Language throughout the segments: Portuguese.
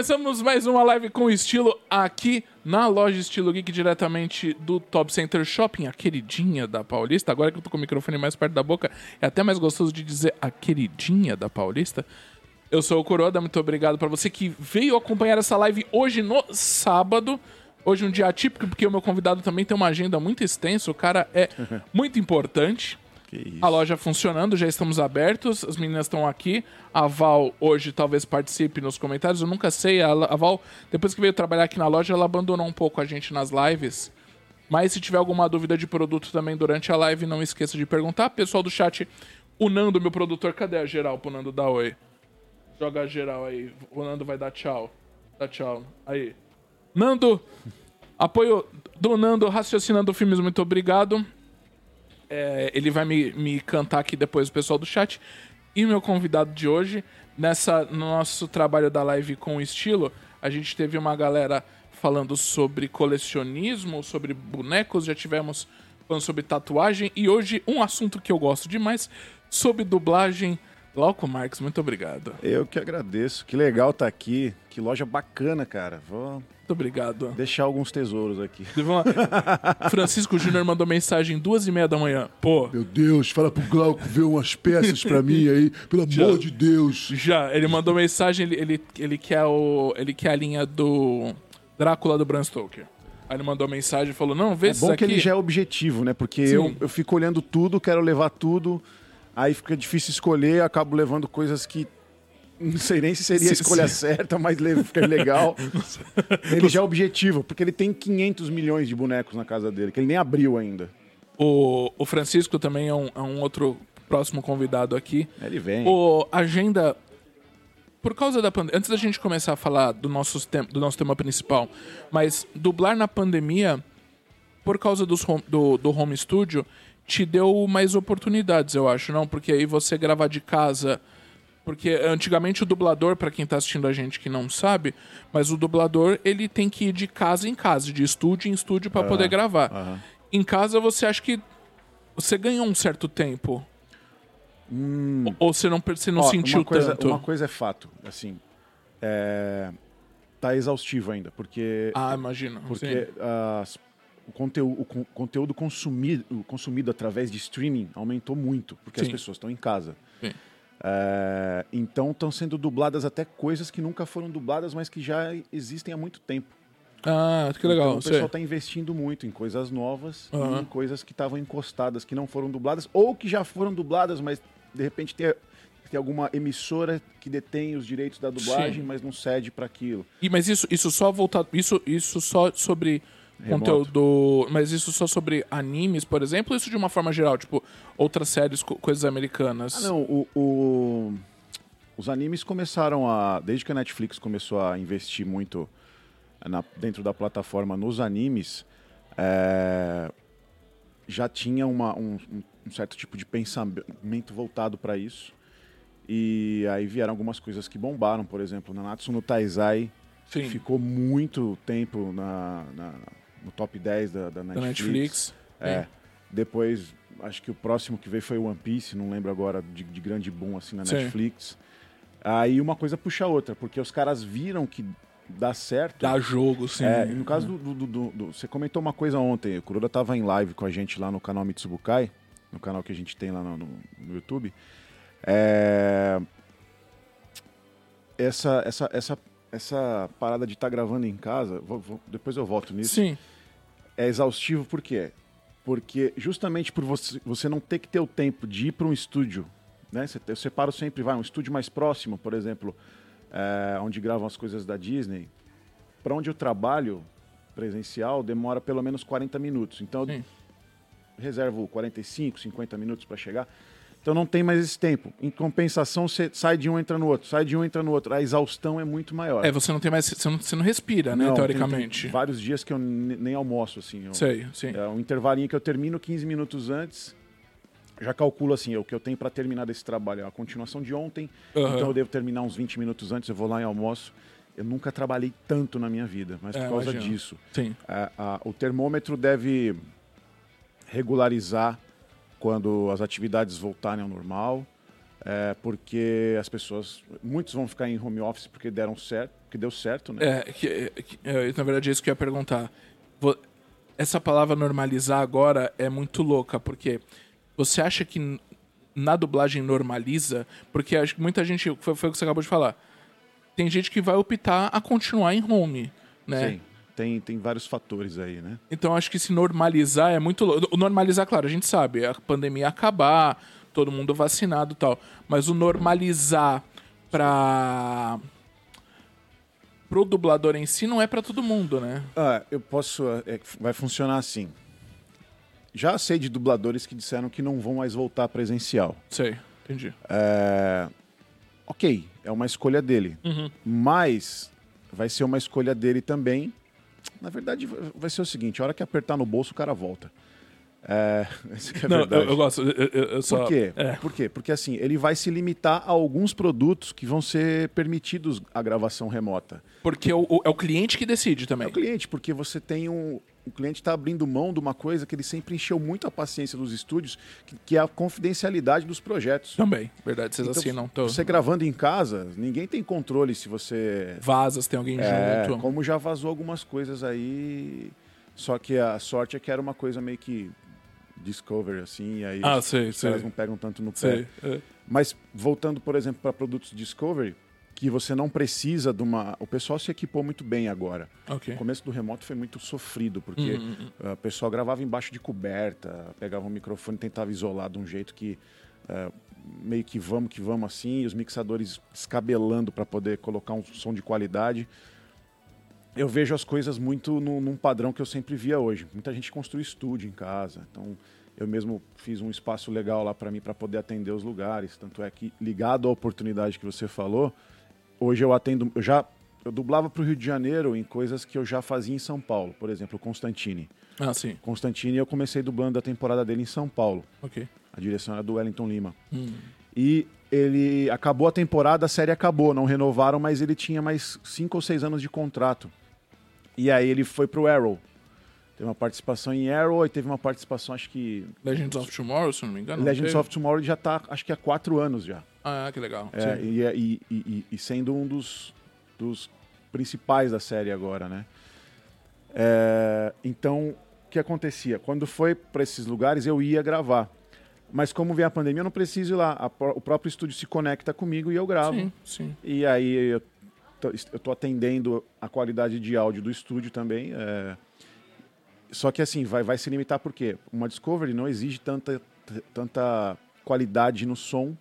Começamos mais uma live com estilo aqui na loja Estilo Geek, diretamente do Top Center Shopping, a queridinha da Paulista. Agora que eu tô com o microfone mais perto da boca, é até mais gostoso de dizer a queridinha da Paulista. Eu sou o Kuroda, muito obrigado para você que veio acompanhar essa live hoje no sábado. Hoje um dia atípico, porque o meu convidado também tem uma agenda muito extensa, o cara é muito importante. A loja funcionando, já estamos abertos, as meninas estão aqui. A Val hoje talvez participe nos comentários, eu nunca sei. A, a Val, depois que veio trabalhar aqui na loja, ela abandonou um pouco a gente nas lives. Mas se tiver alguma dúvida de produto também durante a live, não esqueça de perguntar. Pessoal do chat, o Nando, meu produtor, cadê a geral pro Nando dar oi? Joga a geral aí. O Nando vai dar tchau. Dá tchau. Aí. Nando, apoio do Nando Raciocinando Filmes, muito obrigado. É, ele vai me, me cantar aqui depois o pessoal do chat. E meu convidado de hoje, nessa, no nosso trabalho da live com estilo, a gente teve uma galera falando sobre colecionismo, sobre bonecos, já tivemos falando sobre tatuagem e hoje um assunto que eu gosto demais, sobre dublagem. Glauco Marques, muito obrigado. Eu que agradeço. Que legal estar tá aqui. Que loja bacana, cara. Vou muito obrigado. Deixar alguns tesouros aqui. Francisco Júnior mandou mensagem duas e meia da manhã. Pô. Meu Deus, fala pro Glauco ver umas peças pra mim aí. Pelo Já. amor de Deus. Já, ele mandou mensagem, ele, ele, ele, quer o, ele quer a linha do Drácula do Bram Stoker. Aí ele mandou mensagem e falou: Não, vê é isso aqui. É bom que ele já é objetivo, né? Porque eu, eu fico olhando tudo, quero levar tudo. Aí fica difícil escolher, acabo levando coisas que não sei nem se seria a escolha sim. certa, mas fica legal. ele já é objetivo, porque ele tem 500 milhões de bonecos na casa dele, que ele nem abriu ainda. O, o Francisco também é um, é um outro próximo convidado aqui. Ele vem. O Agenda por causa da pandemia, antes da gente começar a falar do nosso, tem do nosso tema principal, mas dublar na pandemia, por causa dos home, do, do home studio, te deu mais oportunidades, eu acho, não? Porque aí você gravar de casa. Porque antigamente o dublador, para quem tá assistindo a gente que não sabe, mas o dublador ele tem que ir de casa em casa, de estúdio em estúdio para uhum, poder gravar. Uhum. Em casa você acha que você ganhou um certo tempo. Hum. Ou você não, você não Ó, sentiu uma coisa, tanto? Uma coisa é fato, assim, é... tá exaustivo ainda, porque... Ah, imagina. Porque as o conteúdo, o conteúdo consumido, consumido através de streaming aumentou muito, porque Sim. as pessoas estão em casa. É, então estão sendo dubladas até coisas que nunca foram dubladas, mas que já existem há muito tempo. Ah, que legal. Então, o pessoal está investindo muito em coisas novas uhum. e em coisas que estavam encostadas, que não foram dubladas, ou que já foram dubladas, mas de repente tem, tem alguma emissora que detém os direitos da dublagem, Sim. mas não cede para aquilo. E, mas isso, isso só voltado. Isso, isso só sobre conteúdo. Mas isso só sobre animes, por exemplo, ou isso de uma forma geral? Tipo, outras séries, co coisas americanas? Ah, não. O, o, Os animes começaram a. Desde que a Netflix começou a investir muito na, dentro da plataforma nos animes, é, já tinha uma, um, um certo tipo de pensamento voltado para isso. E aí vieram algumas coisas que bombaram, por exemplo, Nanatsu no Taizai. Sim. ficou muito tempo na, na, no top 10 da, da Netflix. Da Netflix. É. é. Depois, acho que o próximo que veio foi One Piece, não lembro agora, de, de grande boom assim na Sim. Netflix. Aí uma coisa puxa a outra, porque os caras viram que dá certo. Dá jogo, sim. É, no caso do, do, do, do, Você comentou uma coisa ontem, o Kuroda tava em live com a gente lá no canal Mitsubukai, no canal que a gente tem lá no, no YouTube. É... Essa, essa, essa, essa parada de estar tá gravando em casa, vou, vou, depois eu volto nisso. Sim é exaustivo por quê? Porque justamente por você, você não ter que ter o tempo de ir para um estúdio, né? Eu separo sempre, vai, um estúdio mais próximo, por exemplo, é, onde gravam as coisas da Disney, para onde eu trabalho presencial demora pelo menos 40 minutos. Então Sim. eu reservo 45, 50 minutos para chegar. Então não tem mais esse tempo. Em compensação, você sai de um entra no outro, sai de um entra no outro. A exaustão é muito maior. É, você não tem mais. Você não, você não respira, né, não, teoricamente. Tem, tem vários dias que eu nem almoço, assim. Eu, Sei, sim. É um intervalinho que eu termino 15 minutos antes. Já calculo assim, o que eu tenho para terminar desse trabalho. É a continuação de ontem, uhum. então eu devo terminar uns 20 minutos antes, eu vou lá e almoço. Eu nunca trabalhei tanto na minha vida, mas é, por causa imagino. disso. Sim. É, a, o termômetro deve regularizar quando as atividades voltarem ao normal, é, porque as pessoas, muitos vão ficar em home office porque deram certo, porque deu certo, né? É, que, que- é, na verdade é isso que eu ia perguntar. Essa palavra normalizar agora é muito louca, porque você acha que na dublagem normaliza? Porque acho que muita gente, foi, foi o que você acabou de falar, tem gente que vai optar a continuar em home, né? Sim. Tem, tem vários fatores aí, né? Então acho que se normalizar é muito. O normalizar, claro, a gente sabe, a pandemia acabar, todo mundo vacinado e tal. Mas o normalizar pra. pro dublador em si não é pra todo mundo, né? Ah, eu posso. é, vai funcionar assim. Já sei de dubladores que disseram que não vão mais voltar presencial. Sei, entendi. É, ok, é uma escolha dele. Uhum. Mas vai ser uma escolha dele também. Na verdade, vai ser o seguinte: a hora que apertar no bolso, o cara volta. É, é não, eu, eu gosto. Eu, eu- só, Por quê? É. Por quê? Porque assim, ele vai se limitar a alguns produtos que vão ser permitidos a gravação remota. Porque o- o- é o cliente que decide É também. o cliente, porque você tem um. O cliente está abrindo mão de uma coisa que ele sempre encheu muito a paciência dos estúdios, que, que é a confidencialidade dos projetos. Também, verdade. Vocês Então, assinam. Tô... Você gravando em casa, ninguém tem controle se você. Vaza, se tem alguém É, junto. como já vazou algumas coisas aí. Só que a sorte é que era uma coisa meio que Discovery, assim, e aí Ah, os, sei, os sei. caras não pegam tanto no pé. Sei. é. Mas voltando, por exemplo, para produtos Discovery, que você não precisa de uma. O pessoal se equipou muito bem agora. Ok. O começo do remoto foi muito sofrido, porque Hum, hum, uh, o pessoal gravava embaixo de coberta, pegava um microfone e tentava isolar de um jeito que uh, meio que vamos que vamos assim, e os mixadores descabelando para poder colocar um som de qualidade. Eu vejo as coisas muito num, num padrão que eu sempre via hoje. Muita gente construi estúdio em casa, então eu mesmo fiz um espaço legal lá para mim para poder atender os lugares. Tanto é que ligado à oportunidade que você falou, hoje eu atendo, eu já eu dublava para o Rio de Janeiro em coisas que eu já fazia em São Paulo. Por exemplo, o Constantine. Ah, sim. Constantine eu comecei dublando a temporada dele em São Paulo. Ok. A direção era do Wellington Lima. Hum. E ele acabou a temporada, a série acabou, não renovaram, mas ele tinha mais cinco ou seis anos de contrato. E aí ele foi pro Arrow. Teve uma participação em Arrow e teve uma participação, acho que. Legends of Tomorrow, se não me engano. Legends of Tomorrow já tá, acho que há quatro anos já. Ah, que legal. É, Sim. e, e- e- e- sendo um dos, dos principais da série agora, né? É, então, o que acontecia? Quando foi para esses lugares, eu ia gravar. Mas como vem a pandemia, eu não preciso ir lá. A o próprio estúdio se conecta comigo e eu gravo. Sim, sim. E aí eu tô, eu tô atendendo a qualidade de áudio do estúdio também. é. Só que assim, vai, vai se limitar por quê? Uma Discovery não exige tanta, tanta qualidade no som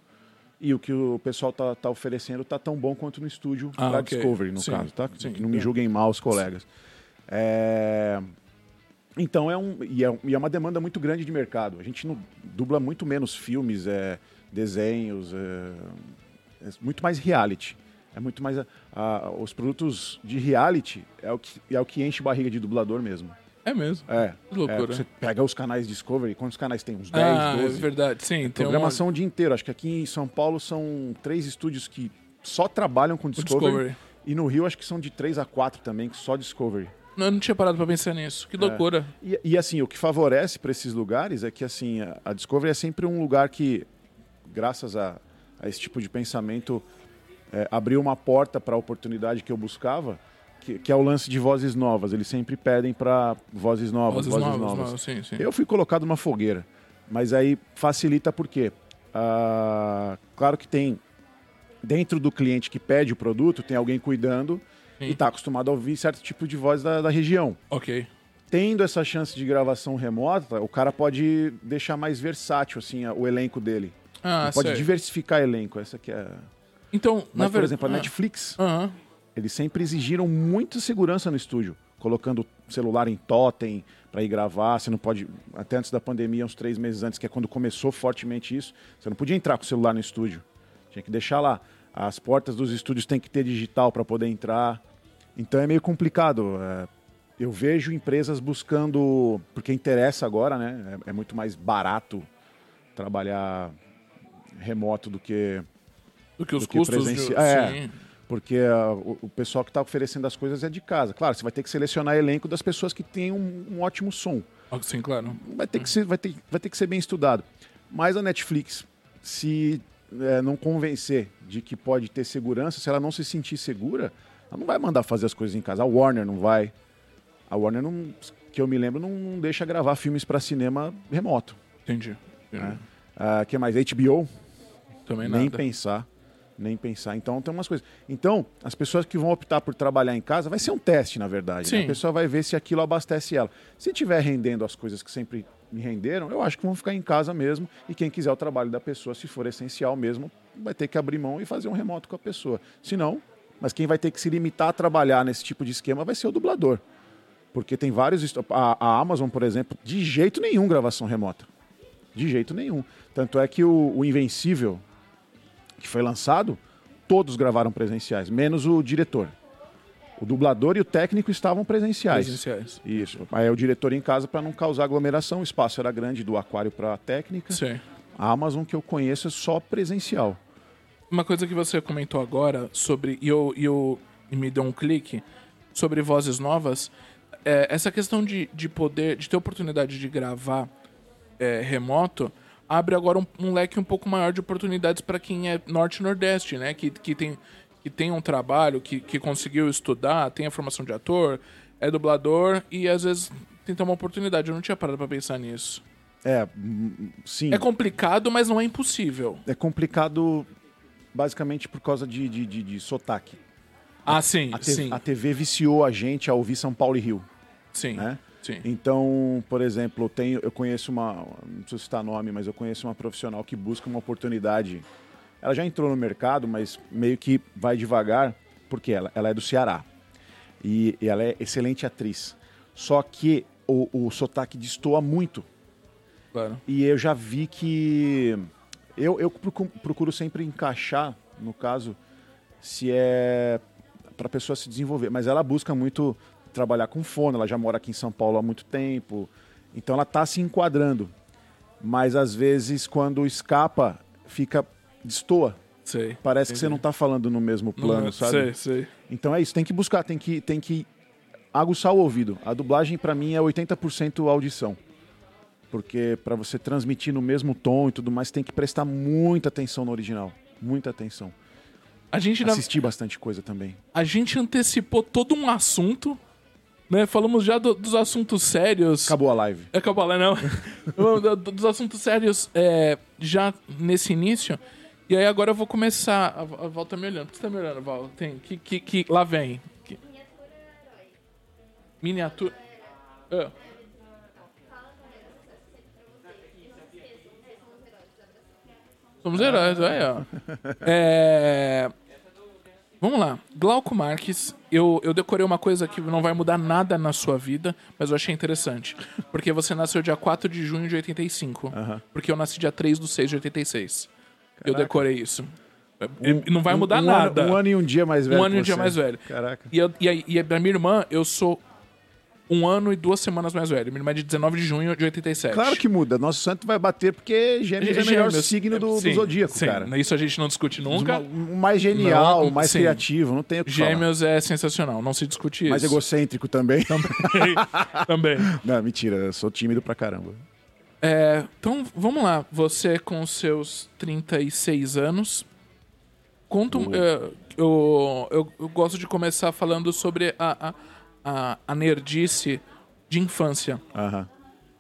e o que o pessoal tá, tá oferecendo tá tão bom quanto no estúdio Ah, para ok. Discovery, no Sim, caso, tá? sim. Não me julguem mal os colegas. É, Então é, um, e é, e é uma demanda muito grande de mercado. A gente não dubla muito menos filmes, é, desenhos, é, é muito mais reality. É muito mais. a- a- os produtos de reality é o, que, é o que enche barriga de dublador mesmo. É mesmo. É. Que loucura. é, você pega os canais Discovery, quantos canais tem? Uns 10, ah, 12? é verdade. Sim, tem um- Programação o dia inteiro. Acho que aqui em São Paulo são três estúdios que só trabalham com Discovery. Discovery. E no Rio acho que são de três a quatro também, que só Discovery. Eu não tinha parado pra pensar nisso. É. Que loucura. E, e, assim, o que favorece para esses lugares é que assim, a, a Discovery é sempre um lugar que, graças a, a esse tipo de pensamento, é, abriu uma porta para a oportunidade que eu buscava, que, que é o lance de vozes novas. Eles sempre pedem para vozes novas, Vozes vozes, novas, novas. novas, sim, sim. Eu fui colocado numa fogueira, mas aí facilita por quê? Ah, claro que tem dentro do cliente que pede o produto, tem alguém cuidando Sim. e está acostumado a ouvir certo tipo de voz da, da região Ok. tendo essa chance de gravação remota, o cara pode deixar mais versátil assim o elenco dele. Ah, pode diversificar elenco, essa que é. Então, Mas, por exemplo, a Netflix, Aham. Eles sempre exigiram muita segurança no estúdio, colocando celular em totem para ir gravar. Você não pode, até antes da pandemia, uns três meses antes, que é quando começou fortemente isso, você não podia entrar com o celular no estúdio. Tinha que deixar lá. As portas dos estúdios têm que ter digital para poder entrar. Então é meio complicado. é, eu vejo empresas buscando, porque interessa agora, né? É, é muito mais barato trabalhar remoto do que Do que os do que custos de. presenci- é. Sim. Porque ah, o, o pessoal que está oferecendo as coisas é de casa. Claro, você vai ter que selecionar elenco das pessoas que têm um, um ótimo som. Ah, Sim, claro. Vai ter, que ser, vai, ter, vai ter que ser bem estudado. Mas a Netflix, se eh, não convencer de que pode ter segurança, se ela não se sentir segura, Ela não vai mandar fazer as coisas em casa. A Warner não vai. A Warner, não, que eu me lembro, não, não deixa gravar filmes para cinema remoto. Entendi. Entendi. né? Ah, que mais? HBO? Também nem nada. pensar. Nem pensar. Então tem umas coisas. Então, as pessoas que vão optar por trabalhar em casa, vai ser um teste, na verdade. né? A pessoa vai ver se aquilo abastece ela. Se tiver rendendo as coisas que sempre me renderam, eu acho que vão ficar em casa mesmo. E quem quiser o trabalho da pessoa, se for essencial mesmo, vai ter que abrir mão e fazer um remoto com a pessoa. Se não, mas quem vai ter que se limitar a trabalhar nesse tipo de esquema vai ser o dublador. Porque tem vários. a Amazon, por exemplo, de jeito nenhum gravação remota. De jeito nenhum. Tanto é que o, o Invencível, que foi lançado, todos gravaram presenciais, menos o diretor. O dublador e o técnico estavam presenciais. Presenciais. Isso. Aí é o diretor em casa para não causar aglomeração. O espaço era grande do aquário para a técnica. Sim. A Amazon que eu conheço é só presencial. Uma coisa que você comentou agora sobre. E, eu, e, eu, e me deu um clique sobre vozes novas. É, essa questão de, de poder, de ter oportunidade de gravar é, remoto, abre agora um, um leque um pouco maior de oportunidades para quem é norte nordeste, né? Que, que, tem, que tem um trabalho, que, que conseguiu estudar, tem a formação de ator, é dublador e às vezes tentar uma oportunidade. Eu não tinha parado para pensar nisso. É, hum, sim. É complicado, mas não é impossível. É complicado basicamente por causa de, de, de, de sotaque. Ah, sim, A, sim, a TV viciou a gente a ouvir São Paulo e Rio. sim, né? Sim. Então, por exemplo, eu, tenho, eu conheço uma. Não preciso citar nome, mas eu conheço uma profissional que busca uma oportunidade. Ela já entrou no mercado, mas meio que vai devagar, porque ela, ela é do Ceará. E, e ela é excelente atriz. Só que o, o sotaque destoa muito. Claro. E eu já vi que. Eu, eu procu- procuro sempre encaixar, no caso, se é para a pessoa se desenvolver. Mas ela busca muito trabalhar com fono, ela já mora aqui em São Paulo há muito tempo. Então ela está se enquadrando. Mas às vezes, quando escapa, fica. destoa. Sei. Parece que você não está falando no mesmo plano, Não, sabe? Sei, sei. Então é isso, tem que buscar, tem que, tem que aguçar o ouvido. A dublagem, para mim, é 80% audição. Porque para você transmitir no mesmo tom e tudo mais, tem que prestar muita atenção no original. Muita atenção. A gente, na- Assistir bastante coisa também. a gente antecipou todo um assunto, né? Falamos já do- dos assuntos sérios. Acabou a live. Acabou lá, não. Do- do- dos assuntos sérios é, já nesse início. E aí agora eu vou começar. A, a Val tá me olhando. Por que você tá me olhando, Val? Tem. Que, que, que, lá vem. Que- Miniatura. Ah. Somos heróis, aí, ó. É... Vamos lá. Glauco Marques, eu, eu decorei uma coisa que não vai mudar nada na sua vida, mas eu achei interessante. Porque você nasceu dia 4 de junho de 85. Porque eu nasci dia 3 do 6 de 86. Eu decorei isso. E não vai mudar um nada. Ano, um ano e um dia mais velho. Um ano e um dia mais velho. Caraca. E, eu, e, aí- e pra minha irmã, eu sou um ano e duas semanas mais velho. Minha irmã é de 19 de junho de 87. Claro que muda. Nosso santo vai bater porque Gêmeos é o melhor signo do, do Sim, zodíaco, sim. cara. Isso a gente não discute nunca. O mais genial, o mais sim. criativo, não tem o que falar. Gêmeos é sensacional, não se discute isso. Mais egocêntrico também. Também. Não, mentira, eu sou tímido pra caramba. É, então, vamos lá. Você com seus 36 anos. Conta um, é, eu, eu, eu gosto de começar falando sobre a, a, a, a nerdice de infância. Aham.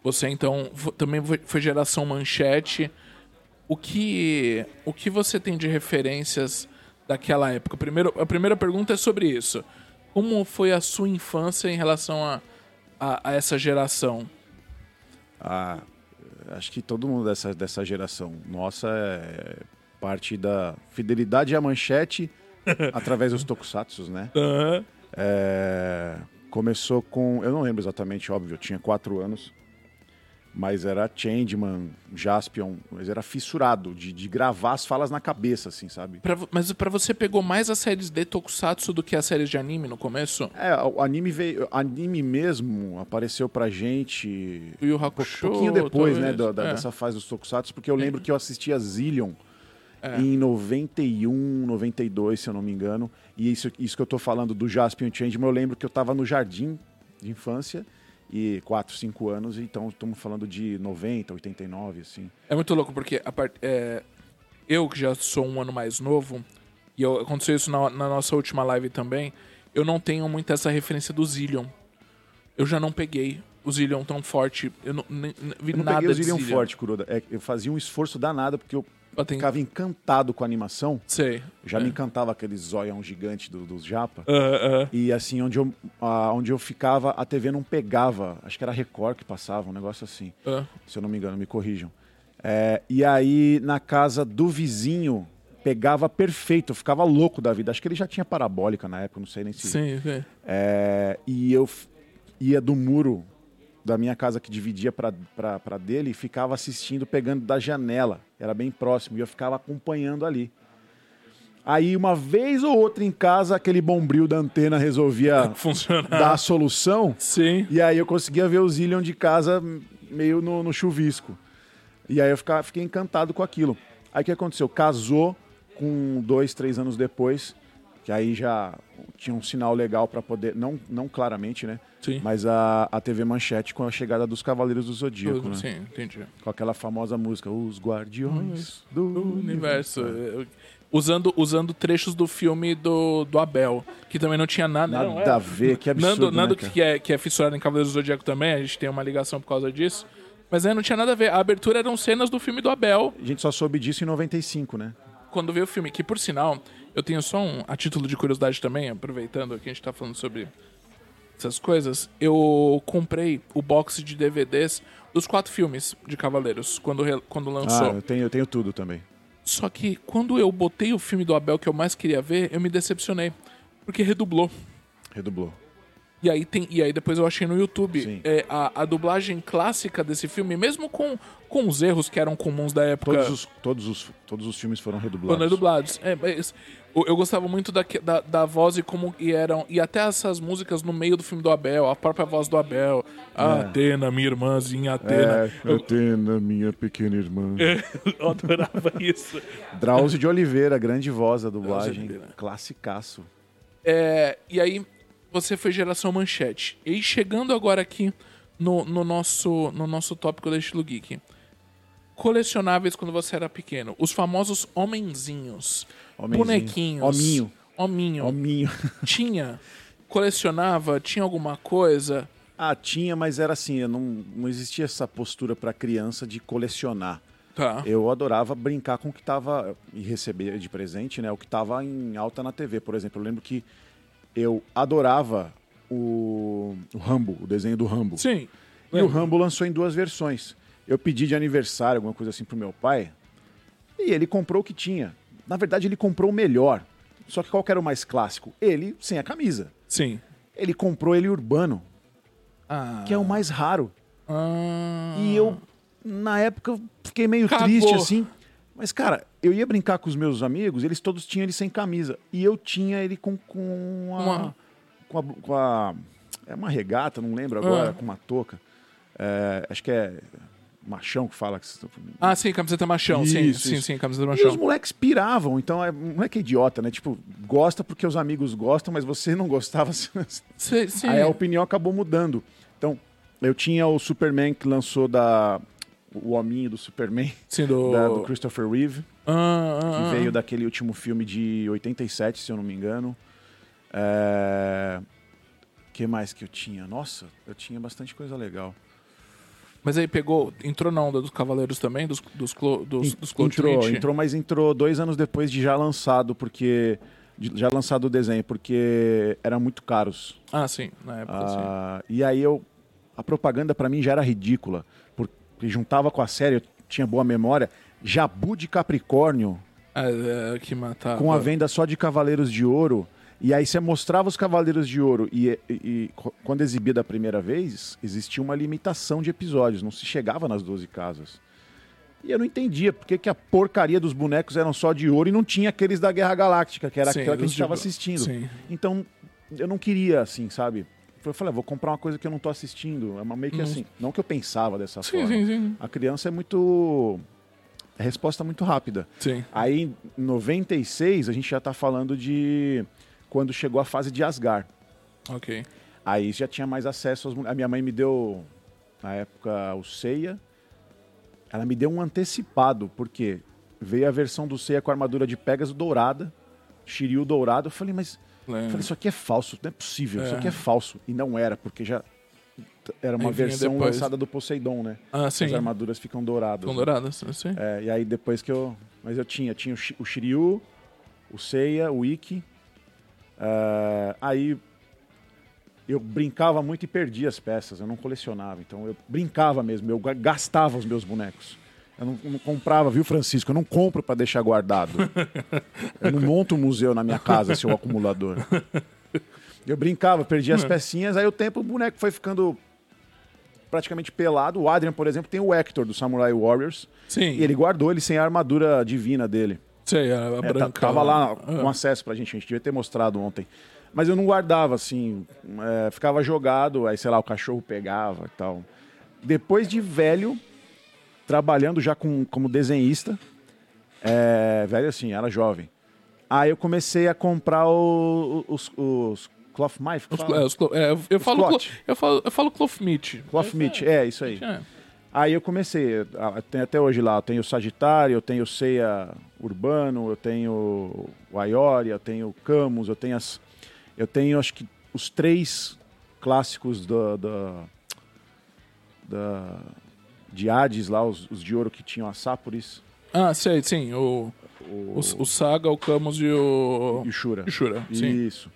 Você, então, também foi, geração manchete. O que, o que você tem de referências daquela época? Primeiro, a primeira pergunta é sobre isso. Como foi a sua infância em relação a, a, a essa geração? Ah, acho que todo mundo dessa, dessa geração nossa é parte da fidelidade à manchete através dos tokusatsus, né? É, começou com. Eu não lembro exatamente, óbvio, eu tinha quatro anos. Mas era Changeman, Jaspion, mas era fissurado de, de gravar as falas na cabeça, assim, sabe? Pra mas pra você pegou mais as séries de Tokusatsu do que as séries de anime no começo? É, o anime veio. Anime mesmo apareceu pra gente O Yu um Hakusho, pouquinho depois, né, da, da- É. dessa fase dos Tokusatsu, porque eu lembro que eu assistia Zillion em 91, 92, se eu não me engano. E isso, isso que eu tô falando do Jaspion Changeman, eu lembro que eu tava no jardim de infância, e 4, 5 anos, então estamos falando de 90, 89, assim. É muito louco, porque part... é, eu que já sou um ano mais novo, e eu- aconteceu isso na, na nossa última live também, eu não tenho muito essa referência do Zillion. Eu já não peguei o Zillion tão forte. Eu não nem- nem vi Eu não nada peguei o Zillion Zillion. forte, Kuroda. É, eu fazia um esforço danado, porque eu Tenho- ficava encantado com a animação. Sei. Já É. me encantava aqueles zóião gigante do- dos japa. Ah, ah. E assim, onde eu, ah, onde eu ficava, a TV não pegava. Acho que era Record que passava, um negócio assim. Ah. Se eu não me engano, me corrijam. É, e aí, na casa do vizinho, pegava perfeito. Eu ficava louco da vida. Acho que ele já tinha parabólica na época, não sei nem se... Sim, sim. É, e eu ia do muro da minha casa que dividia pra dele e ficava assistindo, pegando da janela. Era bem próximo e eu ficava acompanhando ali. Aí, uma vez ou outra em casa, aquele bombril da antena resolvia Funciona. dar a solução. Sim. E aí eu conseguia ver o Zillion de casa meio no, no chuvisco. E aí eu ficava, fiquei encantado com aquilo. Aí o que aconteceu? Casou com dois, três anos depois, que aí já tinha um sinal legal para poder, não, não claramente, né? Sim. Mas a, a TV Manchete com a chegada dos Cavaleiros do Zodíaco, né? Sim, entendi. Com aquela famosa música, Os Guardiões do O universo. eh, Usando, usando trechos do filme do, do Abel, que também não tinha nada. Nada não, é. a ver, que absurdo, Nando, Nando né, que, é, que é fissurado em Cavaleiros do Zodíaco também, a gente tem uma ligação por causa disso. Mas é, não tinha nada a ver. A abertura eram cenas do filme do Abel, A gente só soube disso em 95, né? quando veio o filme. Que, por sinal, eu tenho só um, a título de curiosidade também, aproveitando que a gente tá falando sobre essas coisas. Eu comprei o box de DVDs dos quatro filmes de Cavaleiros, quando, quando lançou. Ah, eu tenho, eu tenho tudo também. Só que quando eu botei o filme do Abel que eu mais queria ver, eu me decepcionei. Porque redublou. Redublou. E aí, tem, e aí depois eu achei no YouTube é, a, a dublagem clássica desse filme, mesmo com, com os erros que eram comuns da época. Todos os, todos os, todos os filmes foram redublados. Quando é dublados. É, mas eu, gostava muito da, da, da voz e como e eram. E até essas músicas no meio do filme do Abel, a própria voz do Abel. A Atena, minha irmãzinha Atena. É, eu tenho minha pequena irmã. Eu adorava isso. Drauzio de Oliveira, grande voz da dublagem. Classicaço. É, e aí, você foi geração manchete. E chegando agora aqui no, no nosso, no nosso tópico da Estilo Geek. Colecionáveis quando você era pequeno. Os famosos homenzinhos. Homenzinho. Bonequinhos. Hominho. Hominho. Hominho. Tinha. Colecionava? Tinha alguma coisa? Ah, tinha, mas era assim, não, não existia essa postura para criança de colecionar. Tá. Eu adorava brincar com o que tava e receber de presente, né? O que tava em alta na TV, por exemplo. Eu lembro que eu adorava o, o Rambo, o desenho do Rambo. Sim. E o Rambo lançou em duas versões. Eu pedi de aniversário, alguma coisa assim, pro meu pai. E ele comprou o que tinha. Na verdade, ele comprou o melhor. Só que qual que era o mais clássico? Ele sem a camisa. Sim. Ele comprou ele urbano, Ah. que é o mais raro. Ah. E eu, na época, fiquei meio Cagou. triste assim. Mas, cara, eu ia brincar com os meus amigos, eles todos tinham ele sem camisa. E eu tinha ele com, com a. Uma- Com a, com a- É uma regata, não lembro agora, Ah. com uma touca. É, acho que é machão que fala. Que... Ah, sim, camiseta machão. sim, Isso, sim, isso. sim, camiseta E os machão. moleques piravam, então é, não é que é idiota, né? Tipo, gosta porque os amigos gostam, mas você não gostava. Sim, sim. Aí a opinião acabou mudando. Então, eu tinha o Superman que lançou da. O hominho do Superman, Sim, do... da- do Christopher Reeve, Ah, ah, que ah. veio daquele último filme de 87, se eu não me engano. É... que mais que eu tinha? Nossa, eu tinha bastante coisa legal. Mas aí pegou, entrou na onda dos Cavaleiros também, dos, dos, clo, dos, entrou, 20? entrou, mas entrou dois anos depois de já lançado, porque. de- já lançado o desenho, porque eram muito caros. Ah, sim, na época, sim. Ah, e aí eu. A propaganda pra mim já era ridícula. Porque juntava com a série, eu tinha boa memória. Jabu de Capricórnio, É, é, que matava. com a venda só de Cavaleiros de Ouro. E aí você mostrava os Cavaleiros de Ouro e, e- e quando exibia da primeira vez, existia uma limitação de episódios, não se chegava nas 12 casas. E eu não entendia por que, a porcaria dos bonecos eram só de ouro e não tinha aqueles da Guerra Galáctica, que era Sim, aquela que a gente estava assistindo. Sim. Então, eu não queria, assim, sabe? Eu falei, ah, vou comprar uma coisa que eu não tô assistindo. É uma meio que assim. Não que eu pensava dessa. Sim, forma. sim, sim. A criança é muito. É resposta muito rápida. Sim. Aí, em 96, a gente já tá falando de quando chegou a fase de Asgard. Ok. Aí já tinha mais acesso aos. A minha mãe me deu, na época, o Ceia. Ela me deu um antecipado, porque veio a versão do Ceia com a armadura de Pegasus dourada, Shiryu dourado. Eu falei, mas Eu falei, isso aqui é falso, não é possível, isso É. aqui é falso. E não era, porque já era uma versão depois. lançada do Poseidon, né? Ah, sim. As armaduras ficam douradas. Com né? douradas, sim. É, e aí depois que eu. Mas eu tinha, tinha o Shiryu, o Seiya, o Ikki. É, aí eu brincava muito e perdia as peças, eu não colecionava. Então eu brincava mesmo, eu ga- gastava os meus bonecos. Eu não, não comprava, viu, Francisco? Eu não compro para deixar guardado. Eu não monto um museu na minha casa, seu acumulador. Eu brincava, perdia as pecinhas, aí o tempo o boneco foi ficando praticamente pelado. O Adrian, por exemplo, tem o Hector do Samurai Warriors. Sim. E ele guardou ele sem a armadura divina dele. Sei, a, a É, branca. tá- tava lá Ah. com acesso pra gente, a gente devia ter mostrado ontem. Mas eu não guardava, assim, é, ficava jogado, aí sei lá, o cachorro pegava e tal. Depois de velho, trabalhando já com, como desenhista, é, velho assim, era jovem. Aí eu comecei a comprar o- os, os Cloth clo- é, é, eu, falo, cloth. clo- eu, falo, eu falo cloth meat. Cloth Meat, é, isso aí. É. Aí eu comecei, tem até hoje lá, eu tenho o Sagitário, eu tenho o Ceia Urbano, eu tenho o Aiori, eu tenho o Camus, eu tenho as. Eu tenho acho que os três clássicos da. da, da de Hades lá, os, os de ouro que tinham a Sapuris, Ah, sei, sim. O, o, o, o Saga, o Camus e o. e o Shura. e Shura, sim. Isso.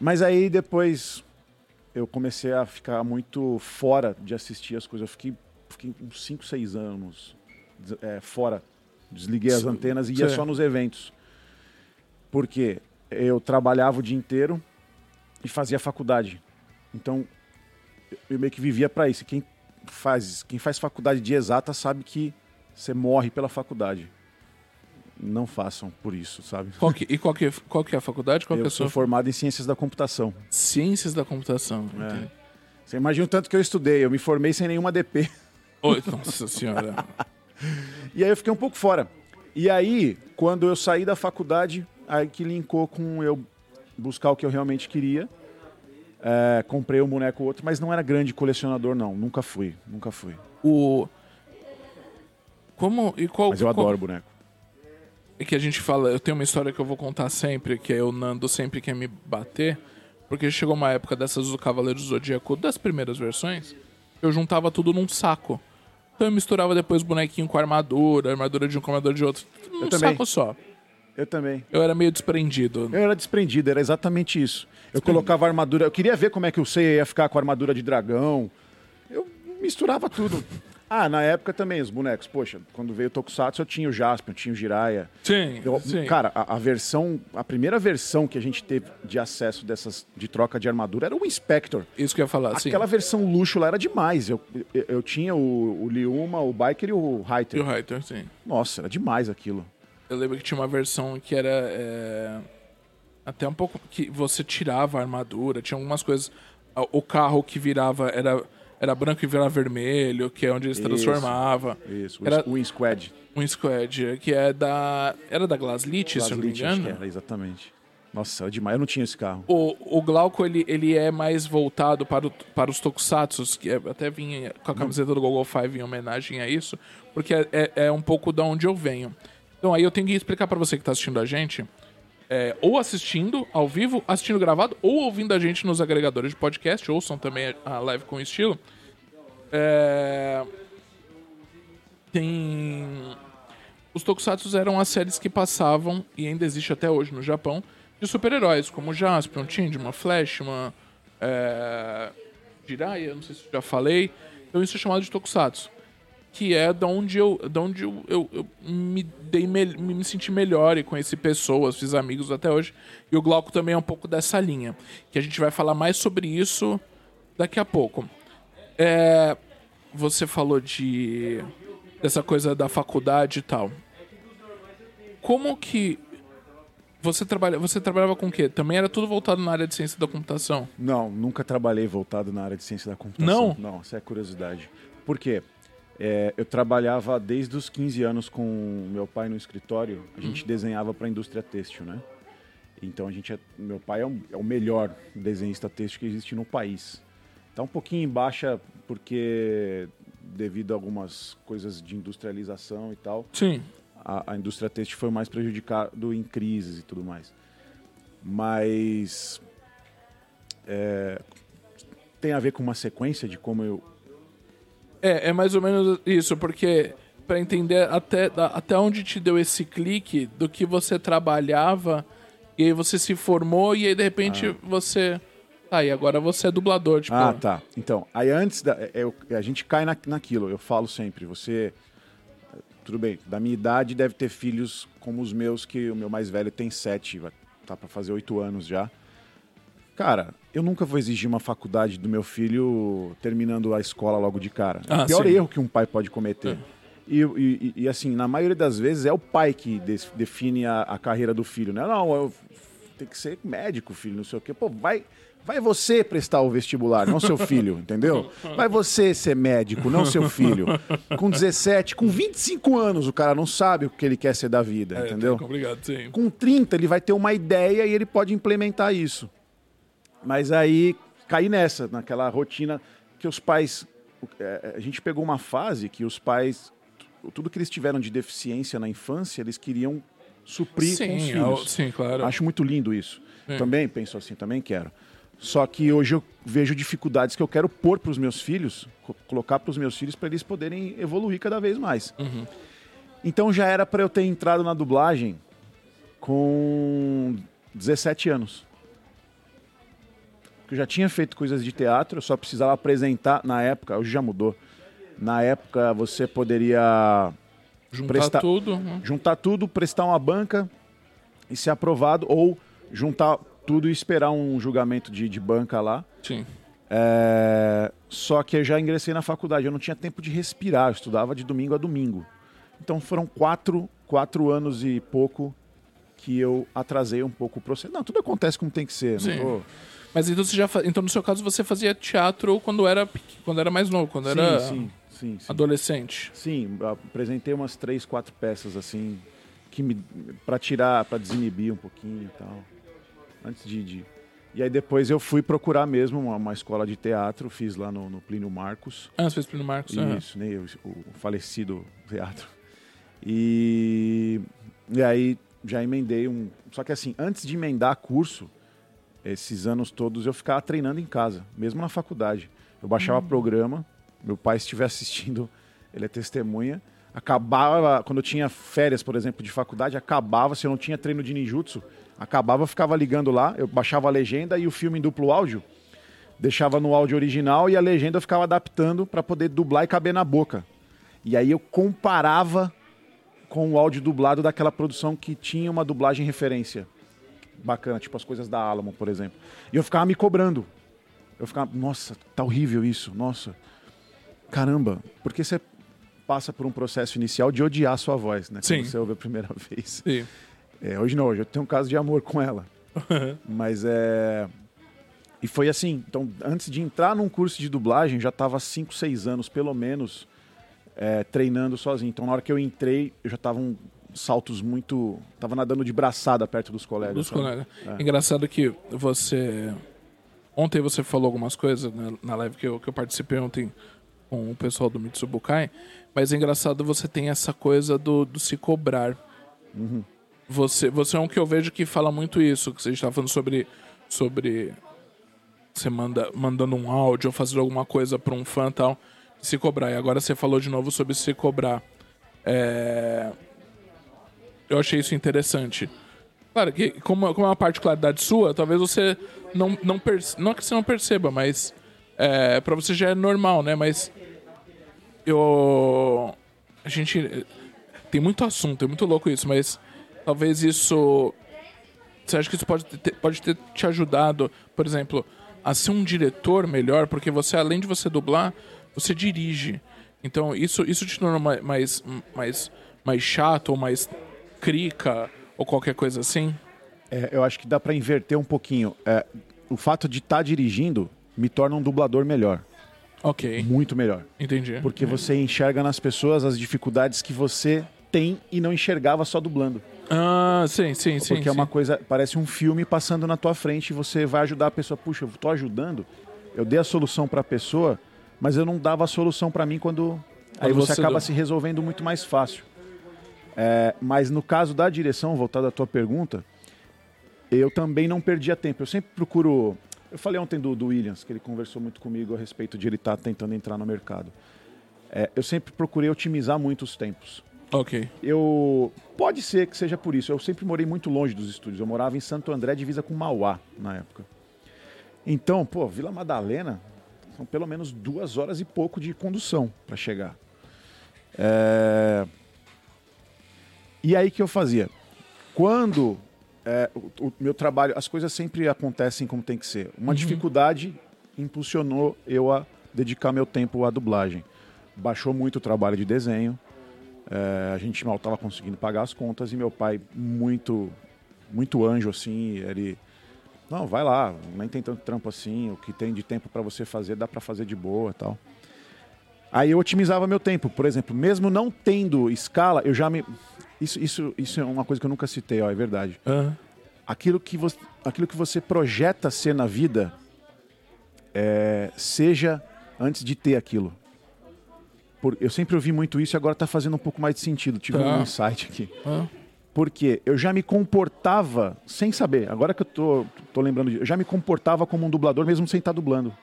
Mas aí depois eu comecei a ficar muito fora de assistir as coisas. Eu fiquei, fiquei uns 5, 6 anos é, fora. Desliguei as antenas e ia Sim. só nos eventos. Porque eu trabalhava o dia inteiro e fazia faculdade. Então eu meio que vivia para isso. Quem faz, quem faz faculdade de exata sabe que você morre pela faculdade. Não façam por isso, sabe? Qual que, e qual que, qual que é a faculdade? Qual que é Eu a sua? sou formado em ciências da computação. Ciências da computação. É. Você imagina o tanto que eu estudei. Eu me formei sem nenhuma DP. Oi, nossa senhora. E aí eu fiquei um pouco fora. E aí, quando eu saí da faculdade, aí que linkou com eu buscar o que eu realmente queria. É, comprei um boneco ou outro, mas não era grande colecionador, não. Nunca fui, nunca fui. O. Como. E qual, Mas eu qual- adoro boneco. É que a gente fala, eu tenho uma história que eu vou contar sempre, que é o Nando sempre quer me bater, porque chegou uma época dessas do Cavaleiro do Zodíaco, das primeiras versões, eu juntava tudo num saco. Então eu misturava depois bonequinho com armadura, armadura de um com armadura de outro, num Eu também. saco só. Eu também. Eu era meio desprendido. Eu era desprendido, era exatamente isso. Eu colocava armadura. Eu queria ver como é que o Seiya ia ficar com a armadura de dragão. Eu misturava tudo. Ah, na época também, os bonecos. Poxa, quando veio o Tokusatsu, eu tinha o Jaspion, eu tinha o Jiraiya. Sim, Eu- sim. Cara, a, a versão, a primeira versão que a gente teve de acesso dessas de troca de armadura era o Inspector. Isso que eu ia falar, sim. Aquela versão luxo lá era demais. Eu, eu, eu tinha o, o Liuma, o Biker e o E Hyter. o Hyter, sim. Nossa, era demais aquilo. Eu lembro que tinha uma versão que era é, até um pouco que você tirava a armadura, tinha algumas coisas. O carro que virava era, era branco e virava vermelho, que é onde ele se transformava. Isso, o Era- Win Squad. Um Squad, que é da. Era da Glaslit, se eu não me engano. era, exatamente. Nossa, era demais. Eu não tinha esse carro. O, o Glauco, ele, ele é mais voltado para, o, para os tokusatsus, que é- até vinha com a camiseta do Google Five em homenagem a isso, porque é, é, é um pouco da onde eu venho. Então aí eu tenho que explicar para você que está assistindo a gente, é, ou assistindo ao vivo, assistindo gravado, ou ouvindo a gente nos agregadores de podcast, ouçam também a live com estilo. É, Tem... Os tokusatsus eram as séries que passavam, e ainda existe até hoje no Japão, de super-heróis, como Jaspion, Changeman, Flashman, é... Jiraiya, não sei se já falei. Então isso é chamado de tokusatsu. Que é da onde eu, da onde eu, eu, eu me, dei me, me senti melhor e conheci pessoas, fiz amigos até hoje. E o Glauco também é um pouco dessa linha. Que a gente vai falar mais sobre isso daqui a pouco. É, você falou de dessa coisa da faculdade e tal. Como que você trabalha, você trabalhava com o quê? Também era tudo voltado na área de ciência da computação. Não, nunca trabalhei voltado na área de ciência da computação. Não? Não, isso é curiosidade. Por quê? É, eu trabalhava desde os 15 anos com meu pai no escritório. A gente Uhum. desenhava para a indústria têxtil, né? Então a gente é, meu pai é, um- é o melhor desenhista têxtil que existe no país. Tá um pouquinho em baixa porque devido a algumas coisas de industrialização e tal, Sim. a, a indústria têxtil foi mais prejudicada em crises e tudo mais. Mas é, tem a ver com uma sequência de como eu. É, é mais ou menos isso, porque para entender até, até onde te deu esse clique do que você trabalhava, e aí você se formou, e aí de repente você. Tá, e agora você é dublador, tipo. Ah, tá. Então, aí antes da. é, eu- a gente cai na, naquilo, eu falo sempre, você. Tudo bem, da minha idade deve ter filhos como os meus, que o meu mais velho tem sete, tá pra fazer oito anos já. Cara, eu nunca vou exigir uma faculdade do meu filho terminando a escola logo de cara. É Ah, o pior sim. erro que um pai pode cometer. E, e- e- e, assim, na maioria das vezes é o pai que des- define a, a carreira do filho, né? Não, eu, tem que ser médico, filho, não sei o quê. Pô, vai, vai você prestar o vestibular, não seu filho, entendeu? Vai você ser médico, não seu filho. Com 17, com 25 anos, o cara não sabe o que ele quer ser da vida, é, entendeu? tá complicado, sim. Com 30, ele vai ter uma ideia e ele pode implementar isso. Mas aí caí nessa, naquela rotina que os pais. é, A gente pegou uma fase que os pais. tu- Tudo que eles tiveram de deficiência na infância, eles queriam suprir com os Sim, filhos. é, sim, claro. Acho muito lindo isso. É. Também penso assim, também quero. Só que hoje eu vejo dificuldades que eu quero pôr para os meus filhos, co- colocar para os meus filhos para eles poderem evoluir cada vez mais. Uhum. Então já era para eu ter entrado na dublagem com 17 anos. Porque eu já tinha feito coisas de teatro, eu só precisava apresentar na época, hoje já mudou. Na época você poderia Juntar presta- tudo. né? juntar tudo, prestar uma banca e ser aprovado, ou juntar tudo e esperar um julgamento de, de banca lá. Sim. É, Só que eu já ingressei na faculdade, eu não tinha tempo de respirar, eu estudava de domingo a domingo. Então foram quatro, quatro anos e pouco que eu atrasei um pouco o processo. Não, tudo acontece como tem que ser. Sim. Não tô... Mas então você já fa- então no seu caso você fazia teatro quando era quando era mais novo, quando era Sim, sim, sim, sim. adolescente. Sim, apresentei umas três, quatro peças assim, que me para tirar, para desinibir um pouquinho e tal. Antes de, de- E aí depois eu fui procurar mesmo uma, uma escola de teatro, fiz lá no, no Plínio Marcos. Ah, você fez Plínio Marcos. Isso, né? O, o falecido teatro. E, e aí já emendei um. Só que assim, antes de emendar curso, esses anos todos eu ficava treinando em casa, mesmo na faculdade. Eu baixava programa, meu pai, estiver assistindo, ele é testemunha. Acabava, quando eu tinha férias, por exemplo, de faculdade, acabava, se eu não tinha treino de ninjutsu, acabava, eu ficava ligando lá, eu baixava a legenda e o filme em duplo áudio, deixava no áudio original e a legenda eu ficava adaptando para poder dublar e caber na boca. E aí eu comparava com o áudio dublado daquela produção que tinha uma dublagem referência bacana, tipo as coisas da Alamo, por exemplo. E eu ficava me cobrando. Eu ficava, nossa, tá horrível isso, nossa. Caramba, porque você passa por um processo inicial de odiar a sua voz, né? Sim. Quando você ouve a primeira vez. Sim. É, hoje não, hoje eu tenho um caso de amor com ela. Mas é. E foi assim. Então, antes de entrar num curso de dublagem, já estava 5, 6 anos, pelo menos, é, treinando sozinho. Então, na hora que eu entrei, eu já tava um saltos muito. Tava nadando de braçada perto dos colegas. Dos sabe? colegas. Engraçado que você. Ontem você falou algumas coisas né, na live que eu, que eu participei ontem com o pessoal do Mitsubukai, mas é engraçado você tem essa coisa do, do se cobrar. Você, você é um que eu vejo que fala muito isso, que você estava falando sobre. sobre você manda, mandando um áudio ou fazendo alguma coisa para um fã e tal, se cobrar. E agora você falou de novo sobre se cobrar. É, eu achei isso interessante. Claro que, como, como é uma particularidade sua, talvez você não, não perceba. Não é que você não perceba, mas. É, pra você já é normal, né? Mas. Eu. A gente. Tem muito assunto, é muito louco isso, mas. Talvez isso. Você acha que isso pode ter, pode ter te ajudado, por exemplo, a ser um diretor melhor? Porque você, além de você dublar, você dirige. Então, isso, isso te torna ma- mais, mais, mais chato ou mais crica ou qualquer coisa assim? É, eu acho que dá para inverter um pouquinho. É, o fato de estar dirigindo me torna um dublador melhor. Ok, Muito melhor. entendi. Porque você enxerga nas pessoas as dificuldades que você tem e não enxergava só dublando. Ah, sim, sim, sim. Porque é sim. uma coisa, parece um filme passando na tua frente e você vai ajudar a pessoa. Puxa, eu tô ajudando, eu dei a solução para a pessoa, mas eu não dava a solução para mim quando. Aí Quando você, você acaba deu. se resolvendo muito mais fácil. É, mas no caso da direção, voltado à tua pergunta, eu também não perdia tempo. Eu sempre procuro. Eu falei ontem do, do Williams, que ele conversou muito comigo a respeito de ele estar tentando entrar no mercado. É, eu sempre procurei otimizar muito os tempos. Ok. Eu. Pode ser que seja por isso. Eu sempre morei muito longe dos estúdios. Eu morava em Santo André, divisa com Mauá, na época. Então, pô, Vila Madalena são pelo menos duas horas e pouco de condução para chegar. É... E aí que eu fazia? Quando é, o, o meu trabalho, as coisas sempre acontecem como tem que ser. Uma dificuldade impulsionou eu a dedicar meu tempo à dublagem. Baixou muito o trabalho de desenho. É, a gente mal estava conseguindo pagar as contas e meu pai muito muito anjo assim ele não vai lá nem tem tanto trampo assim o que tem de tempo para você fazer dá para fazer de boa tal aí eu otimizava meu tempo por exemplo mesmo não tendo escala eu já me isso isso isso é uma coisa que eu nunca citei ó é verdade Ah, aquilo que você, aquilo que você projeta ser na vida é, seja antes de ter aquilo. Por- eu sempre ouvi muito isso e agora está fazendo um pouco mais de sentido. Tive Tá. um insight aqui. ah, Porque eu já me comportava, sem saber, agora que eu tô, tô lembrando disso, eu já me comportava como um dublador mesmo sem estar dublando.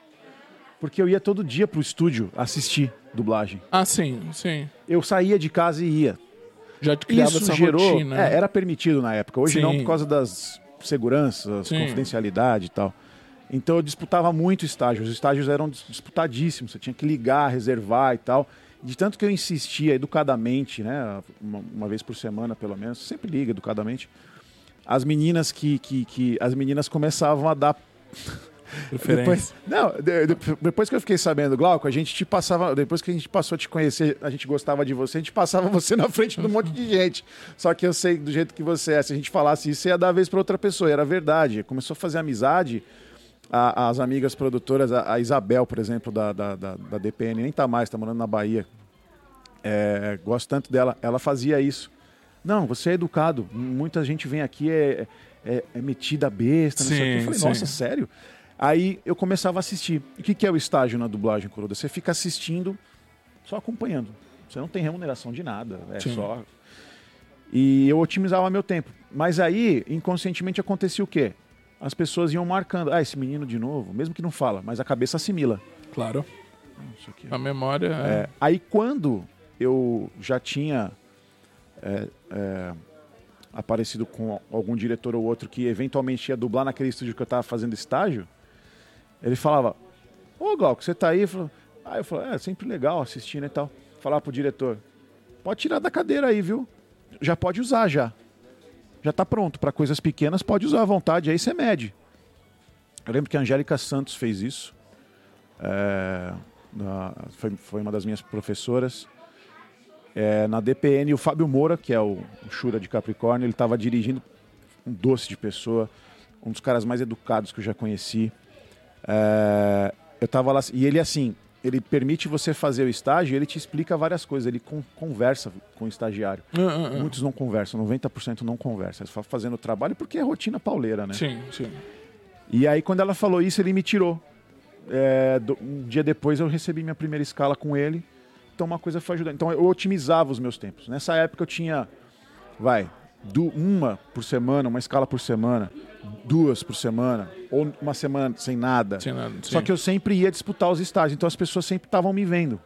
Porque eu ia todo dia pro estúdio assistir dublagem. Ah, sim, sim. Eu saía de casa e ia. Já criava Isso essa gerou. rotina. né? é, era permitido na época. Hoje não Sim. por causa das seguranças, Sim. confidencialidade e tal. Então eu disputava muito estágio. Os estágios eram dis- disputadíssimos. Você tinha que ligar, reservar e tal. De tanto que eu insistia educadamente, né? Uma, uma vez por semana, pelo menos. Sempre liga educadamente. As meninas que, que, que as meninas começavam a dar. Depois, não, de- de- depois que eu fiquei sabendo, Glauco, a gente te passava. Depois que a gente passou a te conhecer, a gente gostava de você, a gente passava você na frente de um monte de gente. Só que eu sei do jeito que você é, se a gente falasse isso, ia dar a vez para outra pessoa. E era verdade. Começou a fazer amizade. a- as amigas produtoras, a, a Isabel, por exemplo, da, da, da, da DPN, nem tá mais, tá morando na Bahia. É, gosto tanto dela. Ela fazia isso. Não, você é educado. Muita gente vem aqui é, é, é metida besta, não sei o quê. Eu Sim, falei, sim. nossa, sério? Aí eu começava a assistir. O que, que é o estágio na dublagem, Coroda? Você fica assistindo, só acompanhando. Você não tem remuneração de nada. É Sim. só. E eu otimizava meu tempo. Mas aí, inconscientemente, acontecia o quê? As pessoas iam marcando. Ah, esse menino de novo, mesmo que não fala, mas a cabeça assimila. Claro. Isso aqui. A memória é. É, aí quando eu já tinha é, é, aparecido com algum diretor ou outro que eventualmente ia dublar naquele estúdio que eu estava fazendo estágio, ele falava, ô Glauco, você tá aí? Aí eu falava, é sempre legal assistindo e tal. Falar pro diretor, pode tirar da cadeira aí, viu? Já pode usar já. Já tá pronto. Para coisas pequenas pode usar à vontade, aí você mede. Eu lembro que a Angélica Santos fez isso. É, na- foi, foi uma das minhas professoras. É, na DPN, o Fábio Moura, que é o, o Shura de Capricórnio, ele estava dirigindo um doce de pessoa, um dos caras mais educados que eu já conheci. É, eu tava lá, e ele assim, ele permite você fazer o estágio e ele te explica várias coisas, ele con- conversa com o estagiário. Ah, ah, ah. Muitos não conversam, 90% não conversam. Ficam fazendo o trabalho porque é rotina pauleira, né? Sim, sim. E aí, quando ela falou isso, ele me tirou. É, do- um dia depois, eu recebi minha primeira escala com ele. Então, uma coisa foi ajudando. Então, eu otimizava os meus tempos. Nessa época, eu tinha, vai, du- uma por semana, uma escala por semana, duas por semana, ou uma semana sem nada. Sem nada, Só que eu sempre ia disputar os estágios. Então, as pessoas sempre estavam me vendo.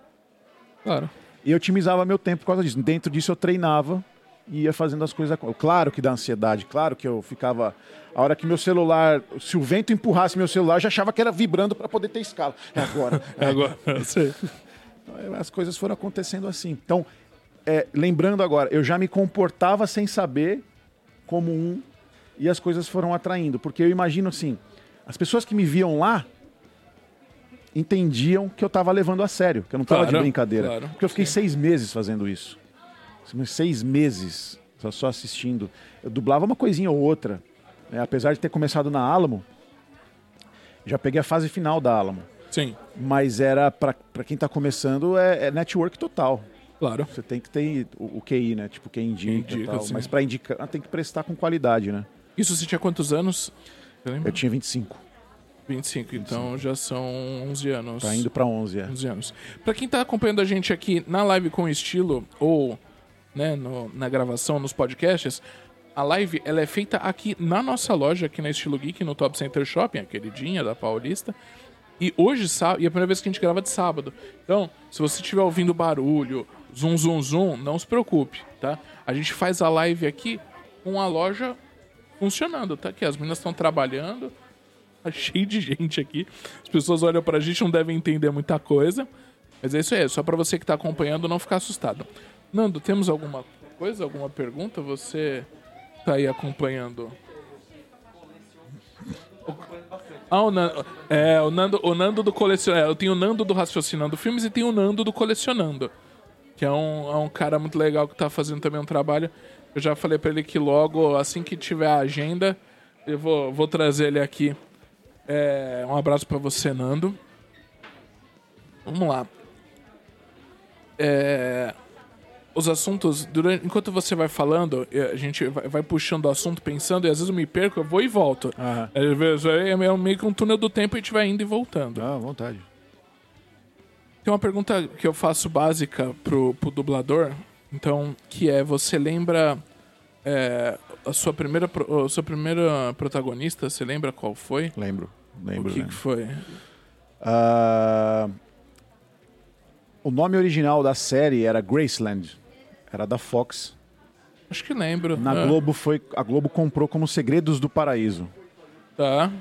Claro. E eu otimizava meu tempo por causa disso. Dentro disso eu treinava e ia fazendo as coisas. Claro que dá ansiedade, claro que eu ficava. A hora que meu celular. Se o vento empurrasse meu celular, eu já achava que era vibrando para poder ter escala. É agora. É agora. Então, As coisas foram acontecendo assim. Então, é, lembrando agora, eu já me comportava sem saber como um e as coisas foram atraindo. Porque eu imagino assim: as pessoas que me viam lá entendiam que eu estava levando a sério, que eu não estava de Claro, brincadeira. claro, porque eu fiquei sim. seis meses fazendo isso. Seis meses só, assistindo. Eu dublava uma coisinha ou outra. né? Apesar de ter começado na Alamo, já peguei a fase final da Alamo. Sim, Mas era, para quem está começando, é, é network total. claro. Você tem que ter o, o QI, né? Tipo, quem indica, Indica, e tal. sim. Mas para indicar, tem que prestar com qualidade, né? Isso você tinha quantos anos? Eu tinha 25, 25, então já são 11 anos. tá indo para 11, é. 11 anos. Pra quem tá acompanhando a gente aqui na live com estilo ou né, no- na gravação, nos podcasts, a live ela é feita aqui na nossa loja, aqui na Estilo Geek, no Top Center Shopping, a queridinha da Paulista. E hoje, e é a primeira vez que a gente grava de sábado. Então, se você estiver ouvindo barulho, zum, zum, zum, não se preocupe, tá? A gente faz a live aqui com a loja funcionando, tá? Que as meninas estão trabalhando, tá cheio de gente aqui. As pessoas olham pra gente não devem entender muita coisa. Mas é isso aí, só pra você que tá acompanhando não ficar assustado. Nando, temos alguma coisa, alguma pergunta? Você tá aí acompanhando? Ah, o Nando, é, o Nando, o Nando do colecionando. Eu tenho o Nando do Raciocinando Filmes e tenho o Nando do Colecionando. Que é um, é um cara muito legal que tá fazendo também um trabalho. Eu já falei pra ele que logo, assim que tiver a agenda, eu vou, vou trazer ele aqui. É, um abraço pra você, Nando. Vamos lá. É, os assuntos, durante, enquanto você vai falando, a gente vai, vai puxando o assunto, pensando, e às vezes eu me perco, eu vou e volto. Aham. Às vezes é meio meio que um túnel do tempo e a gente vai indo e voltando. Ah, à vontade. Tem uma pergunta que eu faço básica pro, pro dublador, então, que é, você lembra é, a sua primeira, a sua primeira protagonista, você lembra qual foi? Lembro. Lembro. o que, lembro. que foi? Ah, o nome original da série era Graceland. Era da Fox. Acho que lembro. Na Ah, Globo foi. A Globo comprou como Segredos do Paraíso. Tá.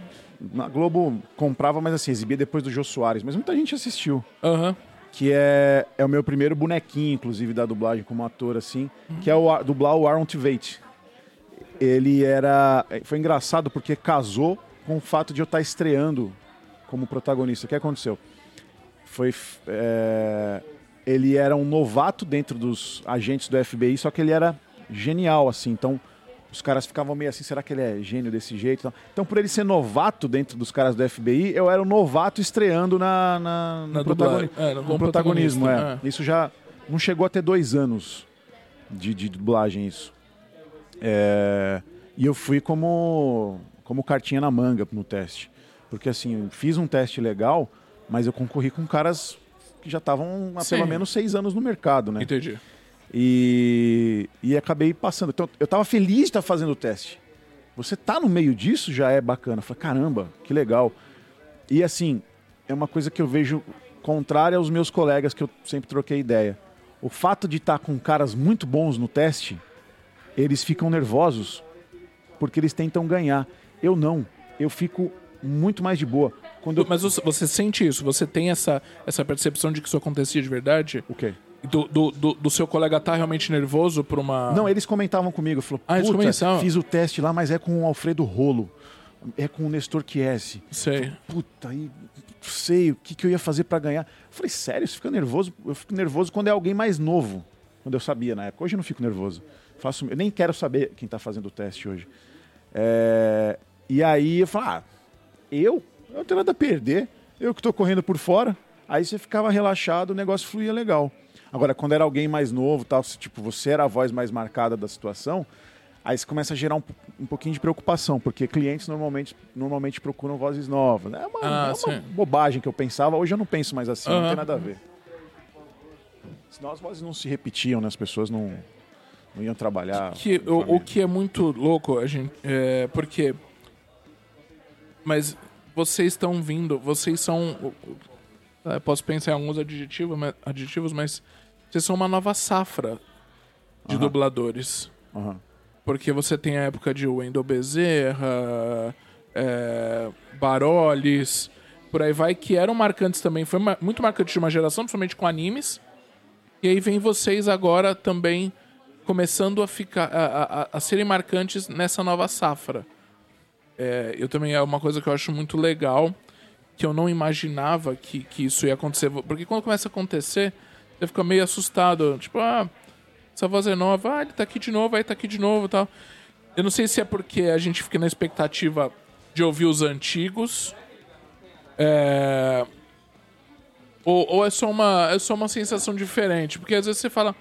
Na Globo comprava, mas assim, exibia depois do Jô Soares. Mas muita gente assistiu. Aham. Que é, é o meu primeiro bonequinho, inclusive, da dublagem como ator, assim. Que é o, Ar- dublar o Aaron Tveit. Ele era. Foi engraçado porque casou com o fato de eu estar estreando como protagonista. O que aconteceu? Foi. é, ele era um novato dentro dos agentes do FBI, só que ele era genial, assim. Então, os caras ficavam meio assim, será que ele é gênio desse jeito? Então, Então, por ele ser novato dentro dos caras do FBI, eu era um novato estreando na, na, no Na protagoni- dublagem. É, no- no como protagonismo. protagonista, É. Isso já não chegou a ter dois anos de, de dublagem, isso. É, e eu fui como, como cartinha na manga no teste. Porque assim, eu fiz um teste legal, mas eu concorri com caras que já estavam há Sim. pelo menos seis anos no mercado, né? Entendi. E, e acabei passando. Então, eu tava feliz de estar fazendo o teste. Você tá no meio disso já é bacana. Eu Falei, caramba, que legal. E assim, é uma coisa que eu vejo contrária aos meus colegas que eu sempre troquei ideia. O fato de estar com caras muito bons no teste, eles ficam nervosos porque eles tentam ganhar. Eu não. Eu fico muito mais de boa. Quando eu... Mas você você sente isso? Você tem essa, essa percepção de que isso acontecia de verdade? O quê? Do, do, do, do seu colega estar realmente nervoso por uma. Não, eles comentavam comigo. Falou, Ah, eles comentavam? fiz o teste lá, mas é com o Alfredo Rolo. É com o Nestor Chiesi. Sei. Puta, aí sei o que, que eu ia fazer pra ganhar. Eu falei, sério, você fica nervoso? Eu fico nervoso quando é alguém mais novo. Quando eu sabia na época. Hoje eu não fico nervoso. Faço, eu nem quero saber quem tá fazendo o teste hoje. É, e aí eu falei, ah, eu? Eu não tenho nada a perder. Eu que tô correndo por fora. Aí você ficava relaxado, o negócio fluía legal. Agora, quando era alguém mais novo, tal, se, tipo, você era a voz mais marcada da situação, aí você começa a gerar um, um pouquinho de preocupação, porque clientes normalmente, normalmente procuram vozes novas. É uma, Ah, é uma bobagem que eu pensava, hoje eu não penso mais assim, não Aham. tem nada a ver. Senão as vozes não se repetiam, né? As pessoas não, não iam trabalhar. que, o, o que é muito louco, a gente, é, porque. Mas vocês estão vindo, vocês são. Eu posso pensar em alguns adjetivos, mas, adjetivos, mas vocês são uma nova safra de dubladores. Porque você tem a época de Wendel Bezerra, é, Baroles, por aí vai, que eram marcantes também. Foi muito marcante de uma geração, principalmente com animes. E aí vem vocês agora também começando a ficar a, a- a serem marcantes nessa nova safra. É, eu também é uma coisa que eu acho muito legal, que eu não imaginava que, que isso ia acontecer. Porque quando começa a acontecer, você fica meio assustado. Tipo, ah, essa voz é nova, ah, ele tá aqui de novo, aí tá aqui de novo tal. Eu não sei se é porque a gente fica na expectativa de ouvir os antigos. É... Ou, ou é, só uma, é só uma sensação diferente. Porque às vezes você fala,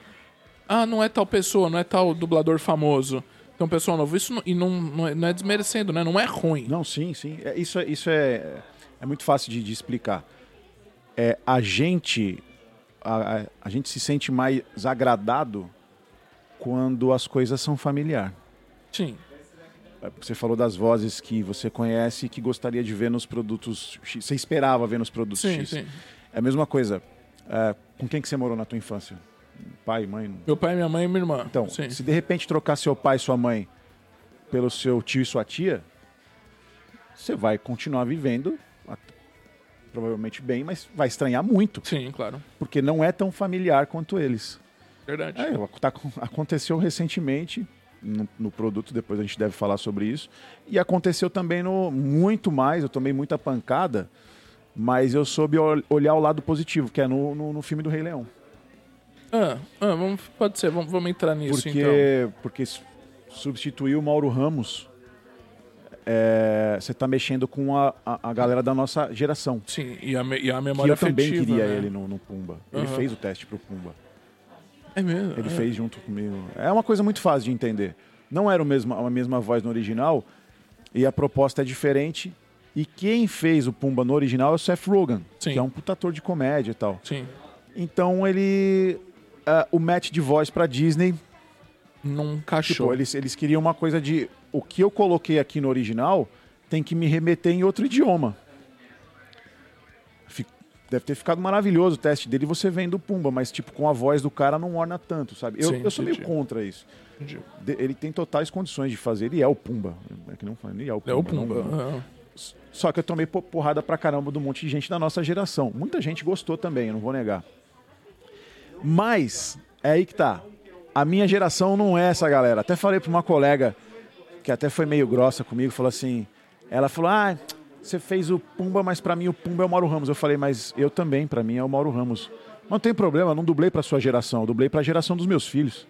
ah, não é tal pessoa, não é tal dublador famoso. Um pessoal novo. Isso não, e não, é, não é desmerecendo, né? Não é ruim. Não, sim, sim. É, isso é- isso é, é muito fácil de, de explicar. É, a gente a, a- a gente se sente mais agradado quando as coisas são familiar. Sim. Você falou das vozes que você conhece e que gostaria de ver nos produtos X. Você esperava ver nos produtos Sim, X. sim. É a mesma coisa. É, com quem que você morou na tua infância? Pai, mãe? Meu pai, minha mãe e minha irmã. Então, sim. se de repente trocar seu pai e sua mãe pelo seu tio e sua tia, você vai continuar vivendo provavelmente bem, mas vai estranhar muito, Sim, claro. porque não é tão familiar quanto eles. Verdade. É, tá- aconteceu recentemente no, no produto, depois a gente deve falar sobre isso. E aconteceu também no muito mais, eu tomei muita pancada, mas eu soube ol- olhar o lado positivo, que é no, no, no filme do Rei Leão. Ah, ah, vamos, pode ser, vamos, vamos entrar nisso Porque, então. porque s- substituir o Mauro Ramos, é, você está mexendo com a, a, a galera da nossa geração. Sim, e a, me- e a Que memória eu também afetiva, queria né? ele no, no Pumba. Ele Aham. fez o teste pro Pumba. É mesmo? Ele é. fez junto comigo. É uma coisa muito fácil de entender. Não era o mesmo, a mesma voz no original e a proposta é diferente. E quem fez o Pumba no original é o Seth Rogen, Sim. que é um puta ator de comédia e tal. Sim. Então ele. ah, o match de voz pra Disney, Não tipo, cachou. eles, eles queriam uma coisa de. O que eu coloquei aqui no original tem que me remeter em outro idioma. Deve ter ficado maravilhoso o teste dele você vendo o Pumba, mas tipo, com a voz do cara não orna tanto, sabe? Eu, Sim, eu sou meio contra isso. De- ele tem totais condições de fazer. Ele é o Pumba. É que não fala, ele é o Pumba. É o Pumba. não- ah. Só que eu tomei po- porrada pra caramba um monte de gente da nossa geração. Muita gente gostou também, eu não vou negar. Mas, é aí que tá. A minha geração não é essa galera. Até falei pra uma colega, que até foi meio grossa comigo, falou assim... Ela falou, ah, você fez o Pumba, mas pra mim o Pumba é o Mauro Ramos. Eu falei, mas eu também, pra mim é o Mauro Ramos. Não tem problema, eu não dublei pra sua geração, eu dublei pra geração dos meus filhos.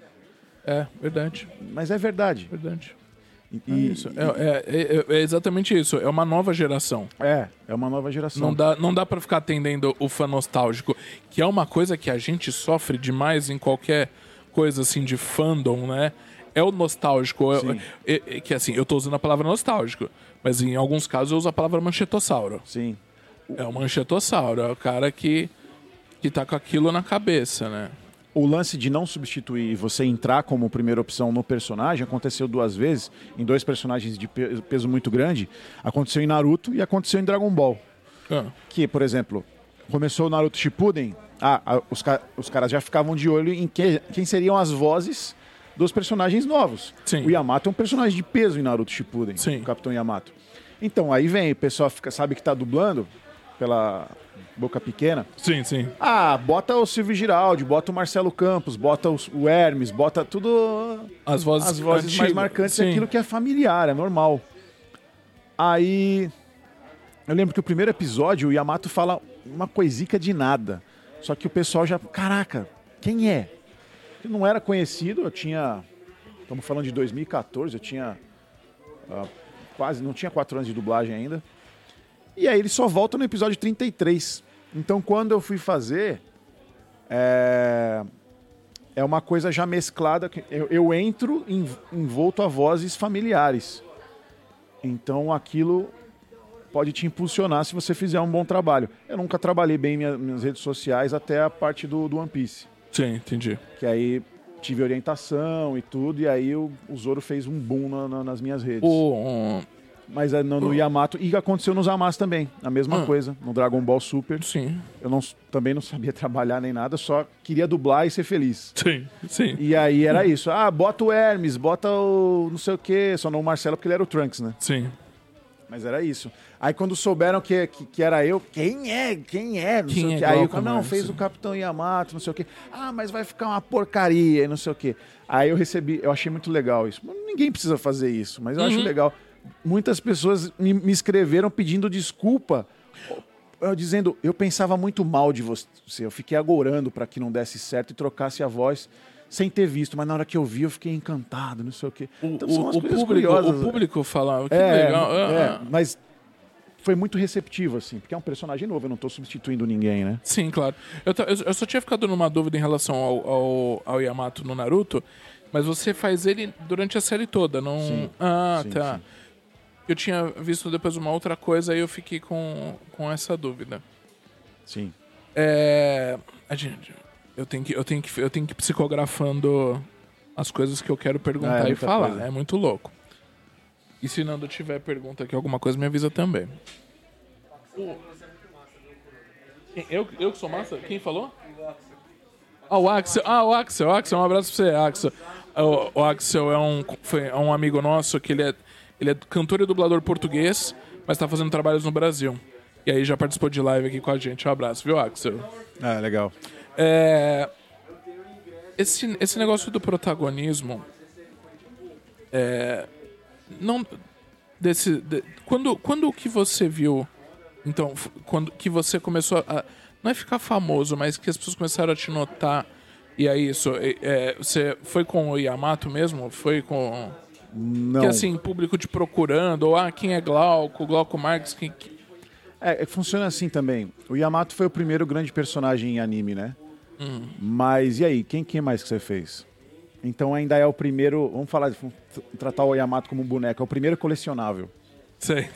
É, verdade. Mas é verdade. Verdade. E, É isso. É, é- é- é exatamente isso. É uma nova geração. é, é uma nova geração. Não dá, não dá para ficar atendendo o fã nostálgico, que é uma coisa que a gente sofre demais em qualquer coisa assim de fandom, né? É o nostálgico. é- é- é que assim, eu tô usando a palavra nostálgico, mas em alguns casos eu uso a palavra manchetossauro. Sim. É o manchetossauro, é o cara que, que tá com aquilo na cabeça, né? O lance de não substituir e você entrar como primeira opção no personagem aconteceu duas vezes, em dois personagens de pe- peso muito grande. Aconteceu em Naruto e aconteceu em Dragon Ball. Ah, Que, por exemplo, começou o Naruto Shippuden, ah, ah, os, ca- os caras já ficavam de olho em que- quem seriam as vozes dos personagens novos. Sim. O Yamato é um personagem de peso em Naruto Shippuden, Sim. o Capitão Yamato. Então, aí vem, o pessoal fica, sabe que tá dublando pela boca pequena. sim, sim. Ah, bota o Silvio Giraldi, bota o Marcelo Campos, bota os- o Hermes, bota tudo As vozes, as vozes mais marcantes, sim. aquilo que é familiar, é normal. Aí eu lembro que o primeiro episódio o Yamato fala uma coisica de nada. Só que o pessoal já, caraca, quem é? Ele não era conhecido, eu tinha estamos falando de 2014, eu tinha ah, quase, não tinha quatro anos de dublagem ainda. E aí ele só volta no episódio 33. Então quando eu fui fazer, é, é uma coisa já mesclada. que Eu, eu entro em- envolto a vozes familiares. Então aquilo pode te impulsionar se você fizer um bom trabalho. Eu nunca trabalhei bem minha, minhas redes sociais até a parte do, do One Piece. Sim, entendi. Que aí tive orientação e tudo, e aí o, o Zoro fez um boom na- na- nas minhas redes. O, um, Mas é no, no Yamato, e aconteceu nos Amas também, a mesma Ah. coisa, no Dragon Ball Super. sim, Eu não, também não sabia trabalhar nem nada, só queria dublar e ser feliz. sim, sim. E aí era isso. Ah, bota o Hermes, bota o não sei o quê. Só não o Marcelo, porque ele era o Trunks, né? Sim. Mas era isso. Aí quando souberam que, que, que era eu, quem é? Quem é? Não Quem sei é o quê. Aí eu Glauco falei, não, fez o Capitão Yamato, não sei o quê. Ah, mas vai ficar uma porcaria e não sei o quê. Aí eu recebi, eu achei muito legal isso. Ninguém precisa fazer isso, mas eu acho Uhum. legal. Muitas pessoas me, me escreveram pedindo desculpa, eu dizendo, eu pensava muito mal de você. Eu fiquei agorando para que não desse certo e trocasse a voz sem ter visto, mas na hora que eu vi, eu fiquei encantado, não sei o quê. O, Então, o- o público, curiosas. o público falava, que É, legal. ah, é, ah. mas foi muito receptivo, assim, porque é um personagem novo, eu não tô substituindo ninguém, né? Sim, claro. Eu- eu só tinha ficado numa dúvida em relação ao, ao, ao Yamato no Naruto, mas você faz ele durante a série toda, não... Sim. Ah, Sim, tá. sim. Eu tinha visto depois uma outra coisa e eu fiquei com, com essa dúvida. Sim. É... A gente... Eu tenho que, eu tenho que, eu tenho que ir psicografando as coisas que eu quero perguntar É, é e falar. coisa. É muito louco. E se Nando tiver pergunta aqui, alguma coisa, me avisa também. Eu, eu que sou massa? Quem falou? Ah, o Axel. Ah, o Axel. Axel, um abraço pra você, Axel. O, o Axel é um, foi, é um amigo nosso que ele é, ele é cantor e dublador português, mas tá fazendo trabalhos no Brasil. E aí já participou de live aqui com a gente. Um abraço, viu, Axel? Ah, legal. É, esse, esse negócio do protagonismo é, não desse de- quando quando que você viu então quando que você começou a não é ficar famoso mas que as pessoas começaram a te notar e aí isso é, é, você foi com o Yamato mesmo foi com Não. que assim público te procurando ou ah quem é Glauco Glauco Marques quem, que- É, é, funciona assim também. O Yamato foi o primeiro grande personagem em anime, né? Hum. Mas e aí, quem, quem mais que você fez? Então ainda é o primeiro. Vamos falar, vamos tr- tratar o Yamato como um boneco, é o primeiro colecionável. Sei.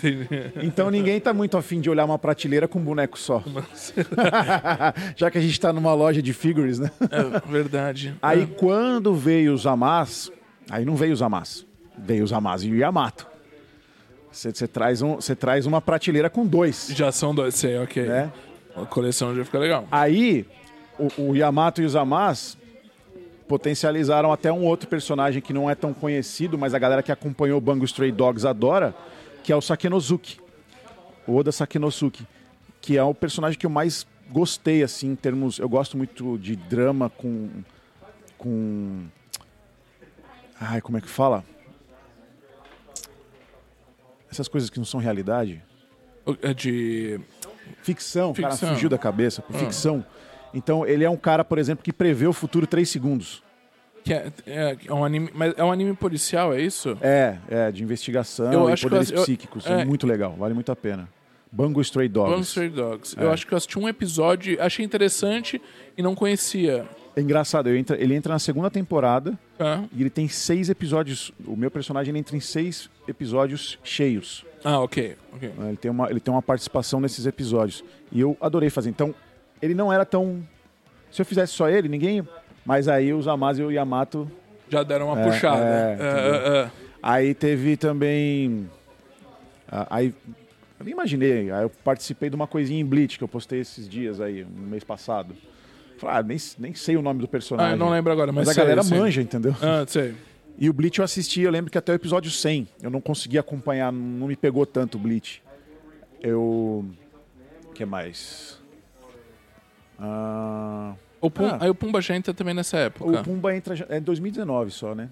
Então ninguém tá muito afim de olhar uma prateleira com um boneco só. Já que a gente tá numa loja de figures, né? é verdade Aí quando veio os Amas, aí não veio os Amas, veio os Amas e o Yamato. Você traz, um, traz uma prateleira com dois, já são dois sei ok né? a coleção já fica legal Aí o, o Yamato e os Amas potencializaram até um outro personagem que não é tão conhecido, mas a galera que acompanhou o Bango Stray Dogs adora, que é o Sakenosuke. O Oda Sakenosuke, que é o personagem que eu mais gostei assim em termos, eu gosto muito de drama com com Ai, como é que fala? Essas coisas que não são realidade. É de Ficção, o cara Ficção. fugiu da cabeça, por ficção. Então, ele é um cara, por exemplo, que prevê o futuro três segundos. Que é, é, é um anime, mas é um anime policial, é isso? É, é, de investigação Eu e poderes eu- eu- psíquicos. É. é. muito legal, vale muito a pena. Bango Stray Dogs. Bone Stray Dogs. É. Eu acho que eu assisti um episódio, achei interessante e não conhecia. É engraçado, eu entra- ele entra na segunda temporada Ah, e ele tem seis episódios. O meu personagem entra em seis episódios cheios. ah ok. ok. né? Ele tem, uma, ele tem uma participação nesses episódios. E eu adorei fazer. Então, ele não era tão. Se eu fizesse só ele, ninguém. Mas aí os Amas e o Yamato Já deram uma É, puxada. é, É, é, é. Aí teve também. Aí. Eu nem imaginei. Aí eu participei de uma coisinha em Bleach que eu postei esses dias aí, no mês passado. Falei, ah, nem, nem sei o nome do personagem. Ah, não lembro agora, mas, Mas, a sei, galera sei. manja, entendeu? Ah, sei. E o Bleach eu assisti, eu lembro que até o episódio 100. Eu não consegui acompanhar, não me pegou tanto o Bleach. Eu. O que mais? Ah, O Pum- Ah. Aí o Pumba já entra também nessa época. o Pumba entra. já- É em 2019 só, né?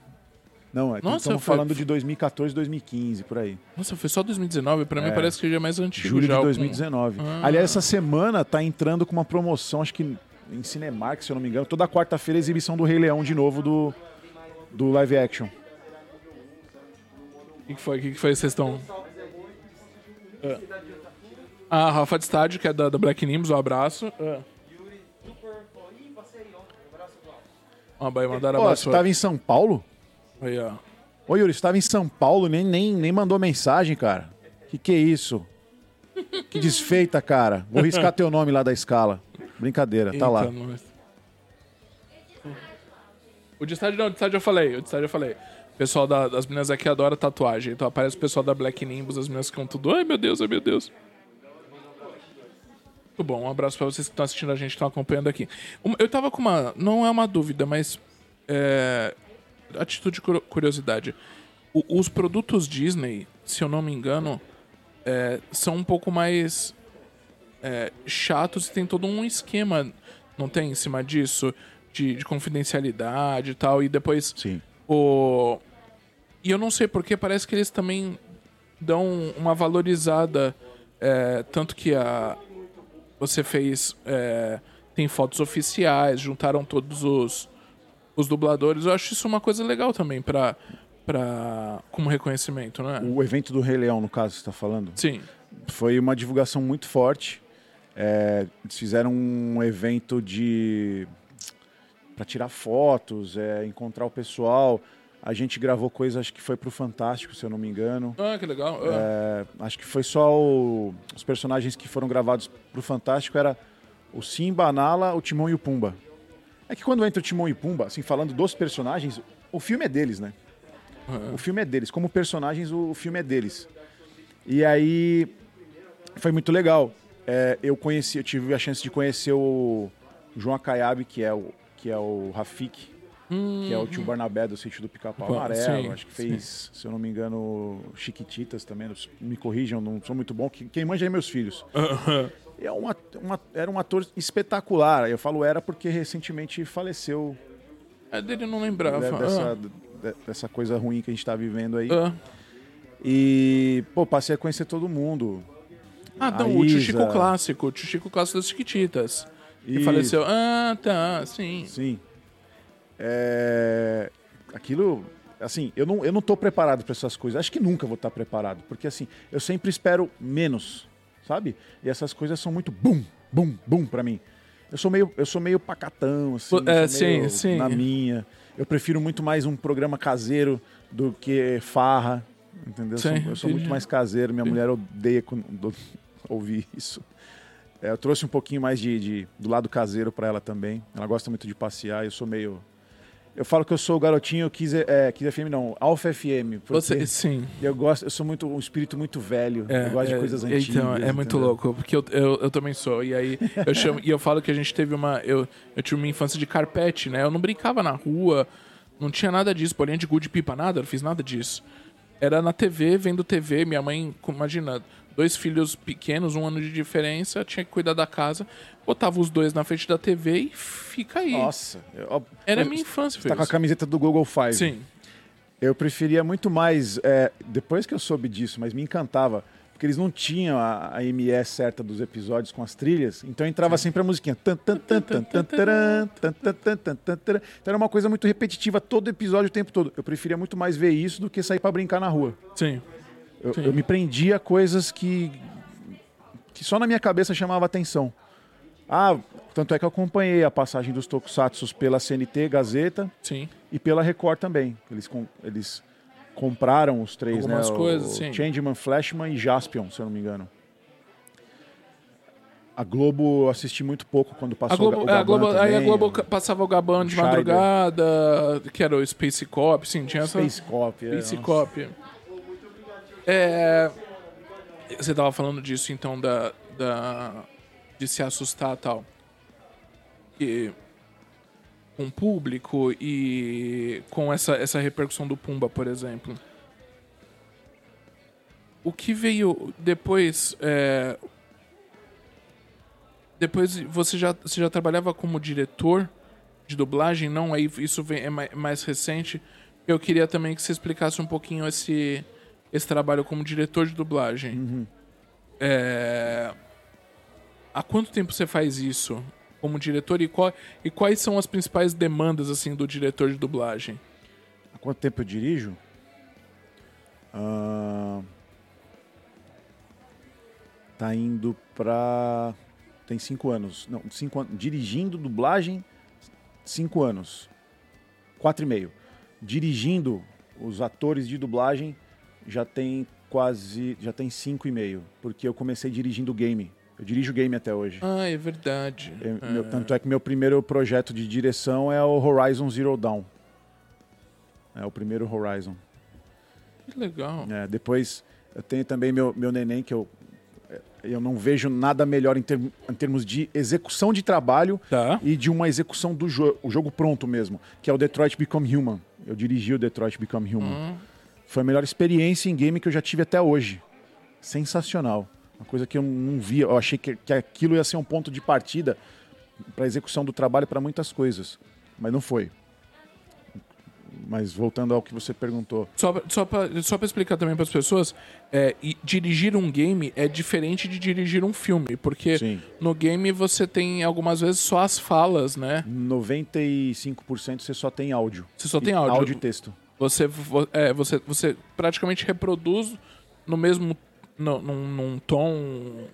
Não, é, Nossa, estamos foi- falando de 2014, 2015, por aí. Nossa, foi só 2019? Pra mim É. parece que já é mais antigo. Julho de o Pum- 2019. Ah. Aliás, essa semana tá entrando com uma promoção, acho que em Cinemark, se eu não me engano. Toda quarta-feira, exibição do Rei Leão de novo do, do live action. O que, que foi? O que, que foi? Vocês estão. Ah. Ah, Rafa de Estádio, que é da, da Black Nimbus, um abraço. Ah. Ó, vai mandar Ó, abraço. você tava em São Paulo? Aí, ó. Ô, Yuri, você tava em São Paulo nem, nem, nem mandou mensagem, cara. Que que é isso? Que desfeita, cara. Vou riscar teu nome lá da escala. Brincadeira, tá Eita, lá. nós. O de estádio não, o de estádio eu falei, o de estádio eu falei. O pessoal da- das meninas aqui adora tatuagem. Então aparece o pessoal da Black Nimbus, as meninas ficam tudo, ai meu Deus, ai meu Deus. Muito bom, um abraço pra vocês que estão assistindo a gente, estão acompanhando aqui. Eu tava com uma, não é uma dúvida, mas é, atitude de curiosidade. O- os produtos Disney, se eu não me engano, é, são um pouco mais é, chatos e tem todo um esquema, não tem, em cima disso, de, de confidencialidade e tal, e depois Sim. o... E eu não sei porque, parece que eles também dão uma valorizada, é, tanto que a... você fez... é, tem fotos oficiais, juntaram todos os, os dubladores, eu acho isso uma coisa legal também pra... Pra, como reconhecimento, né? O evento do Rei Leão, no caso, você tá falando? Sim. Foi uma divulgação muito forte. É, eles fizeram um evento de para tirar fotos, é, encontrar o pessoal. A gente gravou coisa, acho que foi pro Fantástico, se eu não me engano. Ah, que legal. Ah, É, acho que foi só o- os personagens que foram gravados pro Fantástico era o Simba, a Nala, o Timão e o Pumba. É que quando entra o Timão e o Pumba, assim, falando dos personagens, o filme é deles, né? O filme é deles. Como personagens, o filme é deles. E aí foi muito legal. É, eu conheci, eu tive a chance de conhecer o João Acaiabe, que é o que é o Rafik, que é o tio Barnabé do sítio do Pica-Pau Amarelo. Uhum. sim, acho que fez, se eu não me engano, Chiquititas também. Me corrijam, não sou muito bom. que- Quem manja é meus filhos. É um at- um at- era um ator espetacular. Eu falo era porque recentemente faleceu É dele não lembrava. né, dessa, Ah, de- dessa coisa ruim que a gente tá vivendo aí. ah. E, pô, passei a conhecer todo mundo. Ah, não, A o tio. Chico Clássico, o tio Chico Clássico das Chiquititas. Isso. faleceu. Ah, tá, sim. Sim. É, Aquilo, assim, eu não, eu não tô preparado para essas coisas. Acho que nunca vou estar preparado, porque assim, eu sempre espero menos, sabe? E essas coisas são muito bum, bum, bum para mim. Eu sou meio, eu sou meio pacatão, assim, é, sim, sim. na minha. Eu prefiro muito mais um programa caseiro do que farra, entendeu? Eu sou- Sim, eu sou muito mais caseiro, minha mulher odeia quando- do- ouvir isso. É, eu trouxe um pouquinho mais de, de- do lado caseiro para ela também. Ela gosta muito de passear. Eu sou meio. Eu falo que eu sou o garotinho Kiss, é, Kiss FM, não, Alpha FM. Você, sim. eu gosto, eu sou muito um espírito muito velho. É, eu gosto é, de coisas antigas. Então, é muito entendeu? louco, porque eu, eu, eu também sou. E aí eu chamo, e eu falo que a gente teve uma. Eu, eu tive uma infância de carpete, né? Eu não brincava na rua, não tinha nada disso, bolinha de gude pipa, nada, eu não fiz nada disso. Era na TV, vendo TV, minha mãe, imagina, dois filhos pequenos, um ano de diferença, tinha que cuidar da casa, botava os dois na frente da TV e fica aí. Nossa. eu- Era minha infância, Você tá com a camiseta do Google Five. Sim. Eu preferia muito mais, é, depois que eu soube disso, mas me encantava, porque eles não tinham a, a MS certa dos episódios com as trilhas, então entrava sempre a musiquinha. Então era uma coisa muito repetitiva todo episódio o tempo todo. Eu preferia muito mais ver isso do que sair pra brincar na rua. Sim. Eu, eu me prendia a coisas que, que só na minha cabeça chamava atenção. Ah, tanto é que eu acompanhei a passagem dos Tokusatsu pela CNT, Gazeta, Sim. e pela Record também. Eles, com- eles compraram os três, Algumas né? Coisas, o sim. Changeman, Flashman e Jaspion, se eu não me engano. A Globo eu assisti muito pouco quando A passou Globo, o é, a Gaban Globo, aí a também, Globo o passava o Gabão de Scheider. madrugada, que era o Space Cop, sim, tinha essa. Space Cop. é, Space. Cop. É, você tava falando disso, então, da, da, de se assustar e tal. Que com o público e com essa, essa repercussão do Pumba, por exemplo. O que veio depois. é, depois você já, você já trabalhava como diretor de dublagem? Não, aí isso vem, é mai- mais recente. Eu queria também que você explicasse um pouquinho esse, esse trabalho como diretor de dublagem. É, Há quanto tempo você faz isso como diretor e, qual, e quais são as principais demandas assim do diretor de dublagem? Há quanto tempo eu dirijo? Ah, tá indo pra. Tem cinco anos. Não, cinco anos. Dirigindo dublagem, cinco anos. Quatro e meio. Dirigindo os atores de dublagem já tem quase. Já tem cinco e meio. Porque eu comecei dirigindo game. Eu dirijo game até hoje. Ah, é verdade. Eu- meu- tanto é que meu primeiro projeto de direção é o Horizon Zero Dawn. É o primeiro Horizon. Que legal. É, depois eu tenho também meu, meu neném que eu, é, eu não vejo nada melhor em, term- em termos de execução de trabalho Tá. e de uma execução do jogo, o jogo pronto mesmo, que é o Detroit Become Human. Eu dirigi o Detroit Become Human. Hum. Foi a melhor experiência em game que eu já tive até hoje. Sensacional. Uma coisa que eu não via. Eu achei que, que aquilo ia ser um ponto de partida para execução do trabalho para muitas coisas. Mas não foi. Mas voltando ao que você perguntou. Só, só, pra explicar também pras pessoas, é, dirigir um game é diferente de dirigir um filme, porque Sim. no game você tem algumas vezes só as falas, né? 95% você só tem áudio. Você só tem áudio. Áudio e texto. Você, vo- é, você, você praticamente reproduz no mesmo no, num, num tom,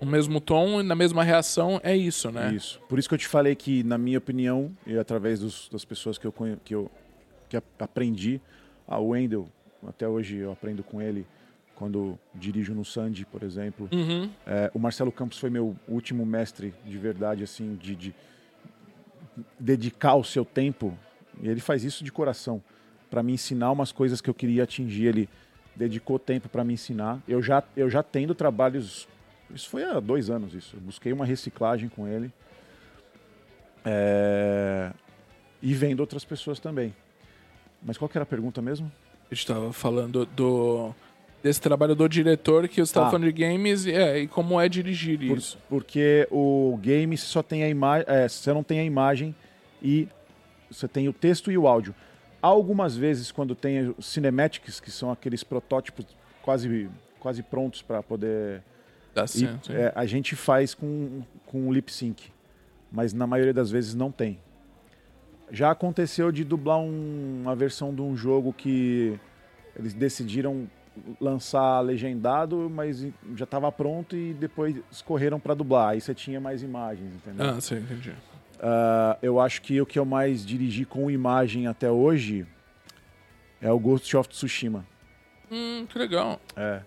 no mesmo tom e na mesma reação, é isso, né? Isso. Por isso que eu te falei que, na minha opinião, e através dos- das pessoas que eu, conhe- que eu que aprendi, a Wendell, até hoje eu aprendo com ele quando dirijo no Sandy, por exemplo. Uhum. É, o Marcelo Campos foi meu último mestre de verdade, assim, de, de dedicar o seu tempo. E ele faz isso de coração. Para me ensinar umas coisas que eu queria atingir. Ele dedicou tempo para me ensinar. Eu já, eu já tendo trabalhos. Isso foi há dois anos isso. Eu busquei uma reciclagem com ele. É, E vendo outras pessoas também. Mas qual que era a pergunta mesmo? A gente tava falando do desse trabalho do diretor que você estava Ah. falando de games e, é, e como é dirigir Por- isso. porque o game só tem a imagem, você não tem a imagem e você tem o texto e o áudio. Algumas vezes quando tem cinematics, que são aqueles protótipos quase quase prontos para poder Dá ir, certo. é, a gente faz com com lip sync, mas na maioria das vezes não tem. Já aconteceu de dublar um- uma versão de um jogo que eles decidiram lançar legendado, mas já estava pronto e depois escorreram para dublar. Aí você tinha mais imagens, entendeu? Ah, sim, entendi. Ah, eu acho que o que eu mais dirigi com imagem até hoje é o Ghost of Tsushima. Hum, que legal. É.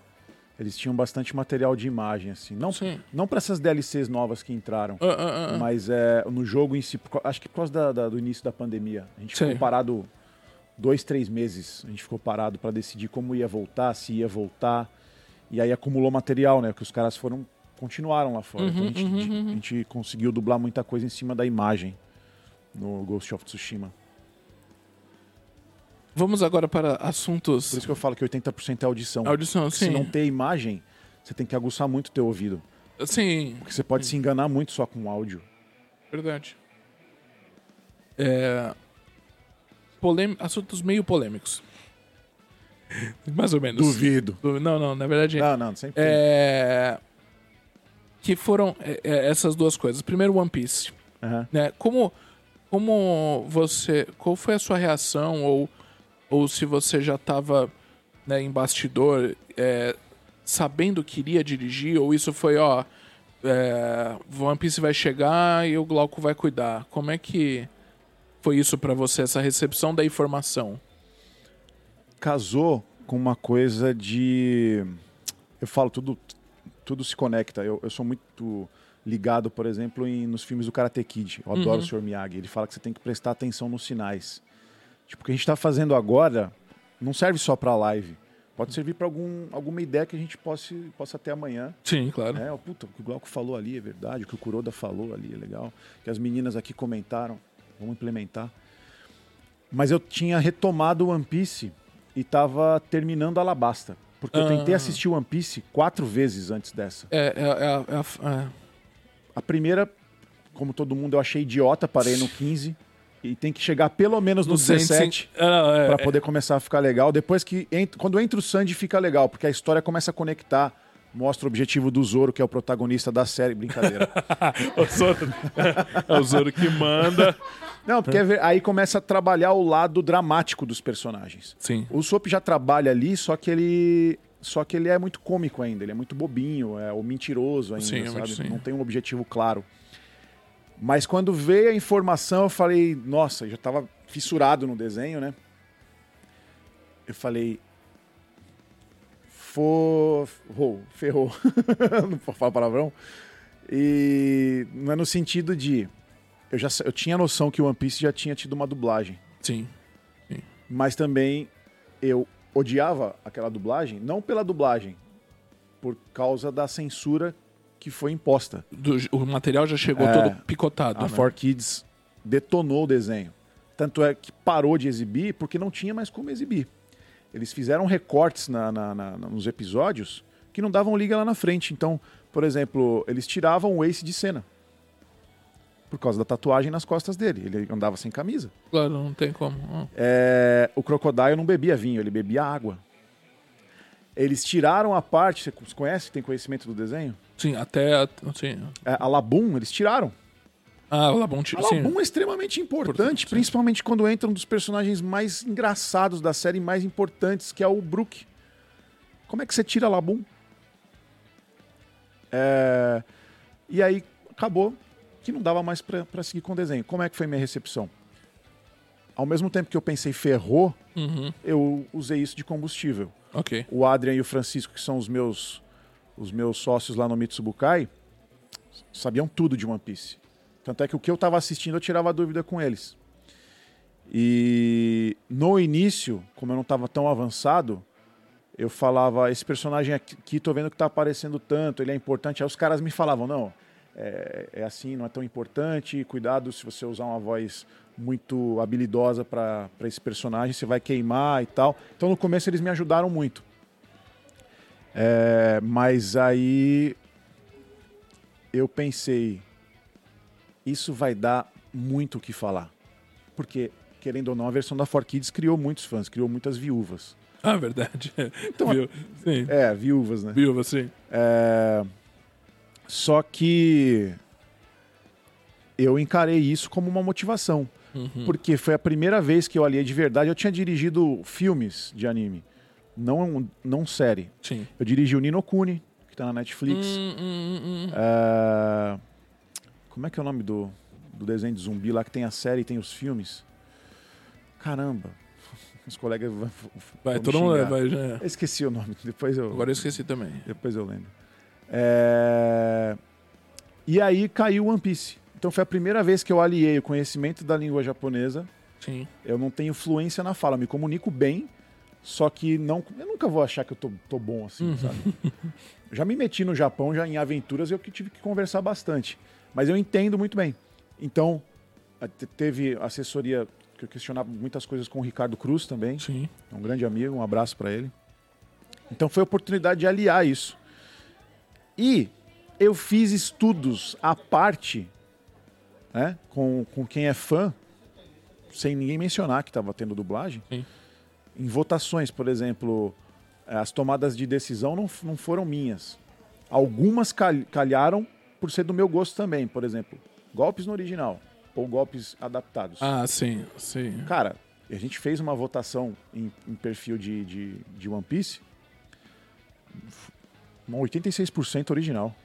Eles tinham bastante material de imagem, assim. Não, Sim. não para essas DLCs novas que entraram, Ah, ah, ah. mas é, no jogo em si, acho que por causa da- da- do início da pandemia. A gente ficou parado dois, três meses. A gente ficou parado para decidir como ia voltar, se ia voltar. E aí acumulou material, né? Que os caras foram continuaram lá fora. então a gente, Uhum, uhum, uhum. a gente conseguiu dublar muita coisa em cima da imagem no Ghost of Tsushima. Vamos agora para Por assuntos. isso que eu falo que 80% é audição. Audição, Se sim. não ter imagem, você tem que aguçar muito o teu ouvido. Sim, Porque você pode se enganar muito só com áudio. verdade. É... Assuntos meio polêmicos. Mais ou menos. Duvido. Du- Não, não, na verdade. Não, não, sempre tem. Que foram é, é, essas duas coisas. Primeiro, One Piece. Aham. né? Como, como você. Qual foi a sua reação? Ou, ou se você já estava né, em bastidor é, sabendo que iria dirigir? Ou isso foi, ó. É, One Piece vai chegar e o Glauco vai cuidar. Como é que foi isso pra você, essa recepção da informação? casou com uma coisa de. Eu falo, tudo, tudo se conecta. Eu, eu sou muito ligado, por exemplo, em, nos filmes do Karate Kid. Eu adoro Uhum. o Sr. Miyagi. Ele fala que você tem que prestar atenção nos sinais. Tipo, o que a gente está fazendo agora não serve só para live. Pode servir para algum, alguma ideia que a gente possa, possa ter amanhã. Sim, claro. É, puta, o que o Glauco falou ali é verdade, o que o Kuroda falou ali é legal, que as meninas aqui comentaram, vamos implementar. Mas eu tinha retomado o One Piece e tava terminando Alabasta. Porque eu tentei Ah. assistir One Piece quatro vezes antes dessa. É, é, é, é a- é. A primeira, como todo mundo, eu achei idiota, parei no 15. E tem que chegar pelo menos no 17 Ah, não, é, para é. poder começar a ficar legal. Depois que entra, quando entra o Sandy fica legal, porque a história começa a conectar, mostra o objetivo do Zoro, que é o protagonista da série, brincadeira. o Zoro, é o Zoro que manda. Não, porque é aí começa a trabalhar o lado dramático dos personagens. Sim. O Sop já trabalha ali, só que ele só que ele é muito cômico ainda, ele é muito bobinho, é o mentiroso ainda, Sim, é sabe? sim. Não tem um objetivo claro. Mas quando veio a informação, eu falei, nossa, eu já estava fissurado no desenho, né? Eu falei, Fo... Ferrou. ferrou. não pode falar palavrão. E não é no sentido de. Eu, já, eu tinha noção que o One Piece já tinha tido uma dublagem. Sim. Mas também eu odiava aquela dublagem, não pela dublagem, por causa da censura que foi imposta. Do- o material já chegou É, todo picotado. A né? 4Kids detonou o desenho. Tanto é que parou de exibir porque não tinha mais como exibir. Eles fizeram recortes na- na- na- nos episódios que não davam liga lá na frente. Então, por exemplo, eles tiravam o Ace de cena. Por causa da tatuagem nas costas dele. Ele andava sem camisa. Claro, não tem como. É, o Crocodile não bebia vinho, ele bebia água. Eles tiraram a parte. Você conhece? Tem conhecimento do desenho? Sim, até. Sim. É, a Labum, eles tiraram. Ah, o Labum tira. Sim. Labum é extremamente importante, Importante, sim. principalmente quando entra um dos personagens mais engraçados da série, mais importantes, que é o Brook. Como é que você tira Labum? É, E aí acabou que não dava mais pra pra seguir com o desenho. Como é que foi minha recepção? Ao mesmo tempo que eu pensei ferrou, Uhum. eu usei isso de combustível. O Adrian e o Francisco, que são os meus, os meus sócios lá no Mitsubukai, sabiam tudo de One Piece. Tanto é que o que eu estava assistindo eu tirava dúvida com eles. E no início, como eu não estava tão avançado, eu falava, esse personagem aqui, tô vendo que tá aparecendo tanto, ele é importante. Aí os caras me falavam, não, é, é assim, não é tão importante, cuidado se você usar uma voz muito habilidosa para esse personagem, você vai queimar e tal. Então no começo eles me ajudaram muito. É, mas aí eu pensei, isso vai dar muito o que falar. Porque, querendo ou não, a versão da 4Kids criou muitos fãs, criou muitas viúvas. Ah, verdade. Então, Viu? Sim. É, viúvas, né? Viúva, sim. É, Só que eu encarei isso como uma motivação. Uhum. Porque foi a primeira vez que eu aliei de verdade. Eu tinha dirigido filmes de anime, não, não série. Sim. Eu dirigi o Nino Kuni, que tá na Netflix. Hum, hum, hum, hum. É, Como é que é o nome do, do desenho de zumbi lá que tem a série e tem os filmes? Caramba. Os colegas vão, Vai, todo mundo vai já. Eu esqueci o nome, depois eu. Agora eu esqueci também. Depois eu lembro. É, E aí caiu One Piece. Então foi a primeira vez que eu aliei o conhecimento da língua japonesa. Sim. Eu não tenho fluência na fala, me comunico bem, só que não, eu nunca vou achar que eu tô, tô bom assim, sabe? Eu já me meti no Japão, já em aventuras, eu que tive que conversar bastante. Mas eu entendo muito bem. Então, teve assessoria que eu questionava muitas coisas com o Ricardo Cruz também. Sim. É um grande amigo, um abraço para ele. Então foi a oportunidade de aliar isso. E eu fiz estudos à parte, né, com, com quem é fã, sem ninguém mencionar que estava tendo dublagem, Sim. em votações, por exemplo, eh, as tomadas de decisão não, não foram minhas. Algumas cal- calharam por ser do meu gosto também, por exemplo, golpes no original ou golpes adaptados. Ah, sim, sim. Cara, a gente fez uma votação em, em perfil de, de, de One Piece. Um 86% original.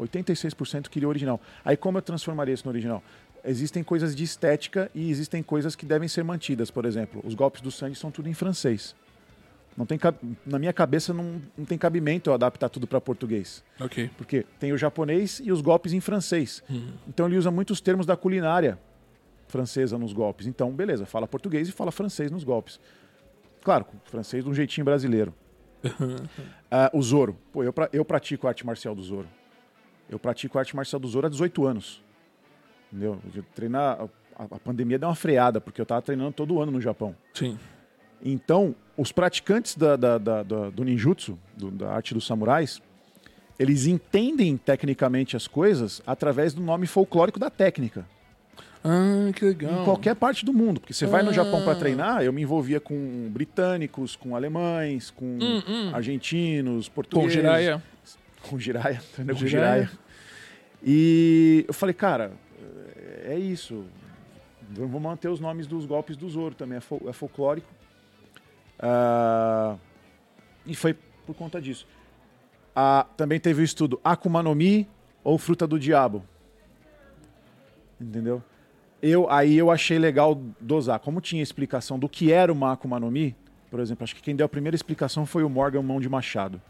86% queria original. Aí como eu transformaria isso no original? Existem coisas de estética e existem coisas que devem ser mantidas. Por exemplo, os golpes do sangue são tudo em francês. Não tem, na minha cabeça não, não tem cabimento eu adaptar tudo para português. Ok. Porque tem o japonês e os golpes em francês. Então ele usa muitos termos da culinária francesa nos golpes. Então, beleza, fala português e fala francês nos golpes. Claro, francês de um jeitinho brasileiro. Ah, o Zoro. Pô, eu, pra- eu pratico arte marcial do Zoro. Eu pratico arte marcial do Zoro há 18 anos. Entendeu? Eu treinar, a, a pandemia deu uma freada, porque eu tava treinando todo ano no Japão. Sim. Então, os praticantes da- da- da- do ninjutsu, do- da arte dos samurais, eles entendem tecnicamente as coisas através do nome folclórico da técnica. Ah, que legal. Em qualquer parte do mundo. Porque você vai no Japão para Ah. treinar, eu me envolvia com britânicos, com alemães, com Hum, hum. argentinos, Com portugueses. Jiraya. Com Jiraya. treinei com. E eu falei, cara, é isso. Vamos manter os nomes dos golpes do Zoro também, é, fol- é folclórico. Ah, e foi por conta disso. Ah, também teve o estudo Akuma no Mi ou Fruta do Diabo. Entendeu? Eu, aí eu achei legal dosar. Como tinha explicação do que era uma Akuma no Mi, por exemplo, acho que quem deu a primeira explicação foi o Morgan Mão de Machado.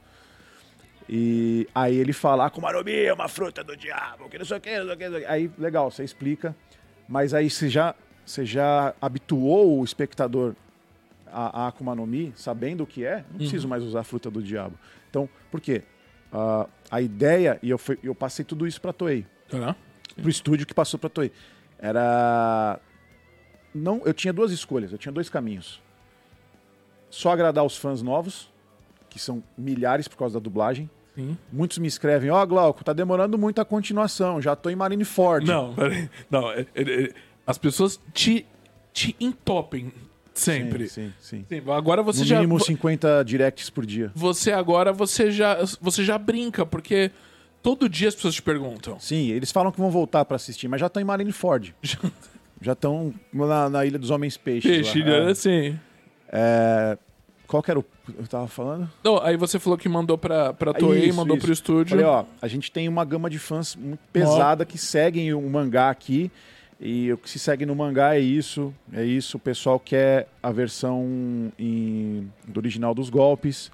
E aí ele fala, Akuma no Mi é uma fruta do diabo, que, não sei o que. não sei o que." Aí, legal, você explica. Mas aí você já, você já habituou o espectador a, a Akuma no Mi, sabendo o que é, não preciso mais usar a fruta do diabo. Então, por quê? Ah, a ideia, e eu, fui- eu passei tudo isso pra Toei Tá. pro estúdio que passou pra Toei. Era. Não, eu tinha duas escolhas, eu tinha dois caminhos. Só agradar os fãs novos, que são milhares por causa da dublagem. Sim. Muitos me escrevem, ó, Glauco, tá demorando muito a continuação, já tô em Marineford. Não, peraí. Não, é- é- é- as pessoas te, te entopem sempre. Sim, sim, sim. Sim, agora você No já. mínimo vo- 50 directs por dia. Você agora você já, você já brinca, porque todo dia as pessoas te perguntam. Sim, eles falam que vão voltar pra assistir, mas já estão em Marineford. Já estão na, na Ilha dos Homens Peixes. Peixe, lá. né? Assim. É, Qual que era o. Eu tava falando? Não, aí você falou que mandou pra, pra Toei, Isso, mandou isso. pro estúdio. Falei, ó, a gente tem uma gama de fãs muito pesada que seguem o mangá aqui. E o que se segue no mangá é isso. É isso. O pessoal quer a versão em- do original dos golpes.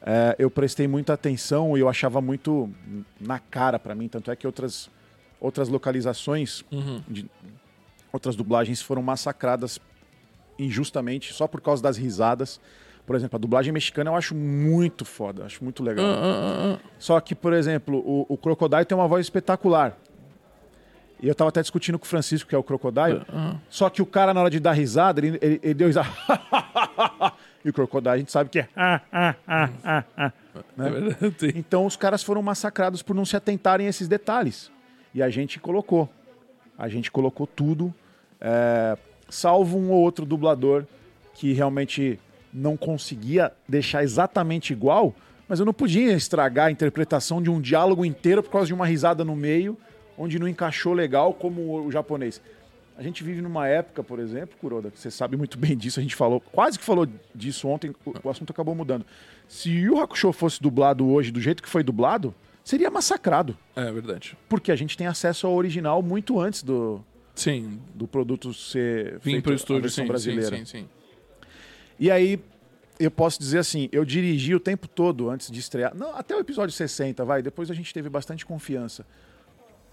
É, eu prestei muita atenção e eu achava muito na cara pra mim. Tanto é que outras, outras localizações Uhum. de- outras dublagens foram massacradas injustamente só por causa das risadas. Por exemplo, a dublagem mexicana eu acho muito foda, acho muito legal. Ah, ah, ah, Só que, por exemplo, o, o Crocodile tem uma voz espetacular. E eu tava até discutindo com o Francisco, que é o Crocodile. ah. Só que o cara, na hora de dar risada, ele, ele, ele deu risada. e o Crocodile, a gente sabe que é. É verdade. sim. Então os caras foram massacrados por não se atentarem a esses detalhes. E a gente colocou. A gente colocou tudo, é, salvo um ou outro dublador que realmente não conseguia deixar exatamente igual, mas eu não podia estragar a interpretação de um diálogo inteiro por causa de uma risada no meio, onde não encaixou legal como o japonês. A gente vive numa época, por exemplo, Kuroda, que você sabe muito bem disso, a gente falou, quase que falou disso ontem, o, assunto acabou mudando. Se o Hakusho fosse dublado hoje do jeito que foi dublado, seria massacrado. É verdade. Porque a gente tem acesso ao original muito antes do, Sim. do produto ser Vim feito pro estúdio, sim, brasileira. sim, sim, sim. E aí, eu posso dizer assim, eu dirigi o tempo todo antes de estrear, não, até o episódio 60, vai, depois a gente teve bastante confiança,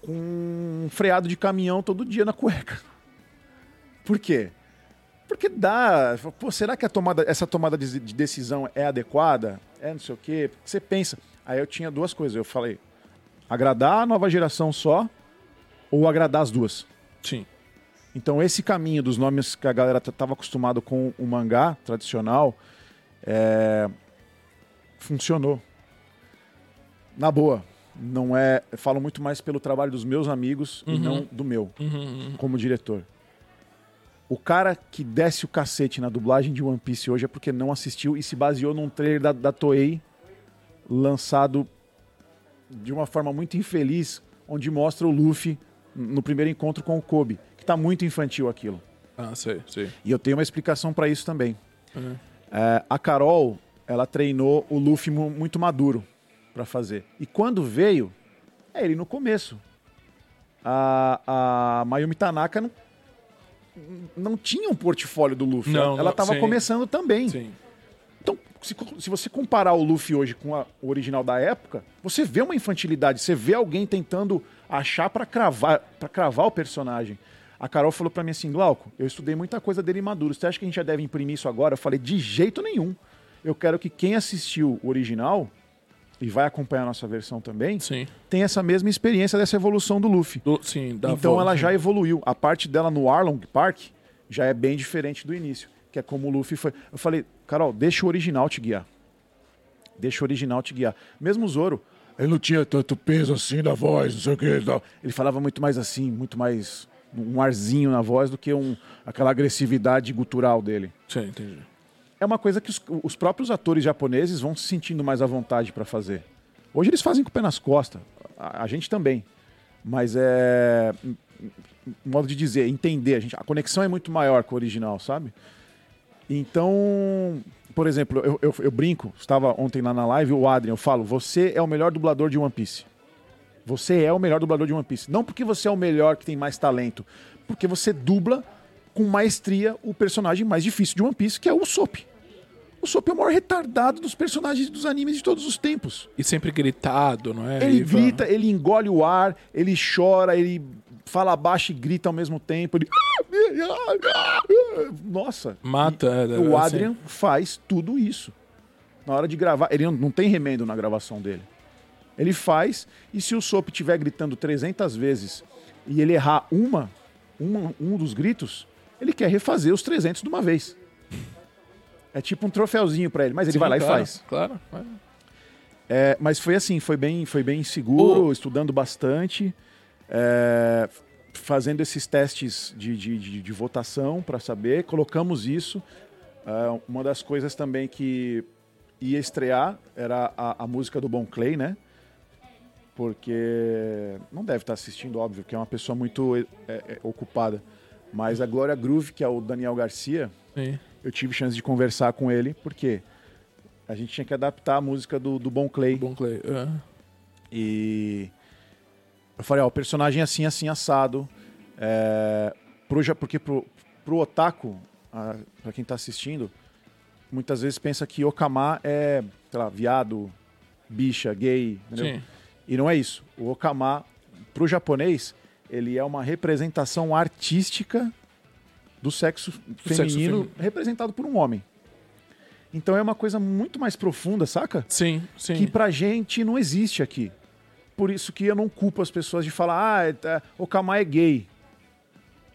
com um freado de caminhão todo dia na cueca. Por quê? Porque dá, pô, será que a tomada, essa tomada de de decisão é adequada? É não sei o quê? Porque você pensa. Aí eu tinha duas coisas, eu falei, agradar a nova geração só ou agradar as duas? Sim. Então esse caminho dos nomes que a galera estava acostumado com o mangá tradicional é, funcionou. Na boa, não é. Falo muito mais pelo trabalho dos meus amigos e Uhum. não do meu Uhum, uhum. como diretor. O cara que desce o cacete na dublagem de One Piece hoje é porque não assistiu e se baseou num trailer da, da Toei lançado de uma forma muito infeliz, onde mostra o Luffy no primeiro encontro com o Kobe, que tá muito infantil aquilo. Ah, sei, sei. E eu tenho uma explicação para isso também. Uhum. É, a Carol, ela treinou o Luffy mu- muito maduro para fazer. E quando veio, é ele no começo. A, a Mayumi Tanaka não, não tinha um portfólio do Luffy. Não, ela estava começando também. Sim. Então, se, se você comparar o Luffy hoje com a- o original da época, você vê uma infantilidade, você vê alguém tentando achar pra cravar, para cravar o personagem. A Carol falou pra mim assim, Glauco, eu estudei muita coisa dele maduro. Você acha que a gente já deve imprimir isso agora? Eu falei, de jeito nenhum. Eu quero que quem assistiu o original e vai acompanhar a nossa versão também, Sim. tenha essa mesma experiência dessa evolução do Luffy. Do- sim, Então volta. ela já evoluiu. A parte dela no Arlong Park já é bem diferente do início, que é como o Luffy foi. Eu falei, Carol, deixa o original te guiar. Deixa o original te guiar. Mesmo o Zoro, Ele não tinha tanto peso assim na voz, não sei o que tal. ele falava muito mais assim, muito mais um arzinho na voz do que um, aquela agressividade gutural dele. Sim, entendi. É uma coisa que os, os próprios atores japoneses vão se sentindo mais à vontade para fazer. Hoje eles fazem com o pé nas costas, a, a gente também. Mas é. modo de dizer, entender. A, gente, a conexão é muito maior com o original, sabe? Então, por exemplo, eu, eu, eu brinco, estava ontem lá na live, o Adrian, eu falo, você é o melhor dublador de One Piece. Você é o melhor dublador de One Piece. Não porque você é o melhor que tem mais talento, porque você dubla com maestria o personagem mais difícil de One Piece, que é o Usopp. O Usopp é o maior retardado dos personagens dos animes de todos os tempos. E sempre gritado, não é? Ele fala- grita, ele engole o ar, ele chora, ele fala baixo e grita ao mesmo tempo. Ele... Nossa. Mata. E é, o assim. Adrian faz tudo isso. Na hora de gravar, ele não, não tem remendo na gravação dele. Ele faz, e se o Sop estiver gritando 300 vezes e ele errar uma, uma, um dos gritos, ele quer refazer os 300 de uma vez. É tipo um troféuzinho pra ele, mas ele Sim, vai lá claro, e faz. Claro. É, mas foi assim, foi bem, foi bem seguro, estudando bastante, é, fazendo esses testes de, de, de- de votação para saber, colocamos isso. É, uma das coisas também que ia estrear era a, a música do Bon Clay, né? Porque não deve estar assistindo, óbvio, que é uma pessoa muito é, é, ocupada. Mas a Glória Groove, que é o Daniel Garcia, Sim. eu tive chance de conversar com ele, porque a gente tinha que adaptar a música do, do Bon Clay. Bom Clay. é. E eu falei, ó, o personagem é assim, assim, assado. É, pro, porque pro, pro otaku, a, pra quem tá assistindo, muitas vezes pensa que Okama é, sei lá, viado, bicha, gay, entendeu? Sim. E não é isso. O Okama, pro japonês, ele é uma representação artística do sexo sexo feminino feminino. representado por um homem. Então é uma coisa muito mais profunda, saca? Sim, sim. Que pra gente não existe aqui. Por isso que eu não culpo as pessoas de falar, ah, é- é- o Kamai é gay.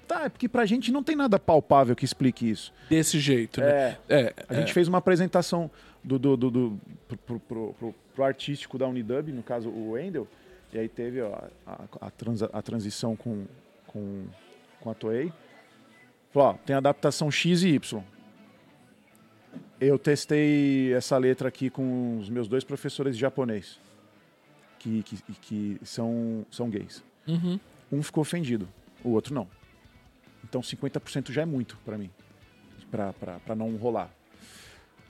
Tá, é porque pra gente não tem nada palpável que explique isso. Desse jeito, né? É. A gente fez uma apresentação do, do, do, do- pro, pro- pro- pro- pro artístico da Unidub, no caso o Wendel, e aí teve ó, a, a, transa- a transição com, com, com a Toei. Falou, ó, tem adaptação X e Y. Eu testei essa letra aqui com os meus dois professores de japonês, que, que, que são, são gays. Uhum. Um ficou ofendido, o outro não. Então 50% já é muito pra mim, pra não rolar.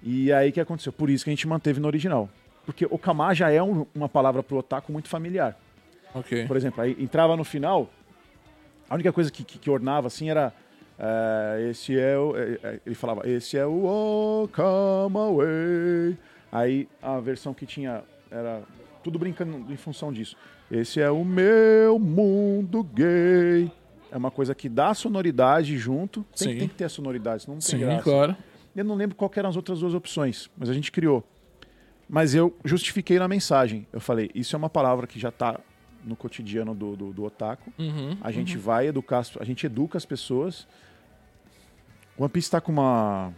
E aí o que aconteceu? Por isso que a gente manteve no original. Porque Okama já é um- uma palavra pro otaku muito familiar. Por exemplo, aí entrava no final, a única coisa que, que, que ornava assim era. é, esse é o. é, é, ele falava, esse é o Okama Way. Aí a versão que tinha era tudo brincando em função disso. Esse é o meu mundo gay. É uma coisa que dá sonoridade junto. Tem, tem que ter a sonoridade, senão não tem Sim, graça. claro. Eu não lembro qual eram as outras duas opções, mas a gente criou. Mas eu justifiquei na mensagem. Eu falei, isso é uma palavra que já está no cotidiano do, do, do otaku. Uhum. A gente vai educar, a gente educa as pessoas. O One Piece está com uma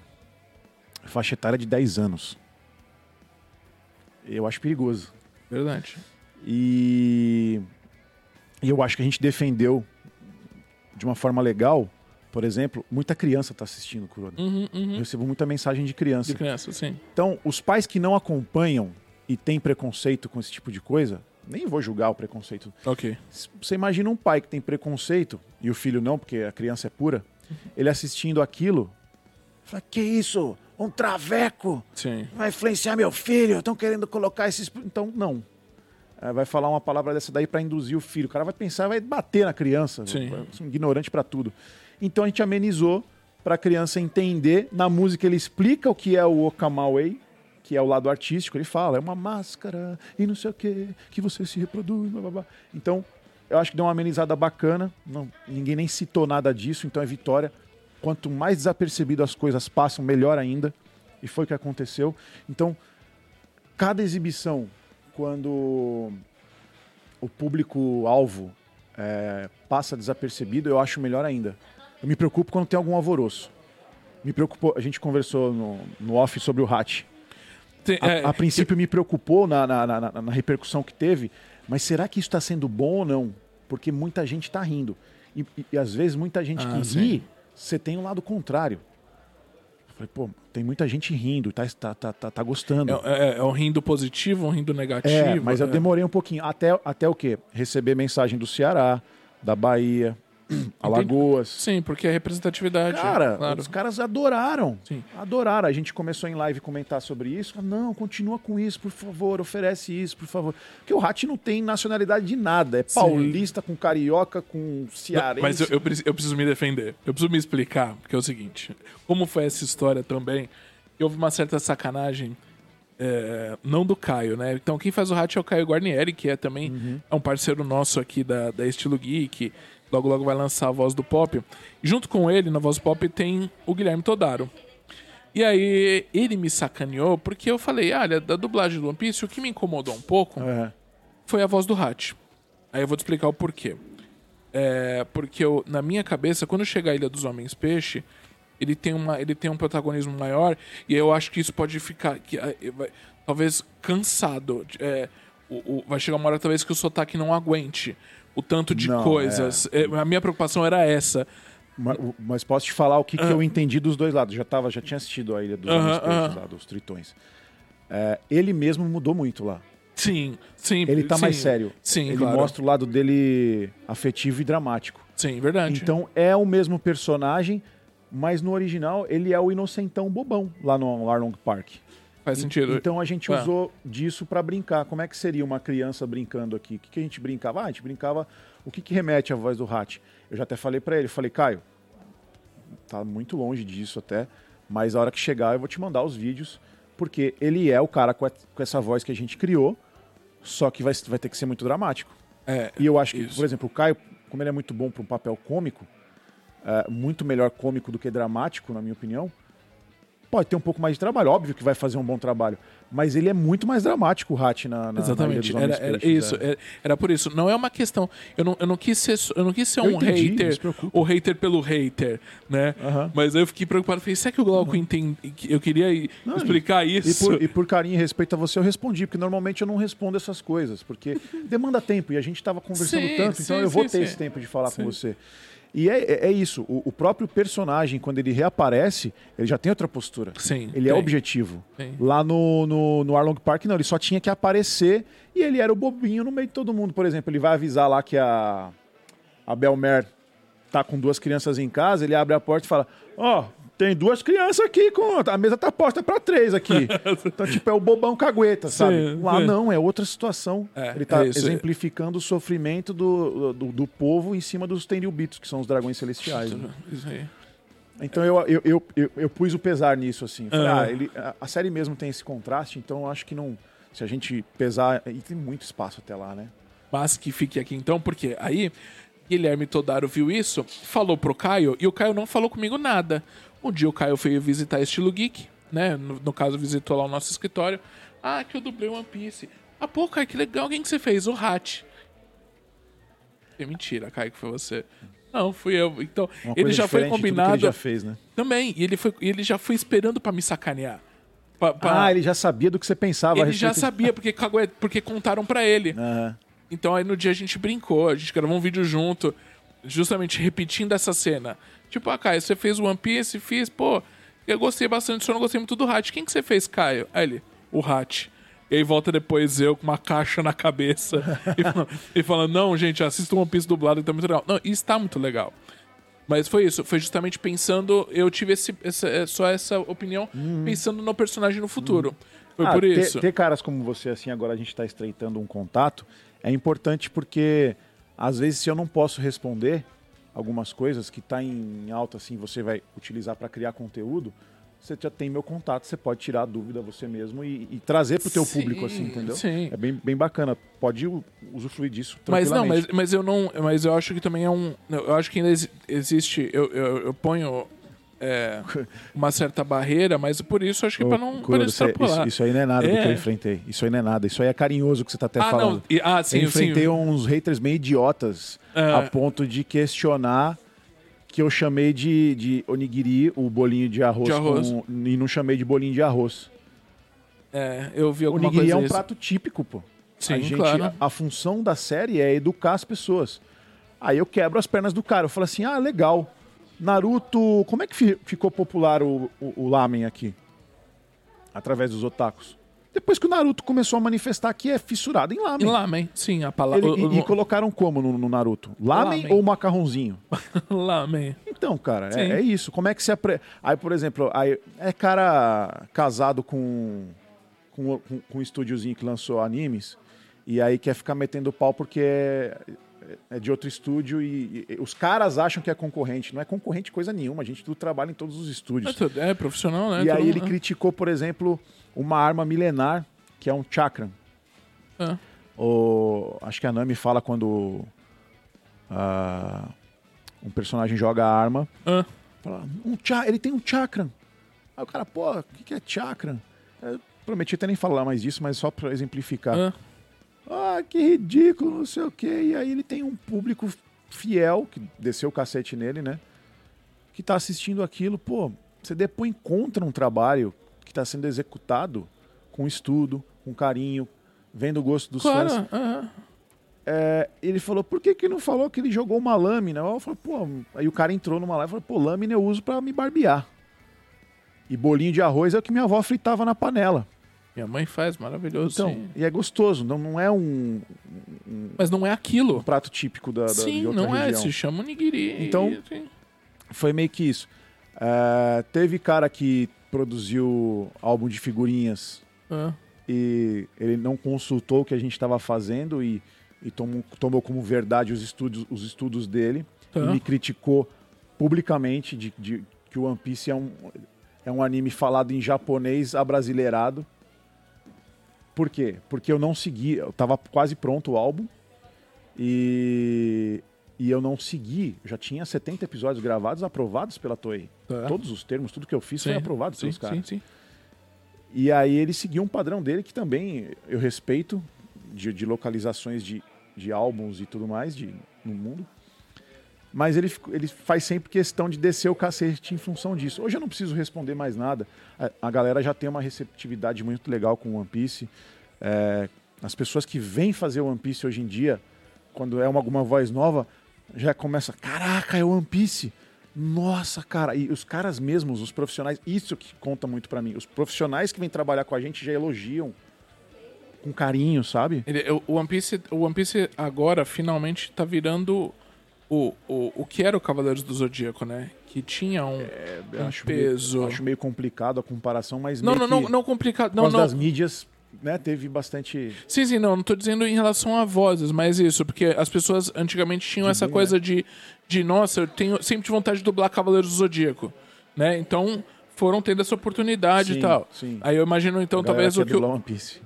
faixa etária de 10 anos. Eu acho perigoso. Verdade. E, e eu acho que a gente defendeu de uma forma legal. Por exemplo, muita criança está assistindo o Kuroda. Uhum, Eu uhum. recebo muita mensagem de criança. De criança, sim. Então, os pais que não acompanham e têm preconceito com esse tipo de coisa, nem vou julgar o preconceito. Ok. Você imagina um pai que tem preconceito e o filho não, porque a criança é pura, ele assistindo aquilo, fala: Que isso? Um traveco Sim. vai influenciar meu filho? Estão querendo colocar esses. Então, não. É, Vai falar uma palavra dessa daí para induzir o filho. O cara vai pensar, vai bater na criança. Sim. Ser um ignorante para tudo. Então a gente amenizou para a criança entender. Na música ele explica o que é o Okamaway, que é o lado artístico. Ele fala, é uma máscara e não sei o que, que você se reproduz, blá, blá, blá. Então, eu acho que deu uma amenizada bacana. Não, ninguém nem citou nada disso, então é vitória. Quanto mais desapercebido as coisas passam, melhor ainda. E foi o que aconteceu. Então, cada exibição, quando o público-alvo é, passa desapercebido, eu acho melhor ainda. Eu me preocupo quando tem algum alvoroço. Me preocupou, a gente conversou no, no off sobre o Hat. A, é, a princípio me preocupou na, na, na- na- repercussão que teve, mas será que isso está sendo bom ou não? Porque muita gente está rindo. E, e- e às vezes muita gente Ah, que sim. ri, você tem um lado contrário. Eu falei, pô, tem muita gente rindo, tá, tá, tá, tá, tá gostando. É, é- é um rindo positivo, um rindo negativo. É, mas eu é. demorei um pouquinho. Até, até o quê? Receber mensagem do Ceará, da Bahia, Alagoas. Sim, porque é representatividade. Cara, claro. os caras adoraram. Sim. Adoraram. A gente começou em live comentar sobre isso. Não, continua com isso, por favor. Oferece isso, por favor. Porque o Rat não tem nacionalidade de nada. É Sim. paulista com carioca, com Não, cearense. Mas eu, eu preciso, eu preciso me defender. Eu preciso me explicar, porque é o seguinte: como foi essa história também? Houve uma certa sacanagem. é, não do Caio, né? Então quem faz o Hat é o Caio Guarnieri, que é também Uhum. é um parceiro nosso aqui da, da Estilo Geek. Logo, logo vai lançar a Voz do Pop. Junto com ele, na Voz Pop, tem o Guilherme Todaro. E aí, ele me sacaneou porque eu falei, olha, da dublagem do One Piece, o que me incomodou um pouco É. foi a voz do Hat. Aí eu vou te explicar o porquê. É, porque eu, na minha cabeça, quando chega a Ilha dos Homens Peixe, ele tem, uma, ele tem um protagonismo maior e eu acho que isso pode ficar que, é, vai- talvez cansado. É, o, o- vai chegar uma hora talvez que o sotaque não aguente o tanto de Não, coisas. É, a minha preocupação era essa. Ma- o- Mas posso te falar o que, que eu entendi dos dois lados. Já, tava, já tinha assistido a Ilha dos Aham, Homens Peixes, aham. lá, dos Tritões. É, ele mesmo mudou muito lá. Sim, sim. Ele tá sim, mais sério. Sim, ele claro. mostra o lado dele afetivo e dramático. Sim, verdade. Então é o mesmo personagem, mas no original ele é o inocentão bobão lá no Arlong Park. Faz sentido. Então a gente É. usou disso pra brincar. Como é que seria uma criança brincando aqui? O que, que a gente brincava? Ah, a gente brincava. O que, que remete à voz do Hat? Eu já até falei pra ele, falei, Caio, tá muito longe disso até, mas a hora que chegar eu vou te mandar os vídeos, porque ele é o cara com, a- com essa voz que a gente criou, só que vai, vai ter que ser muito dramático. É, E eu acho que, Isso. por exemplo, o Caio, como ele é muito bom para um papel cômico, é, muito melhor cômico do que dramático, na minha opinião, pode ter um pouco mais de trabalho. Óbvio que vai fazer um bom trabalho. Mas ele é muito mais dramático, o Hat, na, na Exatamente, na era, era Peixes, isso, é. era, era por isso. Não é uma questão. Eu não, eu não quis ser, eu não quis ser Eu um entendi, hater, o hater pelo hater, né? Aham. Mas eu fiquei preocupado. Falei, será que o Glauco entende? Eu queria Não, explicar E isso. por, e por carinho e respeito a você, eu respondi, porque normalmente eu não respondo essas coisas, porque demanda tempo e a gente estava conversando Sim, tanto, então sim, eu vou sim, ter sim. esse tempo de falar com você. E é, é- é isso, o, o próprio personagem, quando ele reaparece, ele já tem outra postura. Sim, Ele é tem. objetivo. Tem. Lá no, no, no Arlong Park, não, ele só tinha que aparecer e ele era o bobinho no meio de todo mundo. Por exemplo, ele vai avisar lá que a, a Belmer tá com duas crianças em casa, ele abre a porta e fala: Ó, tem duas crianças aqui, com a mesa tá posta pra três aqui. então, tipo, é o bobão cagueta, sabe? Sim, Lá sim. não, é outra situação. É, ele tá é isso. exemplificando o sofrimento do, do, do povo em cima dos Tenryubitos, que são os dragões celestiais. né? Isso aí. Então eu, eu, eu, eu, eu pus o pesar nisso, assim. Falei, Ah. ah, ele, a, a série mesmo tem esse contraste, então eu acho que não. Se a gente pesar. E tem muito espaço até lá, né? Mas que fique aqui então, porque aí Guilherme Todaro viu isso, falou pro Caio, e o Caio não falou comigo nada. Um dia o Caio veio visitar Estilo Geek, né? No, no caso, visitou lá o nosso escritório. Ah, que eu dublei One Piece. Ah, pô, Caio, que legal. Quem que você fez? O Hat. É mentira, Caio, que foi você. Não, fui eu. Então, Uma ele já foi combinado ele já fez, né? também. E ele, foi, ele já foi esperando pra me sacanear. Pra- pra- Ah, ele já sabia do que você pensava a ele já de- sabia, porque, cagué- porque contaram pra ele. Aham. Então aí no dia a gente brincou, a gente gravou um vídeo junto, justamente repetindo essa cena. Tipo, ah, Caio, você fez One Piece, fiz, pô, eu gostei bastante, só não gostei muito do Hat. Quem que você fez, Caio? Aí ele, o Hat. E aí volta depois eu com uma caixa na cabeça e, fala, e não, gente, assista o One Piece dublado que tá muito legal. Não, e está muito legal. Mas foi isso, foi justamente pensando, eu tive esse, essa, é, só essa opinião pensando no personagem no futuro. Foi Ah, por ter- isso. Ter, caras como você, assim, agora a gente está estreitando um contato, é importante porque, às vezes, se eu não posso responder algumas coisas que tá em alta, assim, você vai utilizar para criar conteúdo, você já tem meu contato, você pode tirar a dúvida você mesmo e, e trazer para o teu Sim, público, assim, entendeu? sim. É bem, bem bacana. Pode usufruir disso Mas não, mas, mas eu não. Mas eu acho que também é um. Eu acho que ainda exi- existe. Eu, eu, eu ponho é, uma certa barreira, mas por isso acho que Ô, pra não, Cura, você- extrapolar. isso, isso aí não é nada do É. que eu enfrentei. Isso aí não é nada. Isso aí é carinhoso que você tá até ah, falando. não. E- ah, sim, eu enfrentei sim. uns haters meio idiotas É. a ponto de questionar que eu chamei de, de onigiri o bolinho de arroz, De arroz. com- e não chamei de bolinho de arroz. É, eu vi alguma onigiri coisa é um isso. prato típico, pô. Sim, a, gente, claro. a, a função da série é educar as pessoas. Aí eu quebro as pernas do cara. Eu falo assim: ah, legal. Naruto, como é que fi- ficou popular o, o, o lamen aqui? Através dos otakus. Depois que o Naruto começou a manifestar que é fissurado em lamen. Em lamen, sim, a palavra. Ele- e, e colocaram como no, no Naruto? Lamen, Lamen. ou macarrãozinho? lamen. Então, cara, é, é isso. Como é que se apre... Aí, por exemplo, aí, é cara casado com, com, com, com um estúdiozinho que lançou animes e aí quer ficar metendo pau porque é, é de outro estúdio e, e os caras acham que é concorrente. Não é concorrente coisa nenhuma. A gente tudo trabalha em todos os É, estúdios. tudo- é profissional, né? e aí Todo ele mundo- criticou, por exemplo, uma arma milenar que é um chakram. Ah, O, acho que a Nami fala quando ah, um personagem joga a arma. ah, Fala, um ele tem um chakram. Aí o cara, pô, o que, que é chakram? Eu prometi até nem falar mais disso, mas só pra exemplificar. ah. Ah, que ridículo, não sei o quê. E aí ele tem um público fiel, que desceu o cacete nele, né? Que tá assistindo aquilo. Pô, você depois encontra um trabalho que está sendo executado com estudo, com carinho, vendo o gosto dos Claro, fãs. ah, É, ele falou, por que, que não falou que ele jogou uma lâmina? Eu falei, pô, aí o cara entrou numa live e falou, pô, lâmina eu uso pra me barbear. E bolinho de arroz é o que minha avó fritava na panela. Minha mãe faz, maravilhoso. Então, sim. e é gostoso, não, não é um, um Mas não é aquilo. prato típico da, da Sim, não é. região. Se chama nigiri. Então- sim. Foi meio que isso. É, teve cara que produziu álbum de figurinhas Ah, e ele não consultou o que a gente estava fazendo e, e tomou, tomou como verdade os estudos, os estudos dele. Tá. e me criticou publicamente de, de que o One Piece é um, é um anime falado em japonês abrasileirado. Por quê? Porque eu não segui, eu tava quase pronto o álbum e E eu não segui, já tinha 70 episódios gravados, aprovados pela Toei. Tá. Todos os termos, tudo que eu fiz foi Sim, aprovado sim, pelos caras. sim, sim. E aí ele seguiu um padrão dele que também eu respeito, de, de localizações de, de álbuns e tudo mais de, no mundo. Mas ele, ele faz sempre questão de descer o cacete em função disso. Hoje eu não preciso responder mais nada. A, galera já tem uma receptividade muito legal com o One Piece. É, as pessoas que vêm fazer o One Piece hoje em dia, quando é uma, alguma voz nova, já começa, caraca, é One Piece. Nossa, cara. E os caras mesmos, os profissionais, isso que conta muito pra mim. Os profissionais que vêm trabalhar com a gente já elogiam com carinho, sabe? O One Piece, o One Piece agora finalmente tá virando o, o, o que era o Cavaleiros do Zodíaco, né? Que tinha um, Eu um acho peso. Meio, acho meio complicado a comparação, mas não, não, não, não complicado. Não, não. das mídias, né, teve bastante... Sim, sim, não, não tô dizendo em relação a vozes, mas isso, porque as pessoas antigamente tinham De essa boom, coisa de, de, nossa, eu tenho sempre tive vontade de dublar Cavaleiros do Zodíaco, né? Então foram tendo essa oportunidade Sim, e tal. sim. Aí eu imagino, então, talvez o que. One Piece.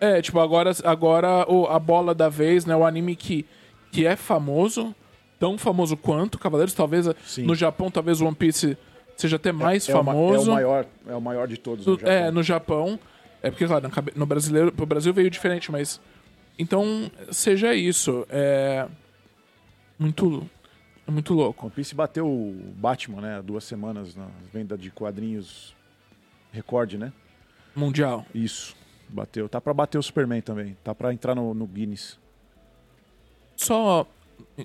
É, tipo, agora, agora o, a bola da vez, né? O anime que, que é famoso, tão famoso quanto Cavaleiros, talvez Sim. no Japão, talvez o One Piece seja até mais é, ma- famoso. é o maior, é o maior de todos. Do- no Japão. é, no Japão. É porque, claro, no brasileiro, pro Brasil veio diferente, mas. Então, seja isso. É. Muito. É muito louco. One Piece bateu o Batman, né, há duas semanas na venda de quadrinhos recorde, né? Mundial. Isso, bateu. Tá pra bater o Superman também. Tá pra entrar no, no Guinness. Só.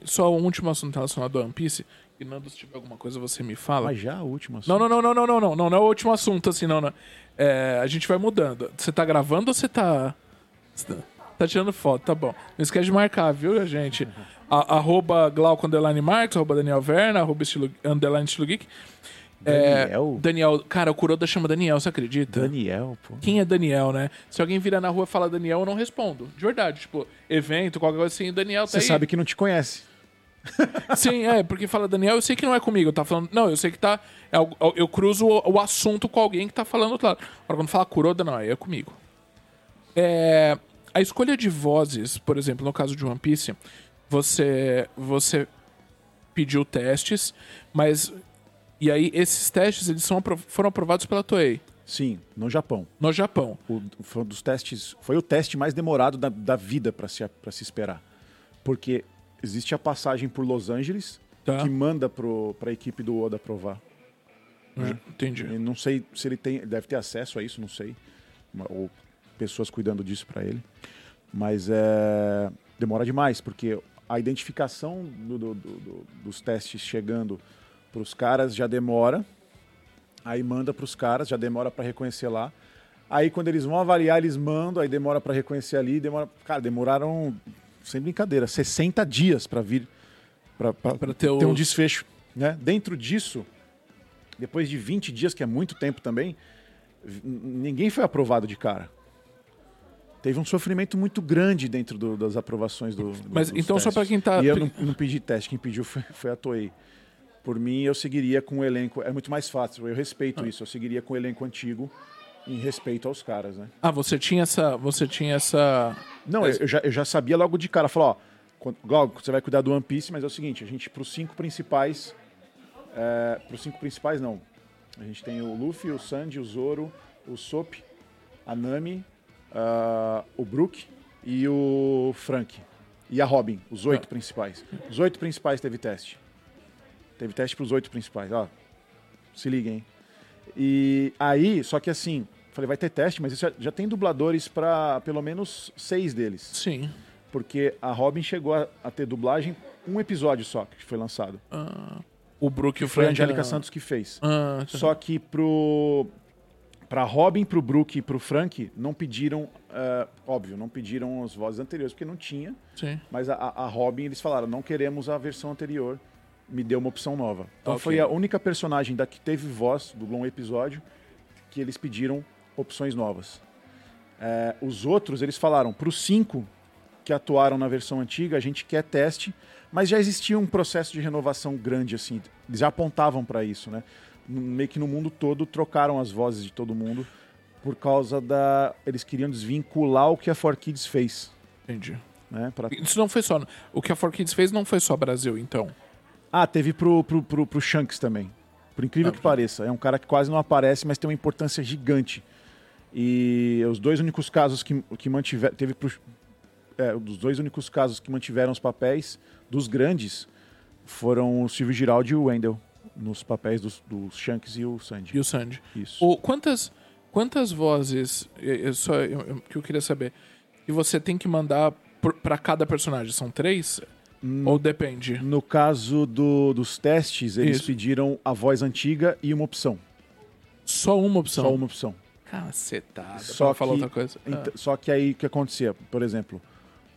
Só um último assunto relacionado a One Piece. E Nando, se tiver alguma coisa, você me fala. Mas já o último assunto. Não, não, não, não, não, não, não. Não, é o último assunto, assim, não. não. É, a gente vai mudando. Você tá gravando ou você tá. Tá, tá tirando foto, tá bom. Não esquece de marcar, viu, gente? A, arroba Glauco Underline Marcos, arroba Daniel Verna, arroba estilo, Underline Estilo Geek. É, Daniel? Daniel. Cara, o Kuroda chama Daniel, você acredita? Daniel, pô. Quem é Daniel, né? Se alguém vira na rua e fala Daniel, eu não respondo. De verdade. Tipo, evento, qualquer coisa assim, Daniel tá Você aí. sabe que não te conhece. Sim, é, porque fala Daniel, eu sei que não é comigo, tá falando. Não, eu sei que tá. é algo- eu cruzo o, o assunto com alguém que tá falando do outro lado. Agora, quando fala Kuroda, não, aí é comigo. É, a escolha de vozes, por exemplo, no caso de One Piece, você, você pediu testes, mas. E aí, esses testes eles são, foram aprovados pela Toei, Sim, no Japão. no Japão. O, foi um dos testes. Foi o teste mais demorado da, da vida para se, pra se esperar. Porque existe a passagem por Los Angeles Tá? que manda pro, pra equipe do Oda aprovar. Entendi. Eu não sei se ele tem. Deve ter acesso a isso, não sei. Ou pessoas cuidando disso para ele. Mas é, demora demais, porque a identificação do- do- do- dos testes chegando para os caras já demora. Aí manda para os caras, já demora para reconhecer lá. Aí quando eles vão avaliar, eles mandam, aí demora para reconhecer ali, demora. Cara, demoraram, sem brincadeira, 60 dias para vir para ter ter um desfecho. Né? Dentro disso, depois de 20 dias, que é muito tempo também, ninguém foi aprovado de cara. Teve um sofrimento muito grande dentro do- das aprovações do. do- Mas então, só testes. pra quem tá- E eu não, não pedi teste, quem pediu foi, foi a Toei. Por mim, eu seguiria com o elenco. É muito mais fácil, eu Ah. respeito isso. Eu seguiria com o elenco antigo em respeito aos caras, né? Ah, você tinha essa. Você tinha essa. Não, eu, eu já, eu já sabia logo de cara. Falou, ó, quando- Glauco, você vai cuidar do One Piece, mas é o seguinte, a gente, pros cinco principais... É, pros cinco principais, não. A gente tem o Luffy, o Sandy, o Zoro, o Sop, a Nami, ah, o Brook e o Frank. E a Robin, os oito Tá. principais. Os oito principais teve teste. Teve teste pros oito principais, ó. Se liguem, hein? E aí, só que assim, falei, vai ter teste, mas isso já, já tem dubladores para pelo menos seis deles. Sim. Porque a Robin chegou a, a ter dublagem um episódio só que foi lançado. O Brook e o Foi a Frank. Angélica era- Santos que fez. Ah, tá. Só que pro pra Robin, pro Brook e pro Frank não pediram, eh, óbvio, não pediram as vozes anteriores porque não tinha. Sim. Mas a a Robin eles falaram, não queremos a versão anterior, me deu uma opção nova. Então Ok. foi a única personagem da que teve voz, dublou um episódio, que eles pediram opções novas. É, os outros, eles falaram, para os cinco que atuaram na versão antiga, a gente quer teste, mas já existia um processo de renovação grande, assim, eles já apontavam para isso, né? Meio que no mundo todo trocaram as vozes de todo mundo por causa da. Eles queriam desvincular o que a 4Kids fez. Entendi. né? Pra... Isso não foi só. O que a 4Kids fez não foi só Brasil, então. Ah, teve pro, pro, pro, pro Shanks também. Por incrível Ah, que pareça. É um cara que quase não aparece, mas tem uma importância gigante. E os dois únicos casos que, que mantiveram. Teve pro, é, os dois únicos casos que mantiveram os papéis dos grandes foram o Silvio Giraldi e o Wendell. Nos papéis dos, dos Shanks e o Sandy. E o Sandy. Isso. O, quantas, quantas vozes eu, só, eu- eu- que eu queria saber que você tem que mandar pra cada personagem? São três? Ou depende? No caso do- dos testes, eles Isso. pediram a voz antiga e uma opção. Só uma opção. Só uma opção. Cacetada. Só falar que- outra coisa. Ah. Só que aí o que acontecia? Por exemplo,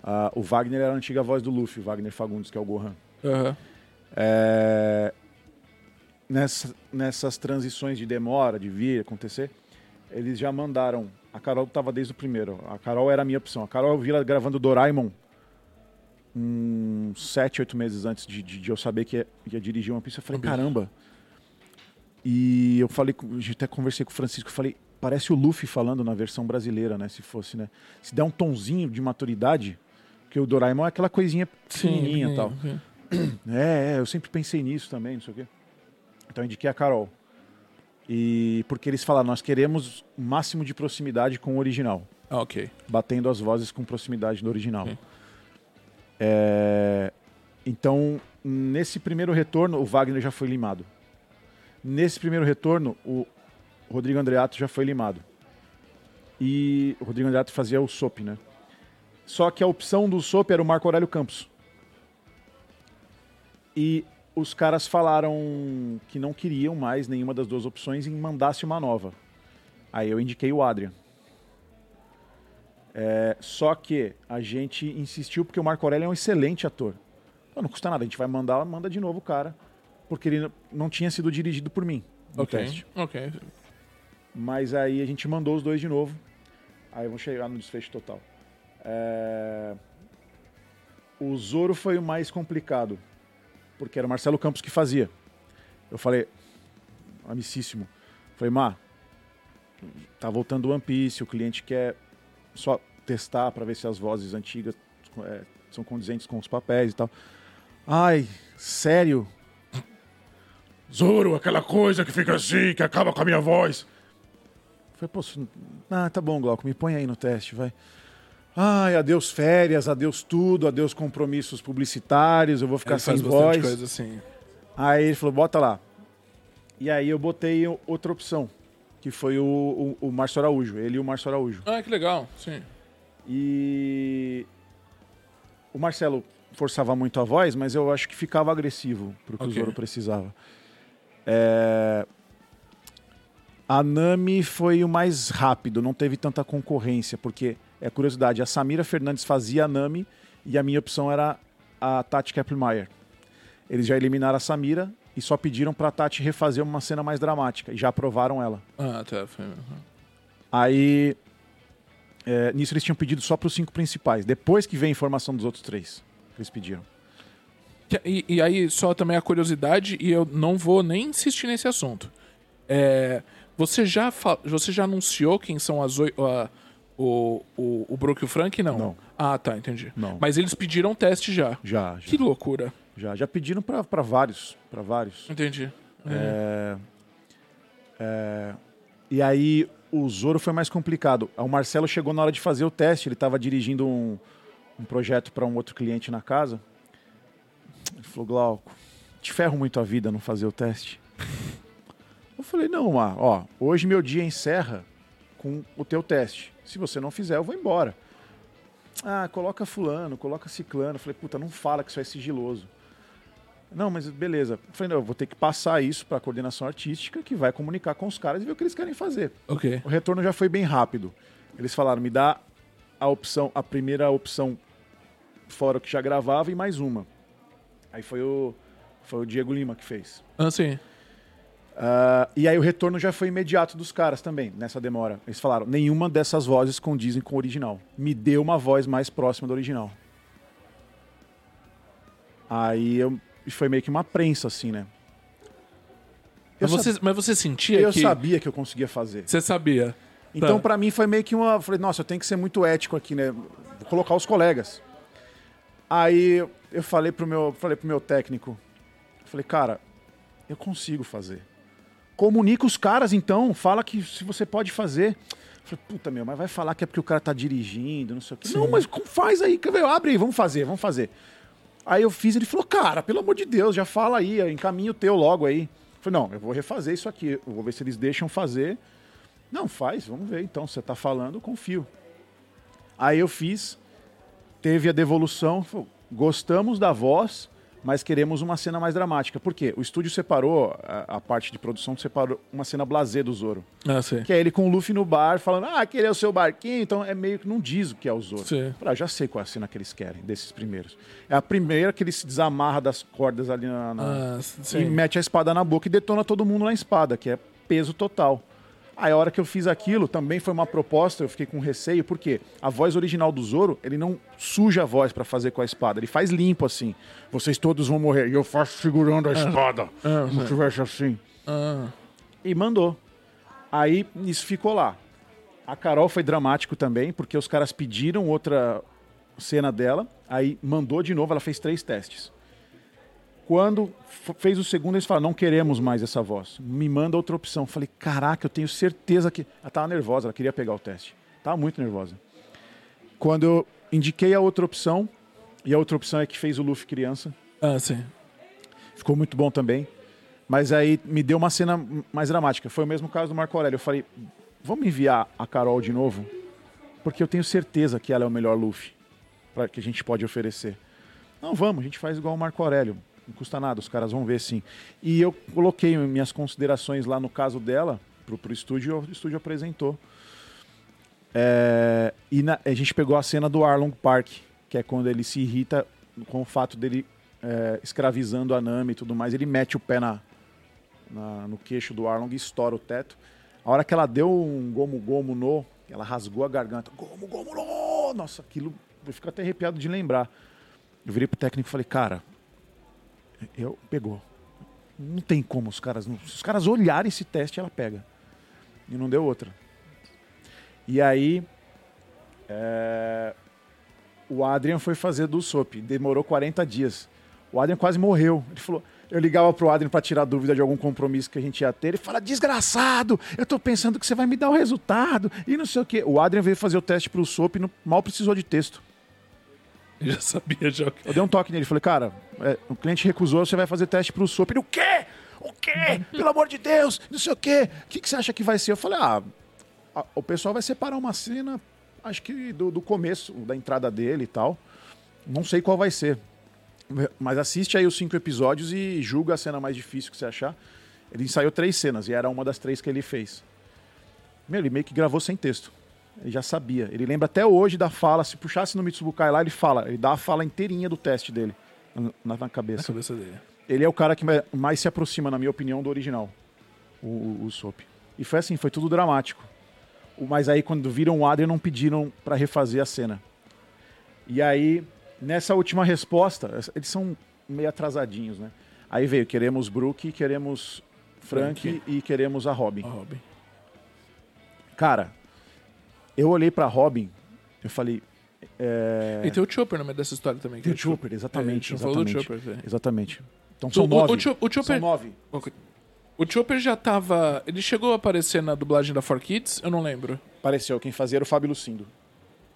ah, o Wagner era a antiga voz do Luffy, o Wagner Fagundes, que é o Gohan. Aham. É, nessa- nessas transições de demora, de vir, acontecer, eles já mandaram. A Carol estava desde o primeiro. A Carol era a minha opção. A Carol eu vi ela gravando Doraemon uns sete, oito meses antes de, de- de eu saber que ia, ia dirigir uma pista. Eu falei, caramba. E eu falei, até conversei com o Francisco, eu falei, parece o Luffy falando na versão brasileira, né? Se fosse, né? Se der um tonzinho de maturidade, porque o Doraemon é aquela coisinha pequenininha e tal. É, é, eu sempre pensei nisso também, não sei o quê. Então eu indiquei a Carol. E porque eles falaram, nós queremos o máximo de proximidade com o original, Ah, ok. batendo as vozes com proximidade do original. Sim. É, então, nesse primeiro retorno, o Wagner já foi limado. Nesse primeiro retorno, o Rodrigo Andreato já foi limado. E o Rodrigo Andreato fazia o SOP, né? Só que a opção do SOP era o Marco Aurélio Campos. E os caras falaram que não queriam mais nenhuma das duas opções e mandasse uma nova. Aí eu indiquei o Adrian. É, só que a gente insistiu porque o Marco Aurélio é um excelente ator. Pô, não custa nada, a gente vai mandar, manda de novo o cara, porque ele não tinha sido dirigido por mim no Ok. teste. Ok. Mas aí a gente mandou os dois de novo. Aí vamos chegar no desfecho total. É, O Zoro foi o mais complicado, porque era o Marcelo Campos que fazia. Eu falei, amicíssimo, falei, Má, tá voltando o One Piece, o cliente quer só testar para ver se as vozes antigas é, são condizentes com os papéis e tal. Ai, sério? Zoro, aquela coisa que fica assim, que acaba com a minha voz. Falei, pô, ah, tá bom, Glauco, me põe aí no teste, vai. Ai, adeus férias, adeus tudo, adeus compromissos publicitários, eu vou ficar Ele sem faz bastante voz. coisa assim. Aí ele falou, bota lá. E aí eu botei outra opção, que foi o, o, o Márcio Araújo, ele e o Márcio Araújo. Ah, que legal. Sim. E o Marcelo forçava muito a voz, mas eu acho que ficava agressivo pro que Ok. o Zoro precisava. É, A Nami foi o mais rápido, não teve tanta concorrência, porque, é curiosidade, a Samira Fernandes fazia a Nami e a minha opção era a Tati Kepler Eles já eliminaram a Samira e só pediram pra Tati refazer uma cena mais dramática e já aprovaram ela. Ah, tá. Foi... Aí, é, nisso eles tinham pedido só para os cinco principais. Depois que vem a informação dos outros três, eles pediram. E, e aí, só também a curiosidade, e eu não vou nem insistir nesse assunto. É, você, já você já anunciou quem são as oito. a- o, o, o Brook e o Frank? Não. Não. Ah, tá, entendi. Não. Mas eles pediram teste já. Já, já. Que loucura. Já, já pediram para vários, para vários. Entendi. É, é, e aí o Zoro foi mais complicado. O Marcelo chegou na hora de fazer o teste, ele estava dirigindo um, um projeto para um outro cliente na casa. Ele falou, Glauco, te ferro muito a vida não fazer o teste. Eu falei, não, Mar, ó, hoje meu dia encerra com o teu teste. Se você não fizer, eu vou embora. Ah, coloca fulano, coloca ciclano. Eu falei, puta, não fala que isso é sigiloso. Não, mas beleza. Eu falei, não, eu vou ter que passar isso para a coordenação artística, que vai comunicar com os caras e ver o que eles querem fazer. Ok. O retorno já foi bem rápido. Eles falaram, me dá a opção, a primeira opção fora o que já gravava e mais uma. Aí foi o, foi o Diego Lima que fez. Ah, sim. Ah, e aí o retorno já foi imediato dos caras também, nessa demora. Eles falaram, nenhuma dessas vozes condizem com o original. Me dê uma voz mais próxima do original. Aí eu, foi meio que uma prensa, assim, né? Eu, Mas você, mas você sentia eu que. sabia que eu conseguia fazer. Você sabia. Então, Tá. pra mim, foi meio que uma. eu Falei, nossa, eu tenho que ser muito ético aqui, né? Vou colocar os colegas. Aí eu falei pro meu, falei pro meu técnico, eu falei, cara, eu consigo fazer. Comunica os caras então, fala que se você pode fazer. Eu falei, puta meu, mas vai falar que é porque o cara tá dirigindo, não sei o quê. Sim. Não, mas faz aí? Abre aí, vamos fazer, vamos fazer. Aí eu fiz, ele falou, cara, pelo amor de Deus, já fala aí, encaminha o teu logo aí. Eu falei, não, eu vou refazer isso aqui, eu vou ver se eles deixam fazer. Não, faz, vamos ver então, você tá falando, confio. Aí eu fiz, teve a devolução, gostamos da voz, mas queremos uma cena mais dramática. Por quê? O estúdio separou, a, a parte de produção separou uma cena blasé do Zoro. Ah, sei. Que é ele com o Luffy no bar, falando, ah, aquele é o seu barquinho, então é meio que não diz o que é o Zoro. Sim. Ah, já sei qual é a cena que eles querem, desses primeiros. É a primeira que ele se desamarra das cordas ali na... na- Ah, e sim. mete a espada na boca e detona todo mundo na espada, que é peso total. Aí a hora que eu fiz aquilo, também foi uma proposta, eu fiquei com receio, porque a voz original do Zoro, ele não suja a voz pra fazer com a espada, ele faz limpo assim. Vocês todos vão morrer. E eu faço segurando a espada, como se tivesse assim. Ah, E mandou. Aí isso ficou lá. A Carol foi dramático também, porque os caras pediram outra cena dela, aí mandou de novo, ela fez três testes. Quando fez o segundo, eles falaram, não queremos mais essa voz. Me manda outra opção. Falei, caraca, eu tenho certeza que... Ela tava nervosa, ela queria pegar o teste. Tava muito nervosa. Quando eu indiquei a outra opção, e a outra opção é que fez o Luffy criança, ah, sim. Ficou muito bom também. Mas aí me deu uma cena mais dramática. Foi o mesmo caso do Marco Aurélio. Eu falei, vamos enviar a Carol de novo? Porque eu tenho certeza que ela é o melhor Luffy pra, que a gente pode oferecer. Não, vamos, a gente faz igual o Marco Aurélio. Não custa nada, os caras vão ver sim. E eu coloquei minhas considerações lá no caso dela, pro, pro estúdio, o estúdio apresentou. É, e na- a gente pegou a cena do Arlong Park, que é quando ele se irrita com o fato dele é, escravizando a Nami e tudo mais. Ele mete o pé na, na- no queixo do Arlong e estoura o teto. A hora que ela deu um gomo gomo no, ela rasgou a garganta. Gomo gomo no! Nossa, aquilo eu fico até arrepiado de lembrar. Eu virei pro técnico e falei, cara, eu pegou. Não tem como os caras. não- se os caras olharem esse teste, ela pega. E não deu outra. E aí. é, o Adrian foi fazer do SOP. Demorou 40 dias. O Adrian quase morreu. Ele falou. Eu ligava pro Adrian para tirar dúvida de algum compromisso que a gente ia ter. Ele fala: desgraçado, eu tô pensando que você vai me dar o resultado. E não sei o quê. O Adrian veio fazer o teste pro SOP e mal precisou de texto. Eu já sabia já. Eu dei um toque nele, falei, cara, é, o cliente recusou, você vai fazer teste pro SOP. Ele, o quê? O quê? Pelo amor de Deus, não sei o quê. O que, que você acha que vai ser? Eu falei, ah, a- o pessoal vai separar uma cena, acho que do, do começo, da entrada dele e tal. Não sei qual vai ser. Mas assiste aí os cinco episódios e julga a cena mais difícil que você achar. Ele ensaiou três cenas e era uma das três que ele fez. Meu, ele meio que gravou sem texto. Ele já sabia. Ele lembra até hoje da fala. Se puxasse no Mitsubukai lá, ele fala. Ele dá a fala inteirinha do teste dele na, na Na cabeça. cabeça dele. Ele é o cara que ma- mais se aproxima, na minha opinião, do original. O, o, o Soap. E foi assim, foi tudo dramático. O- Mas aí, quando viram o Adrian, não pediram pra refazer a cena. E aí, nessa última resposta, es- eles são meio atrasadinhos, né? Aí veio, queremos Brook, queremos Frank, Frank. e queremos a Robin. A Robin. Cara, eu olhei pra Robin, eu falei. É... E tem o Chopper no meio dessa história também. Tem é o Chopper, exatamente. É, a exatamente. Chopper, velho. Exatamente. Então são O- o- nove. o Cho- o Chopper- São nove. Ok. O Chopper já tava. Ele chegou a aparecer na dublagem da 4Kids? Eu não lembro. Apareceu, quem fazia era o Fábio Lucindo.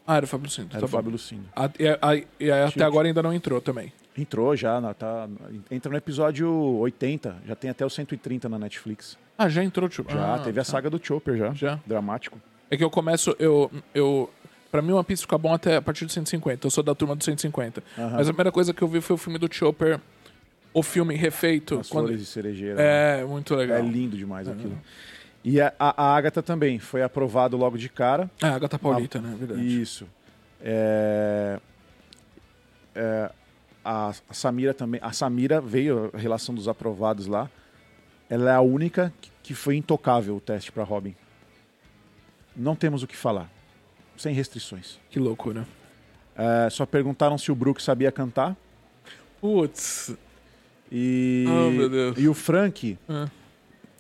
Ah, era o Fábio Cinto. Era tá o. Fábio Lucindo. A- e, a- a- até agora ainda não entrou também. Entrou já, na- tá, entra no episódio 80, já tem até o 130 na Netflix. Ah, já entrou o Chopper. Já, Ah, teve a tá. saga do Chopper já. Já. Dramático. É que eu começo, eu. eu pra mim, One Piece fica bom até a partir do 150. Eu sou da turma do 150. Aham. Mas a primeira coisa que eu vi foi o filme do Chopper, o filme refeito. As quando- flores de cerejeira. né? É, muito legal. É lindo demais aquilo. E a, a, a Agatha também foi aprovado logo de cara. Ah, Agatha Paulita, né? Verdade. Isso. É, é, a, a Samira também. A Samira veio a relação dos aprovados lá. Ela é a única que, que foi intocável o teste para Robin. Não temos o que falar. Sem restrições. Que loucura. É, só perguntaram se o Brook sabia cantar. Putz. E, Oh, meu Deus. e o Frank, Ah.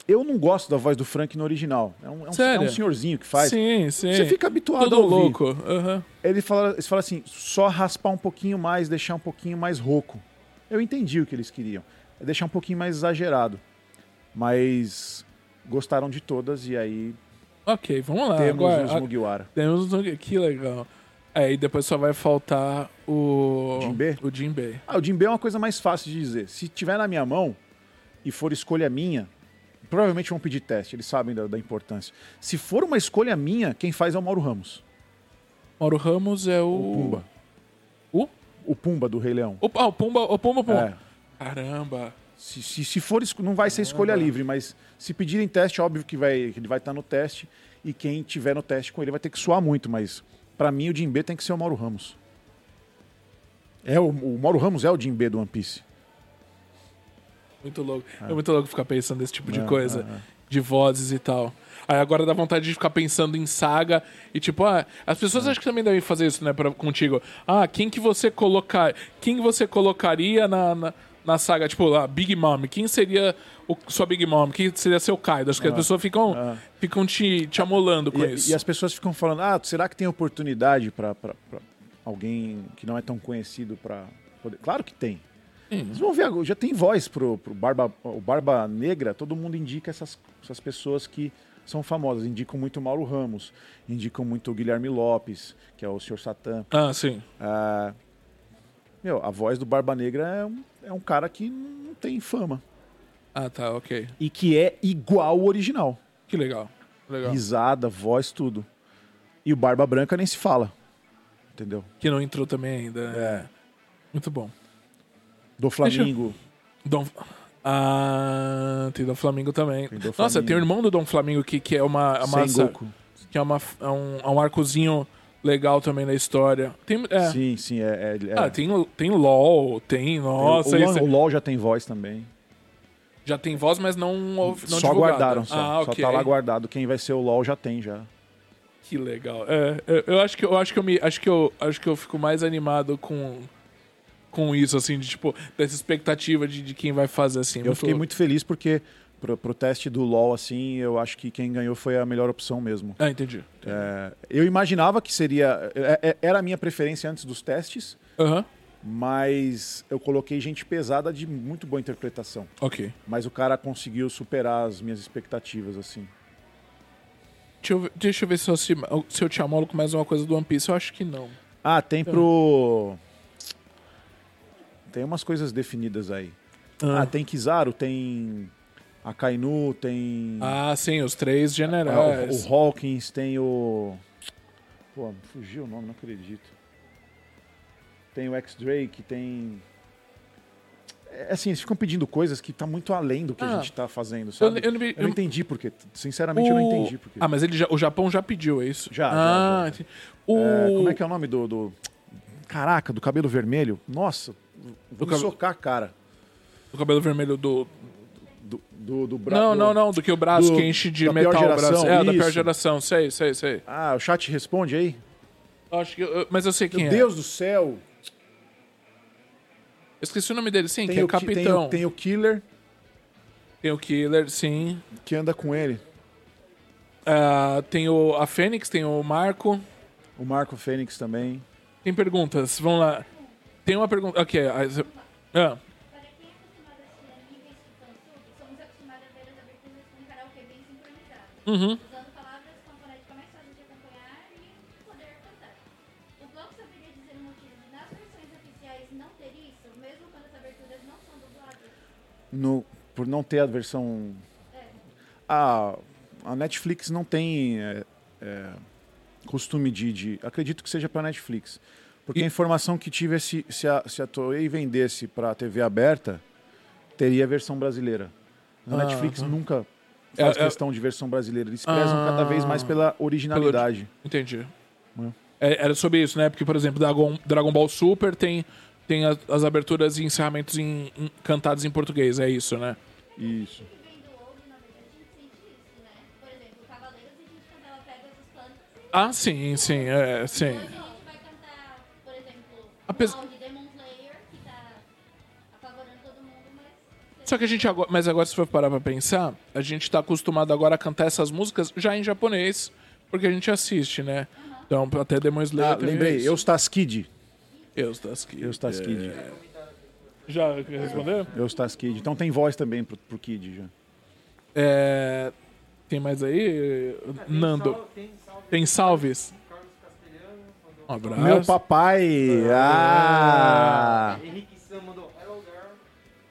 Eu não gosto da voz do Frank no original. É um, é um, é um senhorzinho que faz. Sim, sim. Você fica habituado Tudo a ouvir. louco. Aham. Ele fala, eles falam assim, só raspar um pouquinho mais, deixar um pouquinho mais rouco. Eu entendi o que eles queriam. É deixar um pouquinho mais exagerado. Mas gostaram de todas e aí Ok, vamos lá. temos Agora, os Mugiwara. temos um... Que legal. É, e depois só vai faltar o... Jinbe? O Jinbei. Ah, o Jinbe é uma coisa mais fácil de dizer. Se tiver na minha mão e for escolha minha, provavelmente vão pedir teste, eles sabem da, da importância. Se for uma escolha minha, quem faz é o Mauro Ramos. Mauro Ramos é o... O Pumba. O? O Pumba do Rei Leão. O, ah, o Pumba, o Pumba, Pumba. É. Caramba. Se, se, se for, não vai ser escolha livre, mas se pedirem teste, óbvio que, vai, ele vai estar no teste e quem tiver no teste com ele vai ter que suar muito, mas pra mim o Jinbe tem que ser o Mauro Ramos. É, o, o Mauro Ramos é o Jinbe do One Piece. Muito louco. É, muito louco ficar pensando nesse tipo de É, coisa. é, é. De vozes e tal. Aí agora dá vontade de ficar pensando em saga e tipo, ah, as pessoas É. acho que também devem fazer isso, né, pra, contigo. Ah, quem que você colocar, quem você colocaria na, na, na saga, tipo, lá, Big Mom, quem seria o, sua Big Mom? Quem seria seu Kaido? Acho que as pessoas ficam, ah. ficam te, te amolando com E, isso. e as pessoas ficam falando, ah, será que tem oportunidade pra alguém que não é tão conhecido pra poder... Claro que tem. Sim. Vocês vão ver, agora, já tem voz pro, pro Barba, o Barba Negra, todo mundo indica essas, essas pessoas que são famosas. Indicam muito o Mauro Ramos, indicam muito o Guilherme Lopes, que é o Sr. Satã. Ah, sim. Ah, meu, a voz do Barba Negra é um, é um cara que não tem fama. Ah, tá, ok. E que é igual ao original. Que legal. Legal. Risada, voz, tudo. E o Barba Branca nem se fala. Entendeu? Que não entrou também ainda. É. Muito bom. Do Flamingo. Dom... Ah, tem Dom Flamingo também. Tem Nossa, tem o irmão do Dom Flamingo que, que é uma, uma Sengoku. que é, uma, é, um, é um arcozinho legal também na história. Tem, é. Sim, sim. É, é, é. Ah, tem, tem LOL, tem. Nossa, o, isso- LOL, o LOL já tem voz também. já tem voz, mas não, não só divulgada. guardaram, só. Ah, Só ok. tá lá guardado. Quem vai ser o LOL já tem, já. Que legal. É, eu, eu acho que eu acho que eu me acho que eu acho que eu fico mais animado com com isso assim, de tipo, dessa expectativa de, de quem vai fazer assim. Eu fiquei muito feliz porque pro, pro teste do LOL, assim, eu acho que quem ganhou foi a melhor opção mesmo. Ah, entendi. É, eu imaginava que seria. é- é- Era a minha preferência antes dos testes, Aham. mas eu coloquei gente pesada de muito boa interpretação. OK. Mas o cara conseguiu superar as minhas expectativas, assim. Deixa eu, ver- deixa eu ver se eu, se, se eu te amolo com mais uma coisa do One Piece. Eu acho que não. Ah, tem pro. Tem umas coisas definidas aí. Ah, tem Kizaru, tem. Akainu, tem. Ah, sim, os três Ah, generais. o, o Hawkins, tem o. Pô, fugiu o nome, não acredito. Tem o X-Drake, tem. É assim, eles ficam pedindo coisas que tá muito além do que Ah. a gente tá fazendo, sabe? Eu- eu não vi- não eu- entendi por quê. Sinceramente, eu não O- entendi por quê. Ah, mas ele já- o Japão já pediu, é isso? Já, já, ah, já. entendi. O... É, como é que é o nome do. do- Caraca, do cabelo vermelho? Nossa, vou me cab- socar a cara. O cabelo vermelho do. Do, do, do bra- Não, não, não, do que o braço do- que enche de pior metal o braço. geração, É, da pior isso. geração, sei, sei, sei. Ah, o chat responde aí? Acho que, eu- mas eu sei quem Meu é. Deus do céu! Eu esqueci o nome dele, sim, que Tem é o, ki- tem, Capitão. o, tem o Killer Tem o Killer, sim. que anda com ele. Ah, tem o, a Fênix, tem o Marco. O Marco Fênix também. Tem perguntas, vamos lá. Tem uma pergunta. Ok, ah, uhum. usando palavras a mais de acompanhar e poder cantar. O bloco saberia dizer o motivo de nas versões oficiais não ter isso, mesmo quando as aberturas não são dubladas? No, por não ter a versão. A, a Netflix não tem é, é, costume de, de- Acredito que seja para Netflix. Porque E- a informação que tive é se, se a, se a Toei vendesse para TV aberta, teria a versão brasileira. A Ah, Netflix nunca faz É, é- questão de versão brasileira. Eles prezam Ah. cada vez mais pela originalidade. Entendi. É. É, era sobre isso, né? Porque, por exemplo, Dragon, Dragon Ball Super tem, tem as, as aberturas e encerramentos em, em- cantados em português, é isso, né? Isso. Que vem do ouro, na verdade, Só que a gente agora, mas agora se for parar pra pensar, a gente tá acostumado agora a cantar essas músicas já em japonês, porque a gente assiste, né? Então, até Demon Slayer Ah, é lembrei, isso. Kid. Eustas Kid. Eustas Kid. Já respondeu? Eustas Kid. Então tem voz também pro, pro Kid já. É... Tem mais aí? Nando. Tem salves? Um abraço. Meu papai! Ah! Henrique Sam mandou.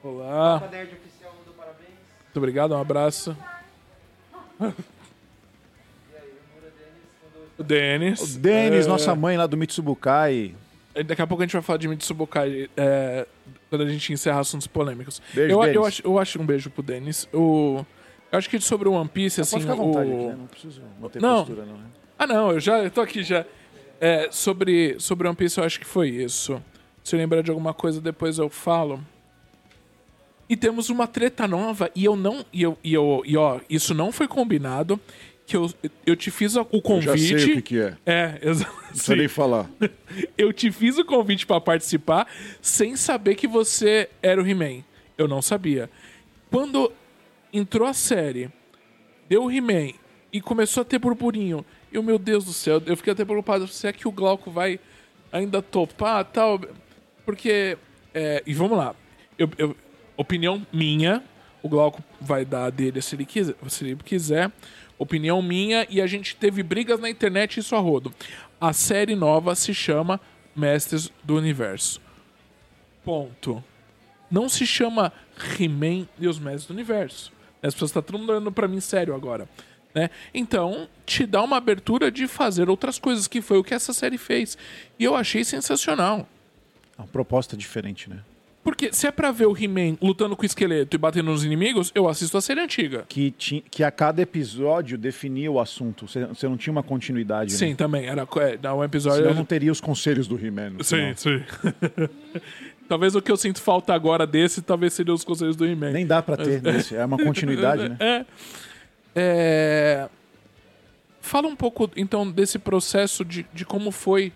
Olá. Muito obrigado, um abraço. O Denis. O Denis, É, nossa mãe lá do Mitsubukai. Daqui a pouco a gente vai falar de Mitsubukai é, quando a gente encerrar assuntos polêmicos. Beijo, eu, Denis. eu, acho, eu acho um beijo pro Denis. O, eu acho que sobre o One Piece, assim. Pode ficar à vontade o... aqui, né? Não preciso manter Não. postura, não. Né? Ah, não, eu já eu tô aqui já. É, sobre, sobre One Piece, eu acho que foi isso. Se eu lembrar de alguma coisa, depois eu falo. E temos uma treta nova, e eu não. E, eu, e, eu, e ó, isso não foi combinado. Que eu, eu te fiz o Já convite. sei o que, que é. É, exato. Não precisa nem falar. Eu te fiz o convite pra participar sem saber que você era o He-Man. Eu não sabia. Quando entrou a série, deu o He-Man e começou a ter burburinho. Eu, meu Deus do céu, eu fiquei até preocupado. Será que o Glauco vai ainda topar tal? Porque. é, e vamos lá. Eu, eu- opinião minha. O Glauco vai dar a dele se ele quiser. Se ele quiser. Opinião minha. E a gente teve brigas na internet isso a rodo. A série nova se chama Mestres do Universo. Ponto. Não se chama He-Man e os Mestres do Universo. As pessoas estão todo mundo olhando pra mim sério agora. Né? Então, te dá uma abertura de fazer outras coisas, que foi o que essa série fez. E eu achei sensacional. É uma proposta diferente, né? Porque se é pra ver o He-Man lutando com o esqueleto e batendo nos inimigos, eu assisto a série antiga. Que, ti, que a cada episódio definia o assunto. Você, não tinha uma continuidade. Sim, Né? também. Era co- é, um episódio. Senão não teria os conselhos do He-Man. Sim, final. sim. talvez o que eu sinto falta agora desse, talvez seria os conselhos do He-Man. Nem dá pra ter. nesse- É uma continuidade, né? É. É, Fala um pouco, então, desse processo de, de como foi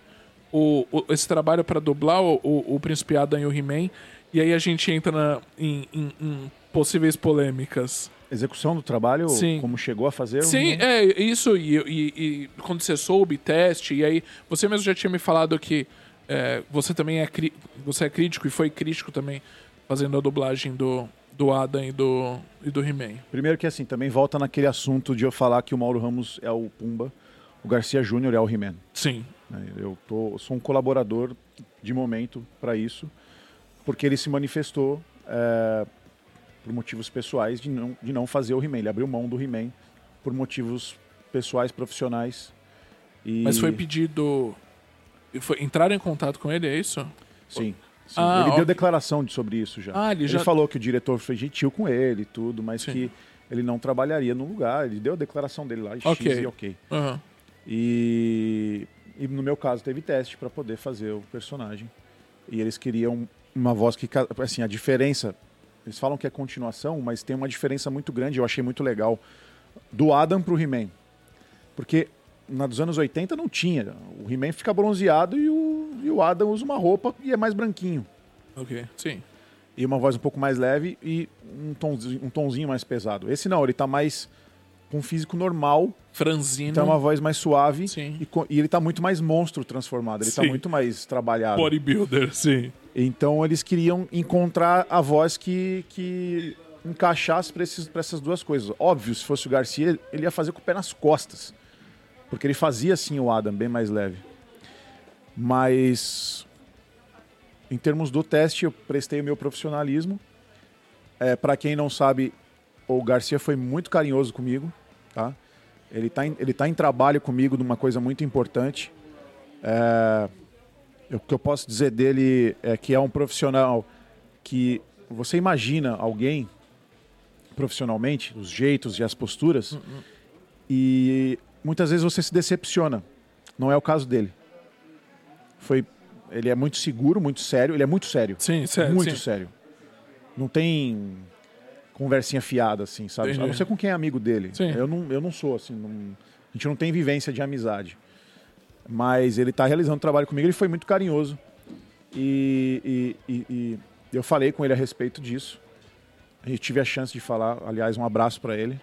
o, o- esse trabalho para dublar o, o, o Príncipe Adam e o He-Man. E aí a gente entra na- em, em- em possíveis polêmicas. Execução do trabalho, Sim. como chegou a fazer. Sim, não- é isso. E, e- e quando você soube, teste, e aí você mesmo já tinha me falado que é, você também é, cri- você é crítico e foi crítico também fazendo a dublagem do, do Adam e do, e do He-Man. Primeiro que assim, também volta naquele assunto de eu falar que o Mauro Ramos é o Pumba, o Garcia Júnior é o He-Man. Sim. né? Eu tô, sou um colaborador de momento para isso, porque ele se manifestou é, por motivos pessoais de não, de não fazer o He-Man. Ele abriu mão do He-Man por motivos pessoais, profissionais. E... Mas foi pedido. Foi, entraram em contato com ele, é isso? Sim. sim. Ah, ele ok. deu declaração de- sobre isso já. Ah, ele já- falou que o diretor foi gentil com ele e tudo, mas Sim. que ele não trabalharia no lugar. Ele deu a declaração dele lá, X Ok. e ok. Aham. E, e no meu caso teve teste para poder fazer o personagem. E eles queriam uma voz que, assim, a diferença, eles falam que é continuação, mas tem uma diferença muito grande, eu achei muito legal, do Adam pro He-Man. Porque na dos anos 80 não tinha. O He-Man fica bronzeado e o, e o Adam usa uma roupa e é mais branquinho. Ok, sim. E uma voz um pouco mais leve e um tonzinho, um tonzinho mais pesado. Esse não, ele tá mais com um físico normal, Franzino. então é uma voz mais suave Sim. e, e ele tá muito mais monstro transformado, ele tá Sim. muito mais trabalhado. Bodybuilder, sim. Então eles queriam encontrar a voz que, que encaixasse para essas duas coisas. Óbvio, se fosse o Garcia, ele ia fazer com o pé nas costas. Porque ele fazia assim o Adam, bem mais leve. Mas em termos do teste, eu prestei o meu profissionalismo. É, para quem não sabe, o Garcia foi muito carinhoso comigo, tá? Ele tá em, ele tá em trabalho comigo numa coisa muito importante. É, o que eu posso dizer dele é que é um profissional que você imagina alguém profissionalmente, os jeitos e as posturas, e muitas vezes você se decepciona. Não é o caso dele. Foi, ele é muito seguro, muito sério. Ele é muito sério. Sim, sério. muito sim. sério. Não tem conversinha fiada, assim, sabe? Entendi. A não ser com quem é amigo dele. Sim. Eu não, eu não sou, assim. não- a gente não tem vivência de amizade. Mas ele está realizando trabalho comigo. Ele foi muito carinhoso. E, e- e- e eu falei com ele a respeito disso. Eu tive a chance de falar, aliás, um abraço pra ele.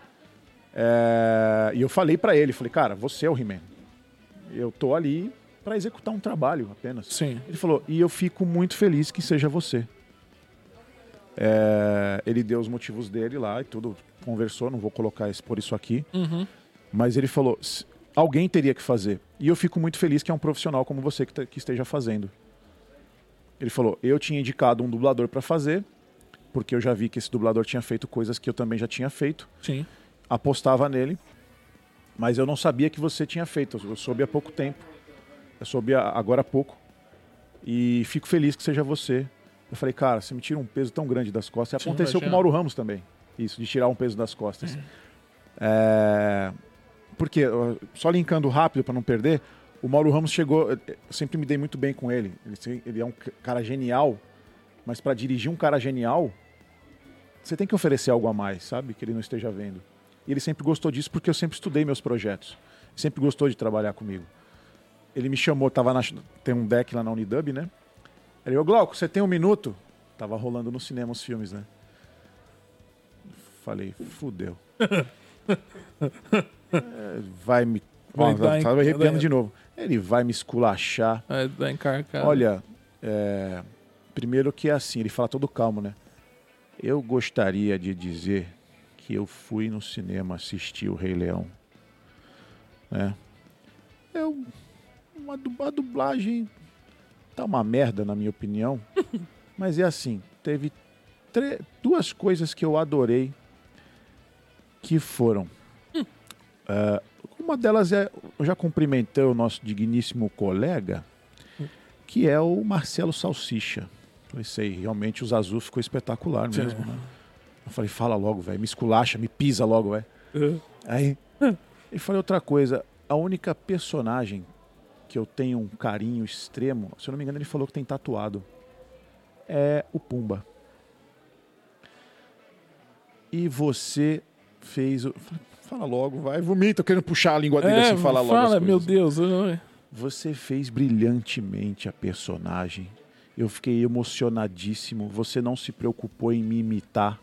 É, e eu falei pra ele, falei, cara, você é o He-Man. Eu tô ali pra executar um trabalho apenas. Sim. Ele falou, e eu fico muito feliz que seja você. É, ele deu os motivos dele lá e tudo, conversou, não vou colocar isso, por isso aqui. Uhum. Mas ele falou, "S- alguém teria que fazer. E eu fico muito feliz que é um profissional como você que, tá- que esteja fazendo. Ele falou, eu tinha indicado um dublador para fazer, porque eu já vi que esse dublador tinha feito coisas que eu também já tinha feito. Sim. Apostava nele, mas eu não sabia que você tinha feito. Eu soube há pouco tempo. Eu soube agora há pouco. E fico feliz que seja você. Eu falei, cara, você me tira um peso tão grande das costas. E Sim, aconteceu com o. Mauro Ramos também. Isso, de tirar um peso das costas. É... Porque, só linkando rápido para não perder, o Mauro Ramos chegou. Eu sempre me dei muito bem com ele. Ele, ele é um cara genial, mas para dirigir um cara genial, você tem que oferecer algo a mais, sabe? Que ele não esteja vendo. E ele sempre gostou disso porque eu sempre estudei meus projetos. Sempre gostou de trabalhar comigo. Ele me chamou, tava na, tem um deck lá na Unidub, né? Ele, ô Glauco, você tem um minuto? Tava rolando no cinema os filmes, né? Falei, fudeu. É, vai me. Vai Ó, em- tava arrepiando vai- de novo. Ele vai me esculachar. Da encarcada. Olha, é, primeiro que é assim, ele fala todo calmo, né? Eu gostaria de dizer que eu fui no cinema assistir o Rei Leão. Né? Eu, uma a dublagem tá uma merda, na minha opinião. mas é assim, teve duas coisas que eu adorei que foram. é, uma delas é, eu já cumprimentei o nosso digníssimo colega, que é o Marcelo Salsicha. Falei, sei, realmente o Zazu ficou espetacular mesmo, né? Eu falei, fala logo, velho, me esculacha, me pisa logo, velho. É. Aí, e falei outra coisa, a única personagem que eu tenho um carinho extremo, se eu não me engano ele falou que tem tatuado, é o Pumba. E você fez o... Fala logo, vai, vomita, querendo puxar a língua dele É, assim, falar logo fala, meu. Deus. Você fez brilhantemente a personagem. Eu fiquei emocionadíssimo. Você não se preocupou em me imitar.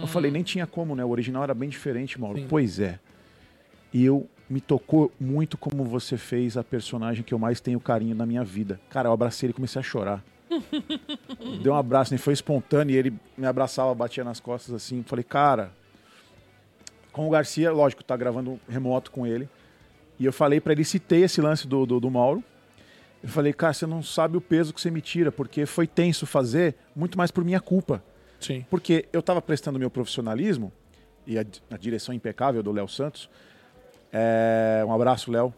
Eu falei, nem tinha como, né? O original era bem diferente, Mauro. Sim. Pois é. E eu me tocou muito como você fez a personagem que eu mais tenho carinho na minha vida. Cara, eu abracei ele e comecei a chorar. Deu um abraço, nem foi espontâneo, e ele me abraçava, batia nas costas assim. Falei, cara, com o Garcia, lógico, tá gravando remoto com ele. E eu falei pra ele, citei esse lance do, do, do Mauro. Eu falei, cara, você não sabe o peso que você me tira, porque foi tenso fazer, muito mais por minha culpa. Sim. Porque eu estava prestando meu profissionalismo, e a, a direção impecável do Léo Santos. É, um abraço, Léo.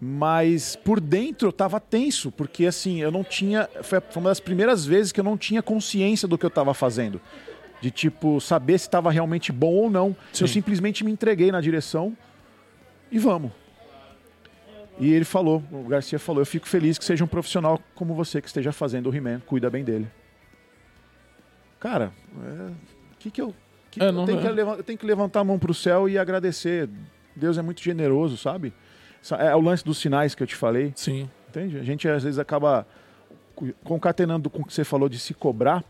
Mas por dentro eu tava tenso, porque assim, eu não tinha. Foi uma das primeiras vezes que eu não tinha consciência do que eu tava fazendo. De tipo, saber se estava realmente bom ou não. Sim. Eu simplesmente me entreguei na direção e vamos. E ele falou, o Garcia falou, eu fico feliz que seja um profissional como você que esteja fazendo o He-Man, cuida bem dele. Cara, o que que eu... que- É, eu, tenho que levan- eu tenho que levantar a mão pro céu e agradecer. Deus é muito generoso, sabe? Sa- É o lance dos sinais que eu te falei. Sim. Entende? A gente às vezes acaba co- concatenando com o que você falou de se cobrar.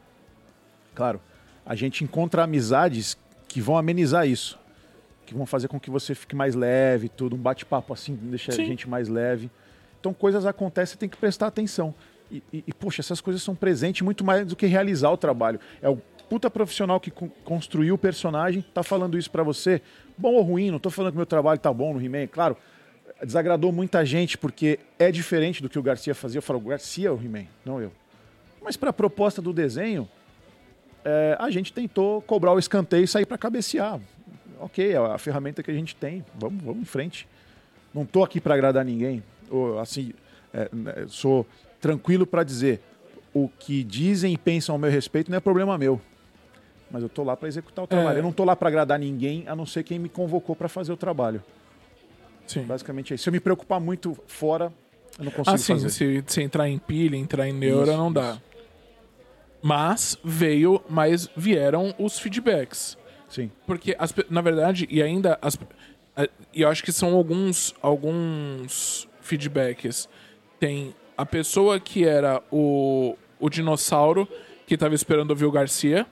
Claro, a gente encontra amizades que vão amenizar isso. Que vão fazer com que você fique mais leve, tudo. Um bate-papo assim, deixa Sim. a gente mais leve. Então coisas acontecem, você tem que prestar atenção. E, e- e, poxa, essas coisas são presentes muito mais do que realizar o trabalho. É o puta profissional que con- construiu o personagem, tá falando isso pra você. Bom ou ruim, não tô falando que meu trabalho tá bom no He-Man, claro desagradou muita gente porque é diferente do que o Garcia fazia. Eu falo, o Garcia é o He-Man, não eu. Mas para a proposta do desenho, é, a gente tentou cobrar o escanteio e sair para cabecear. Ok, é a ferramenta que a gente tem, vamos, vamos em frente. Não tô aqui para agradar ninguém. Ou, assim, é, né, sou tranquilo para dizer o que dizem e pensam ao meu respeito não é problema meu. Mas eu tô lá para executar o trabalho. É. Eu não tô lá para agradar ninguém, a não ser quem me convocou para fazer o trabalho. Sim. Basicamente é isso. Se eu me preocupar muito fora, eu não consigo Ah, sim, fazer. se, se entrar em pilha, entrar em neura, Isso, não dá. isso. Mas veio, mas vieram os feedbacks. Sim. Porque, as na verdade, e ainda. As, e eu acho que são alguns, alguns feedbacks. Tem a pessoa que era o, o dinossauro que tava esperando ouvir o Garcia.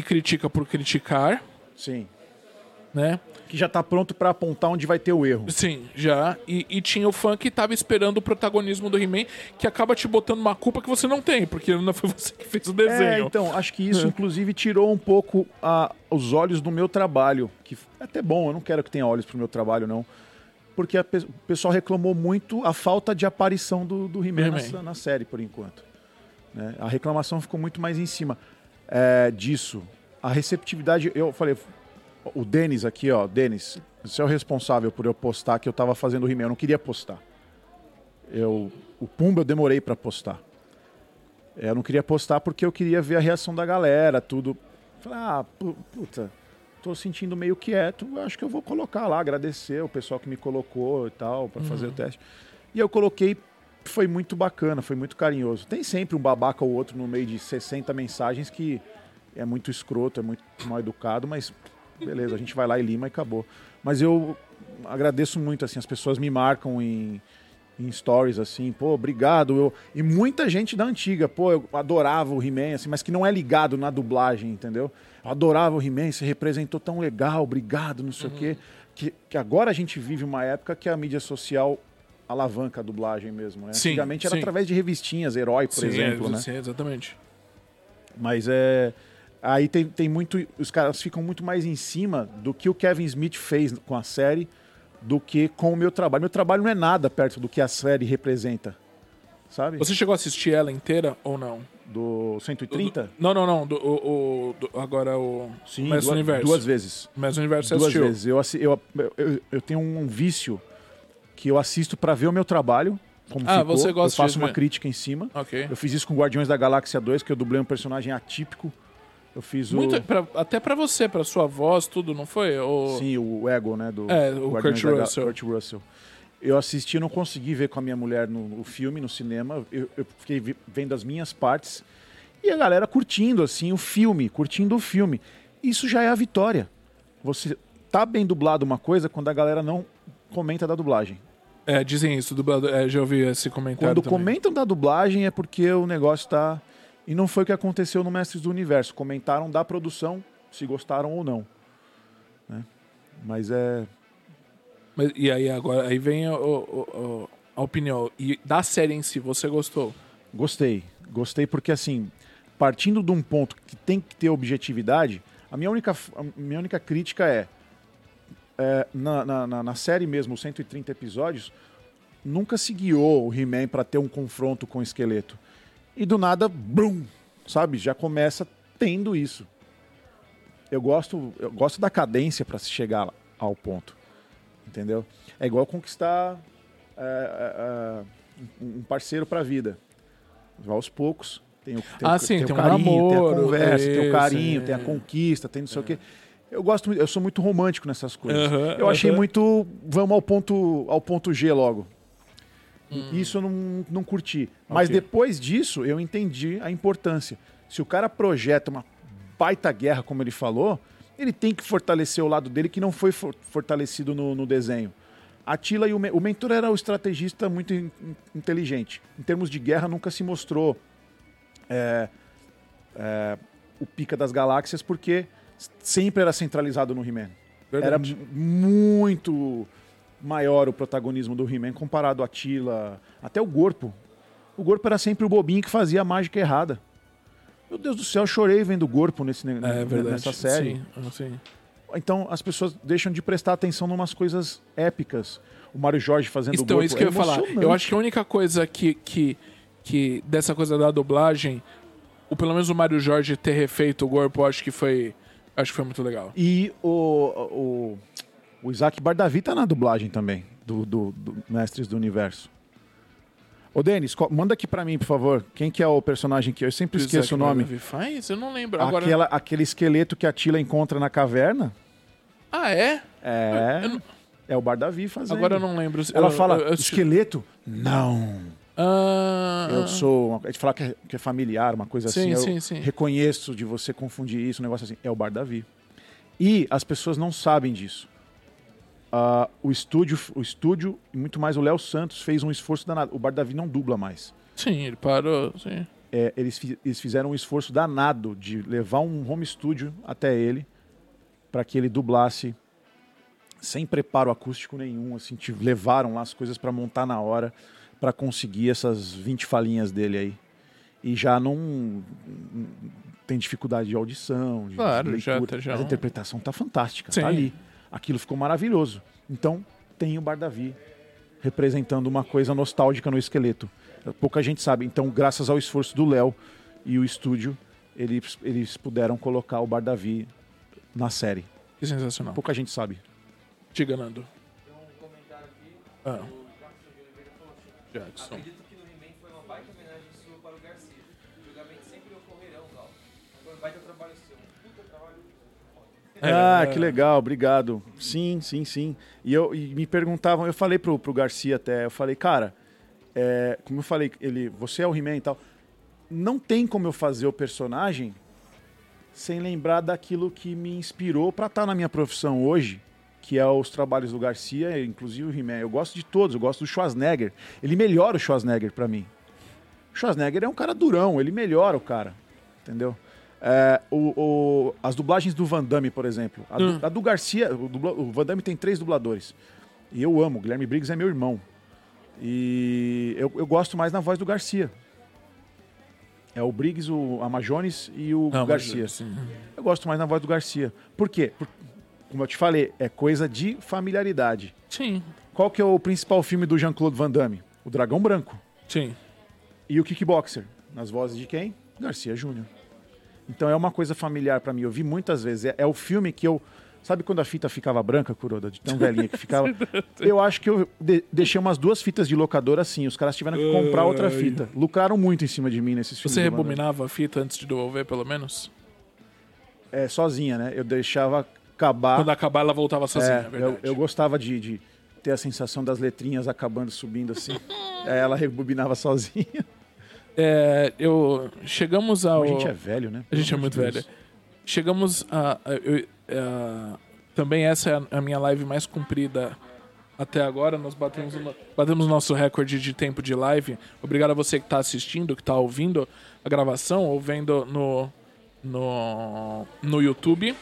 Que critica por criticar, Sim. né? Que já tá pronto pra apontar onde vai ter o erro. Sim, já. E, e tinha o fã que tava esperando o protagonismo do He-Man, que acaba te botando uma culpa que você não tem, porque não foi você que fez o É, desenho. então, acho que isso, inclusive, tirou um pouco a- os olhos do meu trabalho. Que é até bom, eu não quero que tenha olhos pro meu trabalho, não. Porque pe- o pessoal reclamou muito a falta de aparição do, do He-Man He-Man. na, na série, por enquanto. né? A reclamação ficou muito mais em cima é, disso. A receptividade, eu falei, o Denis aqui, ó, Denis, você é o responsável por eu postar que eu tava fazendo o. Eu não queria postar. Eu, o Pumba eu demorei pra postar. É, Eu não queria postar porque eu queria ver a reação da galera, tudo. Falei, ah, pu- puta, tô sentindo meio quieto, acho que eu vou colocar lá, agradecer o pessoal que me colocou e tal, pra fazer o teste. E eu coloquei, foi muito bacana, foi muito carinhoso. Tem sempre um babaca ou outro no meio de 60 mensagens que é muito escroto, é muito mal educado, mas beleza, a gente vai lá e lima e acabou. Mas eu agradeço muito, assim, as pessoas me marcam em, em stories, assim, pô, obrigado. Eu... E muita gente da antiga, pô, eu adorava o He-Man, assim, mas que não é ligado na dublagem, entendeu? Eu adorava o He-Man, você representou tão legal, obrigado, não sei o quê. Que, que agora a gente vive uma época que a mídia social alavanca a dublagem mesmo, né? Sim, Antigamente era sim. através de revistinhas, Herói, por sim, exemplo, é, né? sim, exatamente. Mas é. Aí tem, tem muito. Os caras ficam muito mais em cima do que o Kevin Smith fez com a série do que com o meu trabalho. Meu trabalho não é nada perto do que a série representa. Sabe? Você chegou a assistir ela inteira ou não? Do 130? Do- não, não, não. Do, o, o- do- agora o. Sim, duas, Universo. duas vezes. Mestre Universo você duas assistiu. vezes. Eu, eu, eu, eu tenho um vício que eu assisto pra ver o meu trabalho. Como Ah, ficou. você gosta Eu faço de uma crítica em cima. Ok. Eu fiz isso com Guardiões da Galáxia 2, que eu dublei um personagem atípico. Eu fiz o. Muito, pra- até pra você, pra sua voz, tudo, não foi? O, Sim, o Ego, né? Do É, o Guardiões Kurt Ga- Russell. Kurt Russell. Eu assisti, não consegui ver com a minha mulher no, o filme, no cinema. Eu, eu fiquei vendo as minhas partes. E a galera curtindo, assim, o filme, curtindo o filme. Isso já é a vitória. Você tá bem dublado uma coisa quando a galera não comenta da dublagem. É, dizem isso, dublador. É, já ouvi esse comentário. Quando também. comentam da dublagem é porque o negócio tá. E não foi o que aconteceu no Mestres do Universo. Comentaram da produção, se gostaram ou não. né? Mas é. Mas, e aí agora aí vem o- o- o- a opinião. E da série em si, você gostou? Gostei. Gostei porque, assim, partindo de um ponto que tem que ter objetividade, a minha única, a minha única crítica é, é, na, na, na- série mesmo, os 130 episódios, nunca se guiou o He-Man para ter um confronto com o esqueleto. E do nada, brum, sabe? Já começa tendo isso. Eu gosto, eu gosto da cadência para se chegar ao ponto. Entendeu? É igual conquistar é, é, é, um parceiro para a vida. Vai aos poucos. Tem o, tem Ah, o, sim, tem tem o um carinho, tem namoro, a conversa, tem isso, o carinho, é. tem a conquista, tem não sei o quê. Eu gosto, eu sou muito romântico nessas coisas. Aham, eu achei muito, vamos ao ponto, ao ponto G logo. Hum. Isso eu não, não curti. Mas depois disso, eu entendi a importância. Se o cara projeta uma baita guerra, como ele falou, ele tem que fortalecer o lado dele que não foi for- fortalecido no, no desenho. Atila e o, Me- o mentor era o estrategista muito in- in- inteligente. Em termos de guerra, nunca se mostrou é, é, o pica das galáxias, porque sempre era centralizado no He-Man. Era muito maior o protagonismo do He-Man comparado a Atila, até o Gorpo. O Gorpo era sempre o bobinho que fazia a mágica errada. Meu Deus do céu, eu chorei vendo o Gorpo nesse, ne- É nessa série. Sim, ah, sim. Então as pessoas deixam de prestar atenção em umas coisas épicas. O Mário Jorge fazendo o Então, Gorpo isso que eu é ia falar. Eu acho que a única coisa que, que, que dessa coisa da dublagem, o, pelo menos o Mário Jorge ter refeito o corpo, eu acho que foi. Acho que foi muito legal. E o, o, o Isaac Bardavi tá na dublagem também, do, do, do Mestres do Universo. Ô, Denis, manda aqui pra mim, por favor. Quem que é o personagem que eu sempre esqueço Isaac o nome? Bardavi Faz? Eu não lembro. Agora... Aquela, aquele esqueleto que a Tila encontra na caverna. Ah, é? É. Eu não- É o Bardavi fazendo. Agora eu não lembro. Ela Eu- fala, eu- eu esqueleto? Não. Ah, Eu sou. uma- A gente fala que é, que é familiar, uma coisa Sim, assim. Eu sim, sim. reconheço de você confundir isso, um negócio assim. É o Bardavi. E as pessoas não sabem disso. Ah, o estúdio, o estúdio, e muito mais o Léo Santos, fez um esforço danado. O Bardavi não dubla mais. Sim, ele parou. Sim. é, eles, eles fizeram um esforço danado de levar um home studio até ele para que ele dublasse sem preparo acústico nenhum, assim, te levaram lá as coisas para montar na hora para conseguir essas 20 falinhas dele aí. E já não tem dificuldade de audição, de Claro, de já leitura. tá- já Mas a um- interpretação tá fantástica, Sim. tá ali. Aquilo ficou maravilhoso. Então, tem o Bardavi representando uma coisa nostálgica no esqueleto. Pouca gente sabe. Então, graças ao esforço do Léo e o estúdio, eles, eles puderam colocar o Bardavi na série. Que sensacional. Pouca gente sabe. Diga, Nando. Tem um comentário aqui. Ah. Jackson. Acredito que no He-Man foi uma baita homenagem sua para o Garcia. Julgamentos sempre ocorrerão, Gal. Foi um baita trabalho seu. Um puta trabalho foda. Ah, É. que legal, obrigado. Sim, sim, sim. E, eu, e me perguntavam, eu falei pro, pro Garcia até, eu falei, cara, é, como eu falei, ele, você é o He-Man e tal. Não tem como eu fazer o personagem sem lembrar daquilo que me inspirou para estar na minha profissão hoje, que é os trabalhos do Garcia, inclusive o He-Man. Eu gosto de todos, eu gosto do Schwarzenegger. Ele melhora o Schwarzenegger para mim. O Schwarzenegger é um cara durão, ele melhora o cara, entendeu? É, o- o- as dublagens do Van Damme, por exemplo. A, do, Hum. a do Garcia, o, dubla- o Van Damme tem três dubladores. E eu amo, o Guilherme Briggs é meu irmão. E eu, eu gosto mais na voz do Garcia. É o Briggs, o Amajones e o Ah, mas, Garcia. sim. Eu gosto mais na voz do Garcia. Por quê? Por- como eu te falei, é coisa de familiaridade. Sim, Qual que é o principal filme do Jean-Claude Van Damme? O Dragão Branco. sim. E o Kickboxer, nas vozes de quem? Garcia Júnior. Então é uma coisa familiar pra mim. Eu vi muitas vezes. É, é o filme que eu. Sabe quando a fita ficava branca, Kuroda? De tão velhinha que ficava. eu acho que eu de- deixei umas duas fitas de locadora assim. Os caras tiveram que comprar outra fita. Lucraram muito em cima de mim nesses filmes. Você rebobinava a fita antes de devolver, pelo menos? É, sozinha, né? Eu deixava acabar. Quando acabar, ela voltava sozinha, É, é, verdade. eu, eu gostava de, de ter a sensação das letrinhas acabando, subindo assim. É, ela rebobinava sozinha. É, eu... Chegamos ao... A gente é velho, né? A gente é muito amor de velho. Deus. Chegamos a. a- eu- a- também essa é a, a minha live mais comprida até agora. Nós batemos, o batemos o nosso recorde de tempo de live. Obrigado a você que está assistindo, que está ouvindo a gravação ou vendo no, no, no YouTube.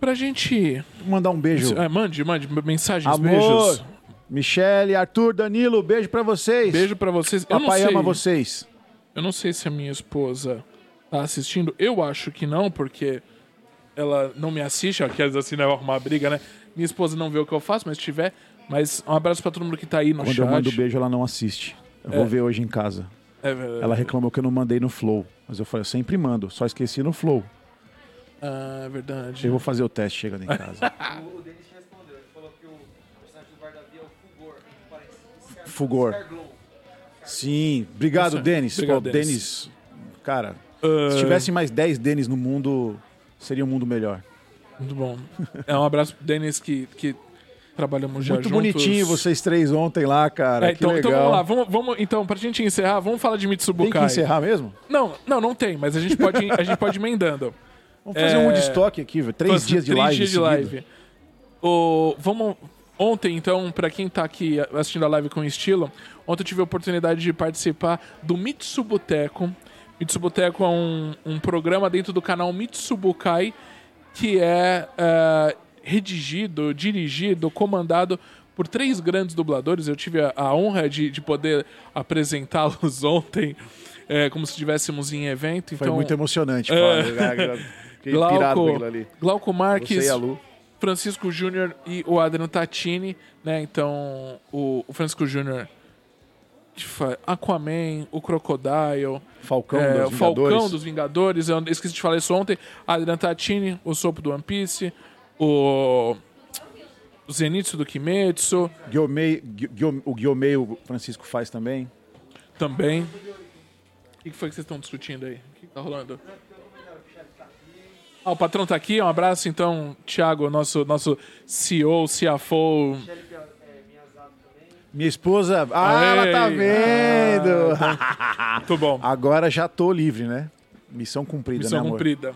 Pra gente. Mandar um beijo. É, mande, mande mensagens, Amor, beijos. Michele, Arthur, Danilo, beijo pra vocês. Beijo pra vocês. Eu não Papai sei, ama vocês. Eu não sei se a minha esposa tá assistindo. Eu acho que não, porque ela não me assiste. Ó, quer dizer assim, né? eu arrumar briga, né? Minha esposa não vê o que eu faço, mas se tiver. Mas um abraço pra todo mundo que tá aí no Quando chat. eu mando beijo, ela não assiste. Eu É. vou ver hoje em casa. É, é, Ela reclamou que eu não mandei no Flow. Mas eu falei, eu sempre mando, só esqueci no Flow. Ah, é verdade. Eu vou fazer o teste chegando em casa. O, Denis te respondeu. Ele falou que o personagem do Bardavi é o Fugor. entre parênteses, Scar-. Scarglow. Sim, obrigado. Denis. Obrigado, Pô, Denis. Denis, cara, Ah, se tivesse mais 10 Denis no mundo, seria um mundo melhor. Muito bom. É um abraço pro Denis que, que trabalhamos já Muito juntos. bonitinho vocês três ontem lá, cara. É, que então, legal. então vamos lá, vamos, vamos, então, pra gente encerrar, vamos falar de Tem Mitsubukai. que encerrar mesmo? Não, não, não tem, mas a gente pode, a gente pode ir emendando. Vamos fazer É, um Woodstock aqui, velho. Três dias de três live. dias de live. O, vamos, ontem, então, pra quem tá aqui assistindo a live com estilo, ontem eu tive a oportunidade de participar do Mitsuboteco. Mitsuboteco é um, um programa dentro do canal Mitsubukai que é, é, redigido, dirigido, comandado por três grandes dubladores. Eu tive a, a honra de, de poder apresentá-los ontem, é, como se estivéssemos em evento. Foi então, muito emocionante. É. Fiquei pirado Glauco, aquilo ali. Glauco Marques, Você e a Lu. Francisco Júnior e o Adriano Tatini, né? Então, o, o Francisco Júnior Aquaman, o Crocodile, Falcão é, dos Falcão Vingadores. dos Vingadores, eu esqueci de falar isso ontem, Adriano Tatini, o Sopro do One Piece, o, o Zenitsu do Kimetsu Guiomei- Gui- Gui- o Guiomei, o Francisco faz também. também. O que, foi que vocês estão discutindo aí? O que, que tá rolando? Ah, o patrão tá aqui, um abraço então, Thiago, nosso, nosso CEO, CFO, Minha esposa. Ah, Aê! ela tá vendo! muito bom. Agora já tô livre, né? Missão cumprida, Missão né, amor? cumprida.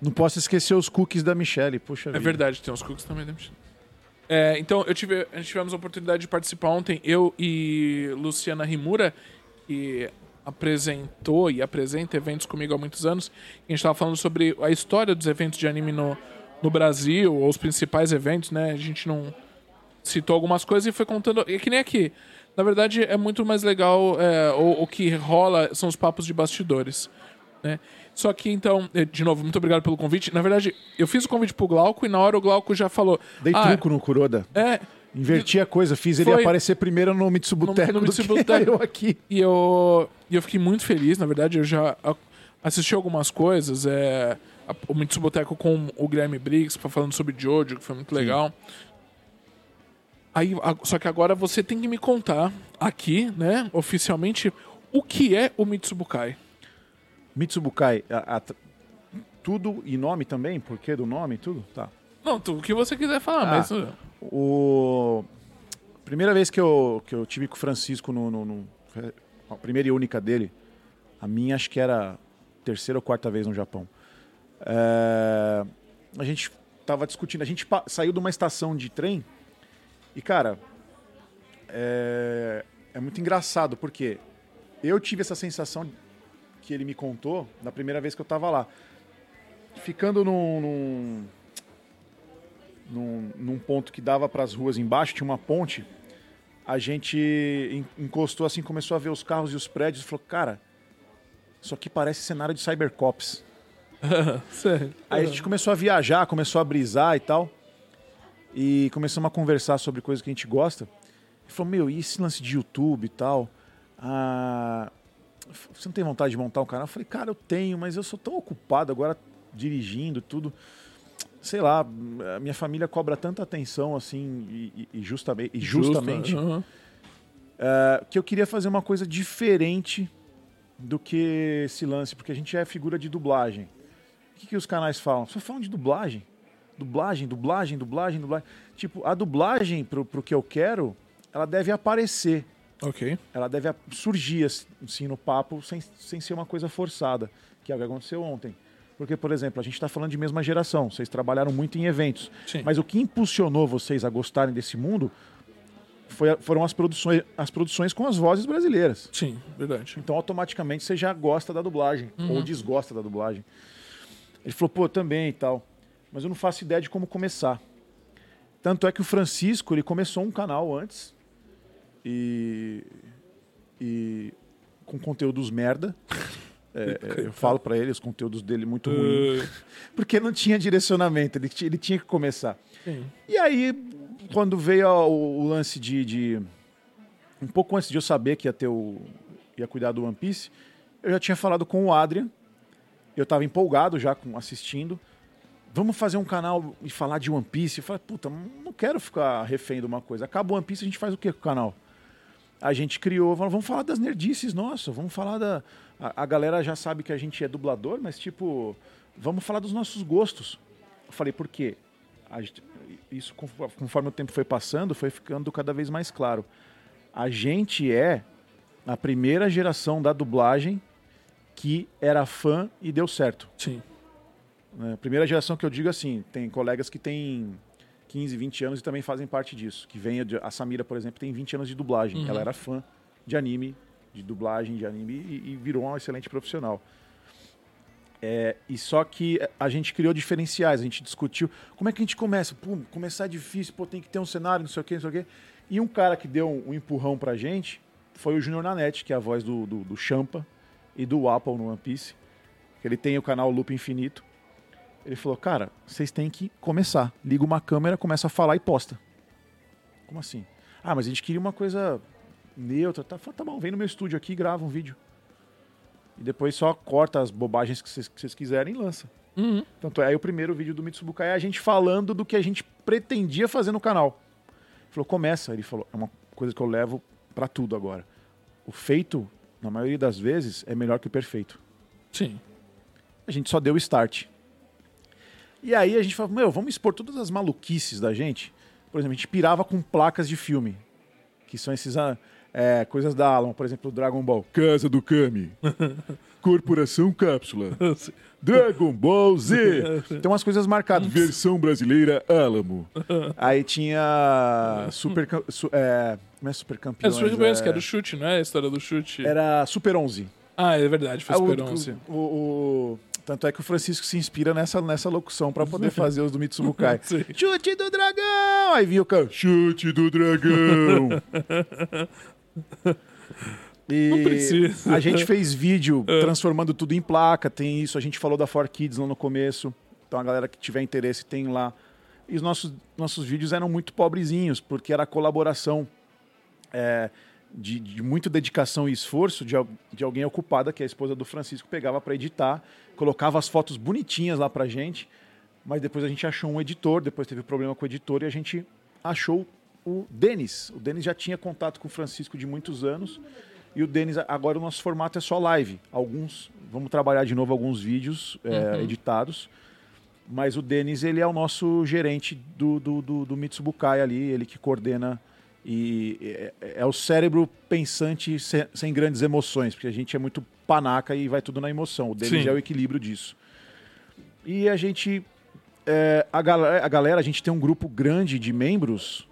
Não posso esquecer os cookies da Michelle. Puxa É vida. verdade, tem uns cookies também. né, Michel? É, então, eu tive, a gente tivemos a oportunidade de participar ontem, eu e Luciana Rimura, que apresentou e apresenta eventos comigo há muitos anos. A gente estava falando sobre a história dos eventos de anime no, no Brasil, ou os principais eventos, né? A gente não citou algumas coisas e foi contando. É que nem aqui. Na verdade, é muito mais legal. É, o, o que rola são os papos de bastidores. Né? Só que então, eh, de novo, muito obrigado pelo convite. Na verdade, eu fiz o convite pro Glauco e na hora o Glauco já falou. Dei ah, truco no Kuroda. É. Inverti a coisa, fiz ele aparecer primeiro no Mitsubuteco No- no Mitsubuteco. eu aqui. E eu, e eu fiquei muito feliz, na verdade, eu já assisti algumas coisas. É, o Mitsuboteco com o Guilherme Briggs, falando sobre Jojo, que foi muito legal. Aí, só que agora você tem que me contar aqui, né, oficialmente, o que é o Mitsubukai. Mitsubukai, a- a- tudo e nome também? Porquê do nome e tudo? Tá. Não, tu- o que você quiser falar, Ah. mas. O... Primeira vez que eu, que eu tive com o Francisco no, no- no- foi A primeira e única dele. A minha acho que era terceira ou quarta vez no Japão. É, A gente tava discutindo. A gente saiu de uma estação de trem e, cara, é, é muito engraçado porque eu tive essa sensação que ele me contou na primeira vez que eu tava lá. Ficando num- num, num, num ponto que dava para as ruas embaixo, tinha uma ponte. A gente en- encostou assim, começou a ver os carros e os prédios e falou: Cara, isso aqui parece cenário de Cybercops. Aí a gente começou a viajar, começou a brisar e tal. E começamos a conversar sobre coisas que a gente gosta. Ele falou: Meu, e esse lance de YouTube e tal? Ah, você não tem vontade de montar um canal? Eu falei: Cara, eu tenho, mas eu sou tão ocupado agora dirigindo tudo. Sei lá, a minha família cobra tanta atenção assim, e, e- e justamente, e justamente Justo, aham. é, que eu queria fazer uma coisa diferente do que esse lance, porque a gente é figura de dublagem. O que, que os canais falam? Só falam de dublagem. Dublagem, dublagem, dublagem, dublagem. Tipo, a dublagem pro, pro que eu quero, ela deve aparecer. Ok. Ela deve surgir assim no papo sem, sem ser uma coisa forçada, que é o que aconteceu ontem. Porque, por exemplo, a gente está falando de mesma geração, vocês trabalharam muito em eventos. Sim. Mas o que impulsionou vocês a gostarem desse mundo foi foram as produções, as produções com as vozes brasileiras. Sim, verdade. Então, automaticamente, você já gosta da dublagem, ou desgosta da dublagem. Ele falou, pô, também e tal. Mas eu não faço ideia de como começar. Tanto é que o Francisco, ele começou um canal antes. E. E. Com conteúdos merda. É, é, eu falo pra ele, os conteúdos dele muito ruins. Uh, Porque não tinha direcionamento, ele, ele tinha que começar. sim. E aí, quando veio a- o, o lance de, de- Um pouco antes de eu saber que ia ter o. ia cuidar do One Piece, eu já tinha falado com o Adrian. Eu tava empolgado já com assistindo. Vamos fazer um canal e falar de One Piece. Eu falei, puta, não quero ficar refém de uma coisa. Acaba o One Piece, a gente faz o que com o canal? A gente criou, vamos falar das nerdices, nossa, vamos falar da. A, a galera já sabe que a gente é dublador, mas tipo, vamos falar dos nossos gostos. Eu falei, por quê? Gente- isso, confo- conforme o tempo foi passando, foi ficando cada vez mais claro. A gente é a primeira geração da dublagem que era fã e deu certo. Sim. né? Primeira geração que eu digo assim, tem colegas que têm 15, 20 anos e também fazem parte disso. Que vem a, de- a Samira, por exemplo, tem 20 anos de dublagem. Uhum. Ela era fã de anime, de dublagem de anime e, e virou uma excelente profissional. É, e só que a gente criou diferenciais, a gente discutiu como é que a gente começa. Pô, começar é difícil, pô, tem que ter um cenário, não sei o quê, não sei o quê. E um cara que deu um, um empurrão pra gente foi o Junior Nanete, que é a voz do, do, do Champa e do Apple no One Piece. Ele tem o canal Loop Infinito. Ele falou, cara, vocês têm que começar. Liga uma câmera, começa a falar e posta. Como assim? Ah, mas a gente queria uma coisa neutra. Tá, Falei, tá bom, vem no meu estúdio aqui e grava um vídeo. E depois só corta as bobagens que vocês, quiserem e lança. Uhum. Tanto é aí o primeiro vídeo do Mitsubukai é a gente falando do que a gente pretendia fazer no canal. Ele falou, começa. Ele falou, é uma coisa que eu levo pra tudo agora. O feito, na maioria das vezes, é melhor que o perfeito. Sim. A gente só deu o start. E aí a gente falou, meu, vamos expor todas as maluquices da gente. Por exemplo, a gente pirava com placas de filme. Que são esses. ah, É, coisas da Alamo, por exemplo, Dragon Ball. Casa do Kami. Corporação Cápsula. Dragon Ball Z. Tem umas coisas marcadas. Versão brasileira Alamo. Aí tinha Super... Su- é, não é Super É Campeões. Super Campeões, é- que era o chute, não é? A história do chute. Era Super 11. Ah, é verdade, foi Ah, o- Super 11. o, o- o- tanto é que o Francisco se inspira nessa, nessa locução pra poder fazer os do Mitsubukai. Chute do dragão! Aí vinha o cara. Chute do dragão. E Não precisa. A gente fez vídeo transformando tudo em placa, tem isso. A gente falou da 4Kids lá no começo. Então a galera que tiver interesse tem lá. E os nossos, nossos vídeos eram muito pobrezinhos, porque era colaboração é, de, de muita dedicação e esforço de, de alguém ocupada, que é a esposa do Francisco, pegava para editar, colocava as fotos bonitinhas lá pra gente. Mas depois a gente achou um editor, depois teve problema com o editor e a gente achou o Denis. O Denis já tinha contato com o Francisco de muitos anos. E o Denis, agora o nosso formato é só live. Alguns, vamos trabalhar de novo alguns vídeos é, editados. Mas o Denis, ele é o nosso gerente do, do, do, do Mitsubukai ali, ele que coordena e é, é o cérebro pensante sem, sem grandes emoções, porque a gente é muito panaca e vai tudo na emoção. O Sim. é o equilíbrio disso. E a gente, é, a, galera, a galera, a gente tem um grupo grande de membros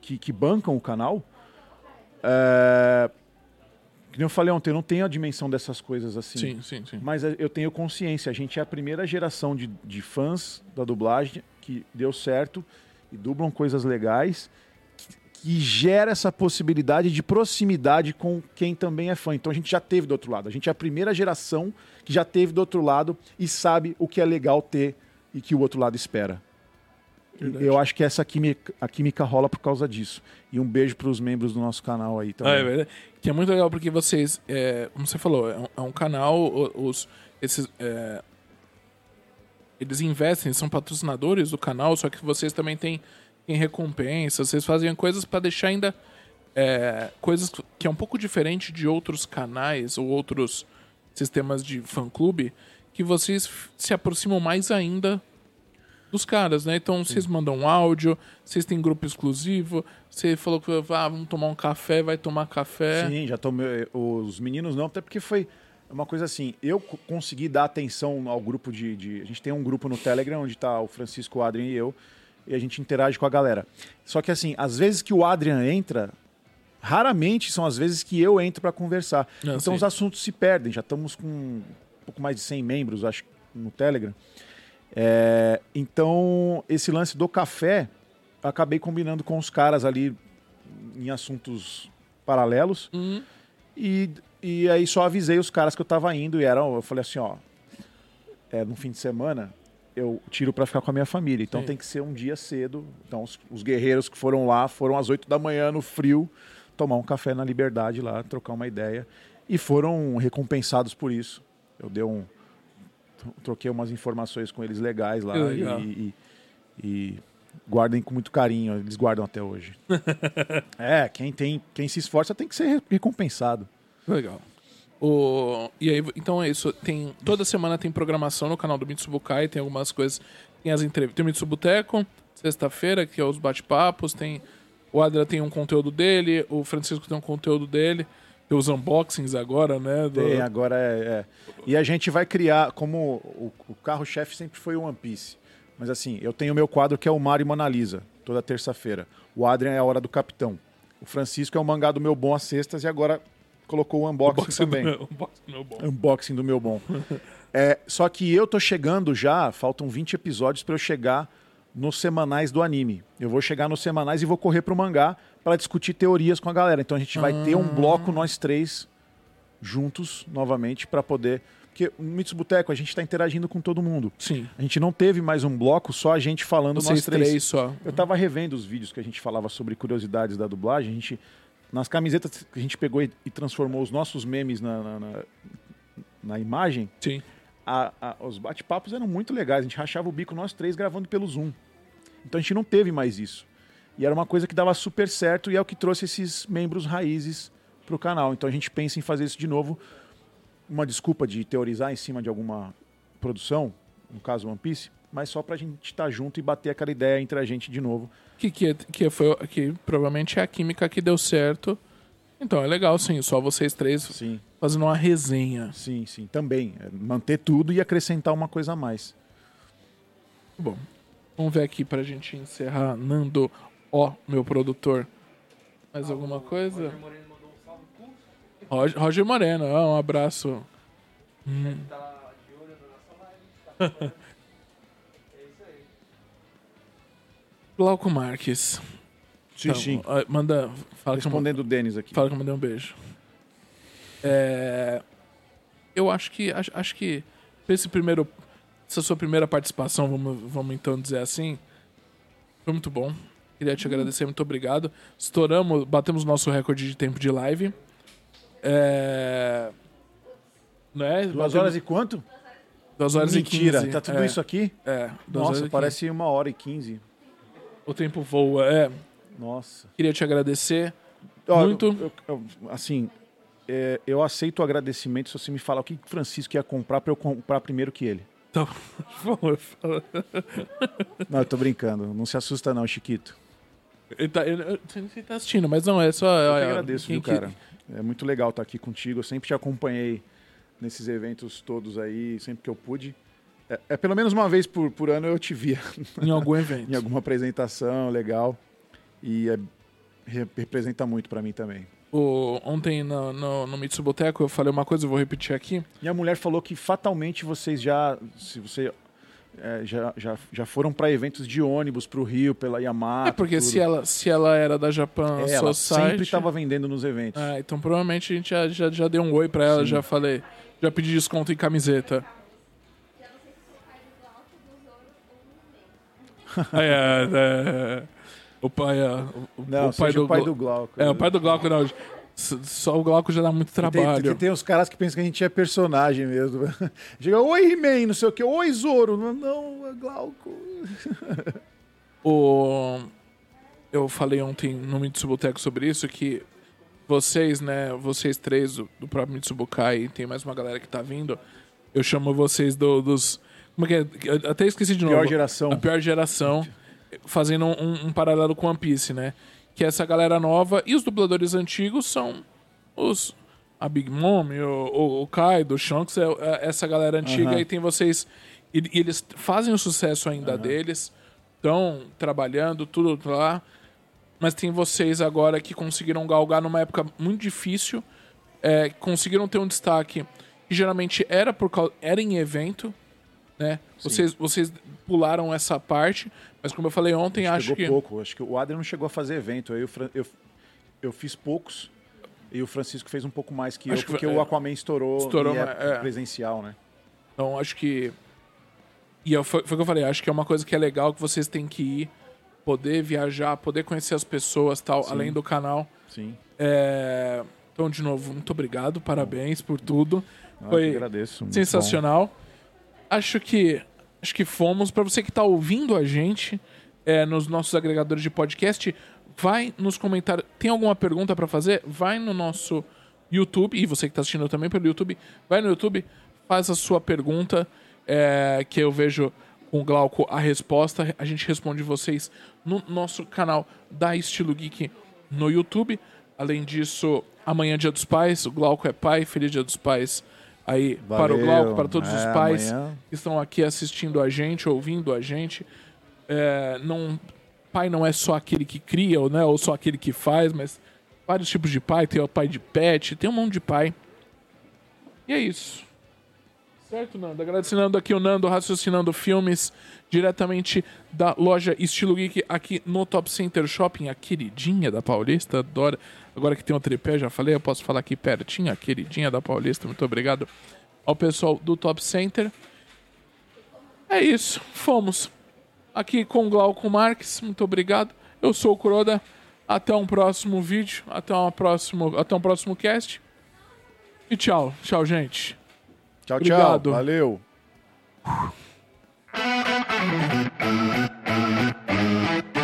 que, que bancam o canal. É, que eu falei ontem, eu não tenho a dimensão dessas coisas assim. Sim, sim, sim. Mas eh, eu tenho consciência, a gente é a primeira geração de, de fãs da dublagem que deu certo e dublam coisas legais, que, gera essa possibilidade de proximidade com quem também é fã. Então a gente já teve do outro lado. A gente é a primeira geração que já teve do outro lado e sabe o que é legal ter e que o outro lado espera. Verdade. Eu acho que essa química, a química rola por causa disso. E um beijo para os membros do nosso canal aí também. Ah, é verdade. Que é muito legal porque vocês, é, como você falou, é um, é um canal, os, esses, é, eles investem, são patrocinadores do canal, só que vocês também têm, têm recompensas, vocês fazem coisas para deixar ainda é, coisas que é um pouco diferente de outros canais ou outros sistemas de fã-clube, que vocês se aproximam mais ainda dos caras, né? Então vocês mandam um áudio, vocês têm grupo exclusivo, você falou que ah, vamos tomar um café, vai tomar café. Sim, já tomei. Os meninos não, até porque foi uma coisa assim. Eu co- consegui dar atenção ao grupo de, de- A gente tem um grupo no Telegram onde tá o Francisco, o Adrian e eu, e a gente interage com a galera. Só que assim, às vezes que o Adrian entra, raramente são as vezes que eu entro para conversar. Ah, então sim. os assuntos se perdem. Já estamos com um pouco mais de 100 membros, acho, no Telegram. É, então, esse lance do café, acabei combinando com os caras ali em assuntos paralelos. Uhum. E, e aí só avisei os caras que eu tava indo e eram, eu falei assim, ó, é, no fim de semana eu tiro pra ficar com a minha família, então Sim. tem que ser um dia cedo. Então os, os guerreiros que foram lá foram às 8 da manhã no frio tomar um café na Liberdade lá, trocar uma ideia e foram recompensados por isso. Eu dei um troquei umas informações com eles legais lá Que e, e- e guardem com muito carinho, eles guardam até hoje. é, quem tem, quem se esforça tem que ser recompensado. Legal. O, e aí, então é isso. Tem, toda semana tem programação no canal do Mitsubukai, tem algumas coisas. Tem as entrevistas. Tem o Mitsubuteco, sexta-feira, que é os bate-papos. Tem. O Adra tem um conteúdo dele, o Francisco tem um conteúdo dele. Tem os unboxings agora, né? do- Tem, agora é, é. E a gente vai criar, como o, o carro-chefe sempre foi o One Piece. Mas assim, eu tenho o meu quadro que é o Mario e Mona Lisa, toda terça-feira. O Adrian é a hora do capitão. O Francisco é o mangá do meu bom às sextas e agora colocou o unboxing, Unboxing também. do- unboxing do meu bom. Unboxing do meu bom. É, só que eu tô chegando já, faltam 20 episódios para eu chegar nos semanais do anime. Eu vou chegar nos semanais e vou correr pro mangá para discutir teorias com a galera. Então a gente vai ter um bloco nós três juntos novamente para poder, porque no Mitsubuteco a gente está interagindo com todo mundo. Sim. A gente não teve mais um bloco só a gente falando Vocês nós três. três só. Eu tava revendo os vídeos que a gente falava sobre curiosidades da dublagem. A gente, nas camisetas que a gente pegou e, e transformou os nossos memes na, na, na- na imagem, Sim. a- a- os bate-papos eram muito legais. A gente rachava o bico nós três gravando pelo Zoom. Então a gente não teve mais isso. E era uma coisa que dava super certo e é o que trouxe esses membros raízes pro canal. Então a gente pensa em fazer isso de novo. Uma desculpa de teorizar em cima de alguma produção, no caso One Piece, mas só pra gente estar junto e bater aquela ideia entre a gente de novo. Que, que, que, foi, que provavelmente é a química que deu certo Então, é legal, sim. Só vocês três Sim, fazendo uma resenha. sim, sim. Também. É manter tudo e acrescentar uma coisa a mais. Bom, vamos ver aqui pra gente encerrar. Nando, ó, meu produtor. Mais alguma coisa? Roger Moreno mandou um salve culto. Roger, Roger Moreno, ó, um abraço. Hum, Glauco Marques. Sim, Então, sim. ó, Manda. Fala que, eu, Respondendo o Denis aqui. fala que eu mandei um beijo. É, eu acho que. Acho, acho que. Esse primeiro. Essa sua primeira participação, vamos, vamos então dizer assim. Foi muito bom. Queria te agradecer, muito obrigado. Estouramos, batemos nosso recorde de tempo de live. É. Né? Duas horas e quanto? Duas horas Mentira, e 15. tá tudo é, isso aqui? É, Nossa, parece uma hora e quinze. 15. O tempo voa, é. Nossa. Queria te agradecer. Ó, Muito. eu- eu- assim, é, eu aceito o agradecimento se você me falar o que Francisco ia comprar pra eu comprar primeiro que ele. Então, vamos falar. Não, eu tô brincando. Não se assusta não, Chiquito. Ele tá, ele, eu- você tá assistindo, mas não, é só. Eu que agradeço, viu, que- cara? É muito legal estar aqui contigo. Eu sempre te acompanhei nesses eventos todos aí, sempre que eu pude. É, é pelo menos uma vez por, por ano eu te via Em algum evento. em alguma apresentação legal. E é- re- representa muito pra mim também. O, ontem no, no, no Mitsuboteco eu falei uma coisa, eu vou repetir aqui. E a mulher falou que fatalmente vocês já, se você é, já, já, já foram pra eventos de ônibus pro Rio pela Yamaha. é porque se ela, se ela era da Japan é, ela Society. sempre estava vendendo nos eventos. Ah, então provavelmente a gente já, já, já deu um oi pra ela, Sim. já falei. Já pedi desconto em camiseta. É, é, o pai, é, o, Não, o pai do, o pai do Glauco. É, o pai do Glauco não. Só o Glauco já dá muito trabalho. tem, tem uns caras que pensam que a gente é personagem mesmo. Chega, oi He-Man, não sei o que, oi Zoro. Não, não é Glauco. O... Eu falei ontem no Mitsuboteco sobre isso, que vocês, né, vocês três do, do próprio Mitsubukai, e tem mais uma galera que tá vindo, eu chamo vocês do- dos... Como é que é? Eu até esqueci de novo. Pior geração. A pior geração, fazendo um, um paralelo com One Piece, né? Que essa galera nova e os dubladores antigos são os... A Big Mom, o, o, Kaido, o Shanks, é, é essa galera antiga, Aham. e tem vocês... E, e eles fazem o sucesso ainda deles, estão trabalhando, tudo lá. Mas tem vocês agora que conseguiram galgar numa época muito difícil, é, conseguiram ter um destaque que geralmente era por era em evento, né? Vocês, vocês pularam essa parte, mas como eu falei ontem, acho Chegou que pouco. Acho que o Adrian não chegou a fazer evento. Eu, eu, eu fiz poucos. E o Francisco fez um pouco mais que Acho eu, que porque o é. Aquaman estourou, Estourou, é, presencial, né? Então acho que. E eu, foi, foi o que eu falei, acho que é uma coisa que é legal que vocês têm que ir, poder viajar, poder conhecer as pessoas tal, Sim. além do canal. Sim. É, Então, de novo, muito obrigado, parabéns por tudo. Ah, Foi que agradeço. Sensacional. Acho que acho que fomos. Para você que está ouvindo a gente é, nos nossos agregadores de podcast, vai nos comentários. Tem alguma pergunta para fazer? Vai no nosso YouTube e você que está assistindo também pelo YouTube, vai no YouTube, faz a sua pergunta é, que eu vejo com o Glauco a resposta. A gente responde vocês no nosso canal da Estilo Geek no YouTube. Além disso, amanhã é Dia dos Pais, o Glauco é pai, feliz Dia dos Pais aí para o Valeu. Glauco, para todos os É, pais amanhã. que estão aqui assistindo a gente, ouvindo a gente. É, não, pai não é só aquele que cria, ou, né, ou só aquele que faz, mas vários tipos de pai. Tem o pai de pet, tem um monte de pai. E é isso. Certo, Nando? Agradecendo aqui o Nando, raciocinando filmes diretamente da loja Estilo Geek aqui no Top Center Shopping, a queridinha da Paulista. Adora. Agora que tem um tripé, já falei, eu posso falar aqui pertinho, a queridinha da Paulista. Muito obrigado ao pessoal do Top Center. É isso, fomos. Aqui com Glauco Marques, muito obrigado. Eu sou o Kuroda. Até um próximo vídeo, até, uma próximo, até um próximo cast. E tchau, tchau, gente. Tchau, Obrigado. tchau. Valeu.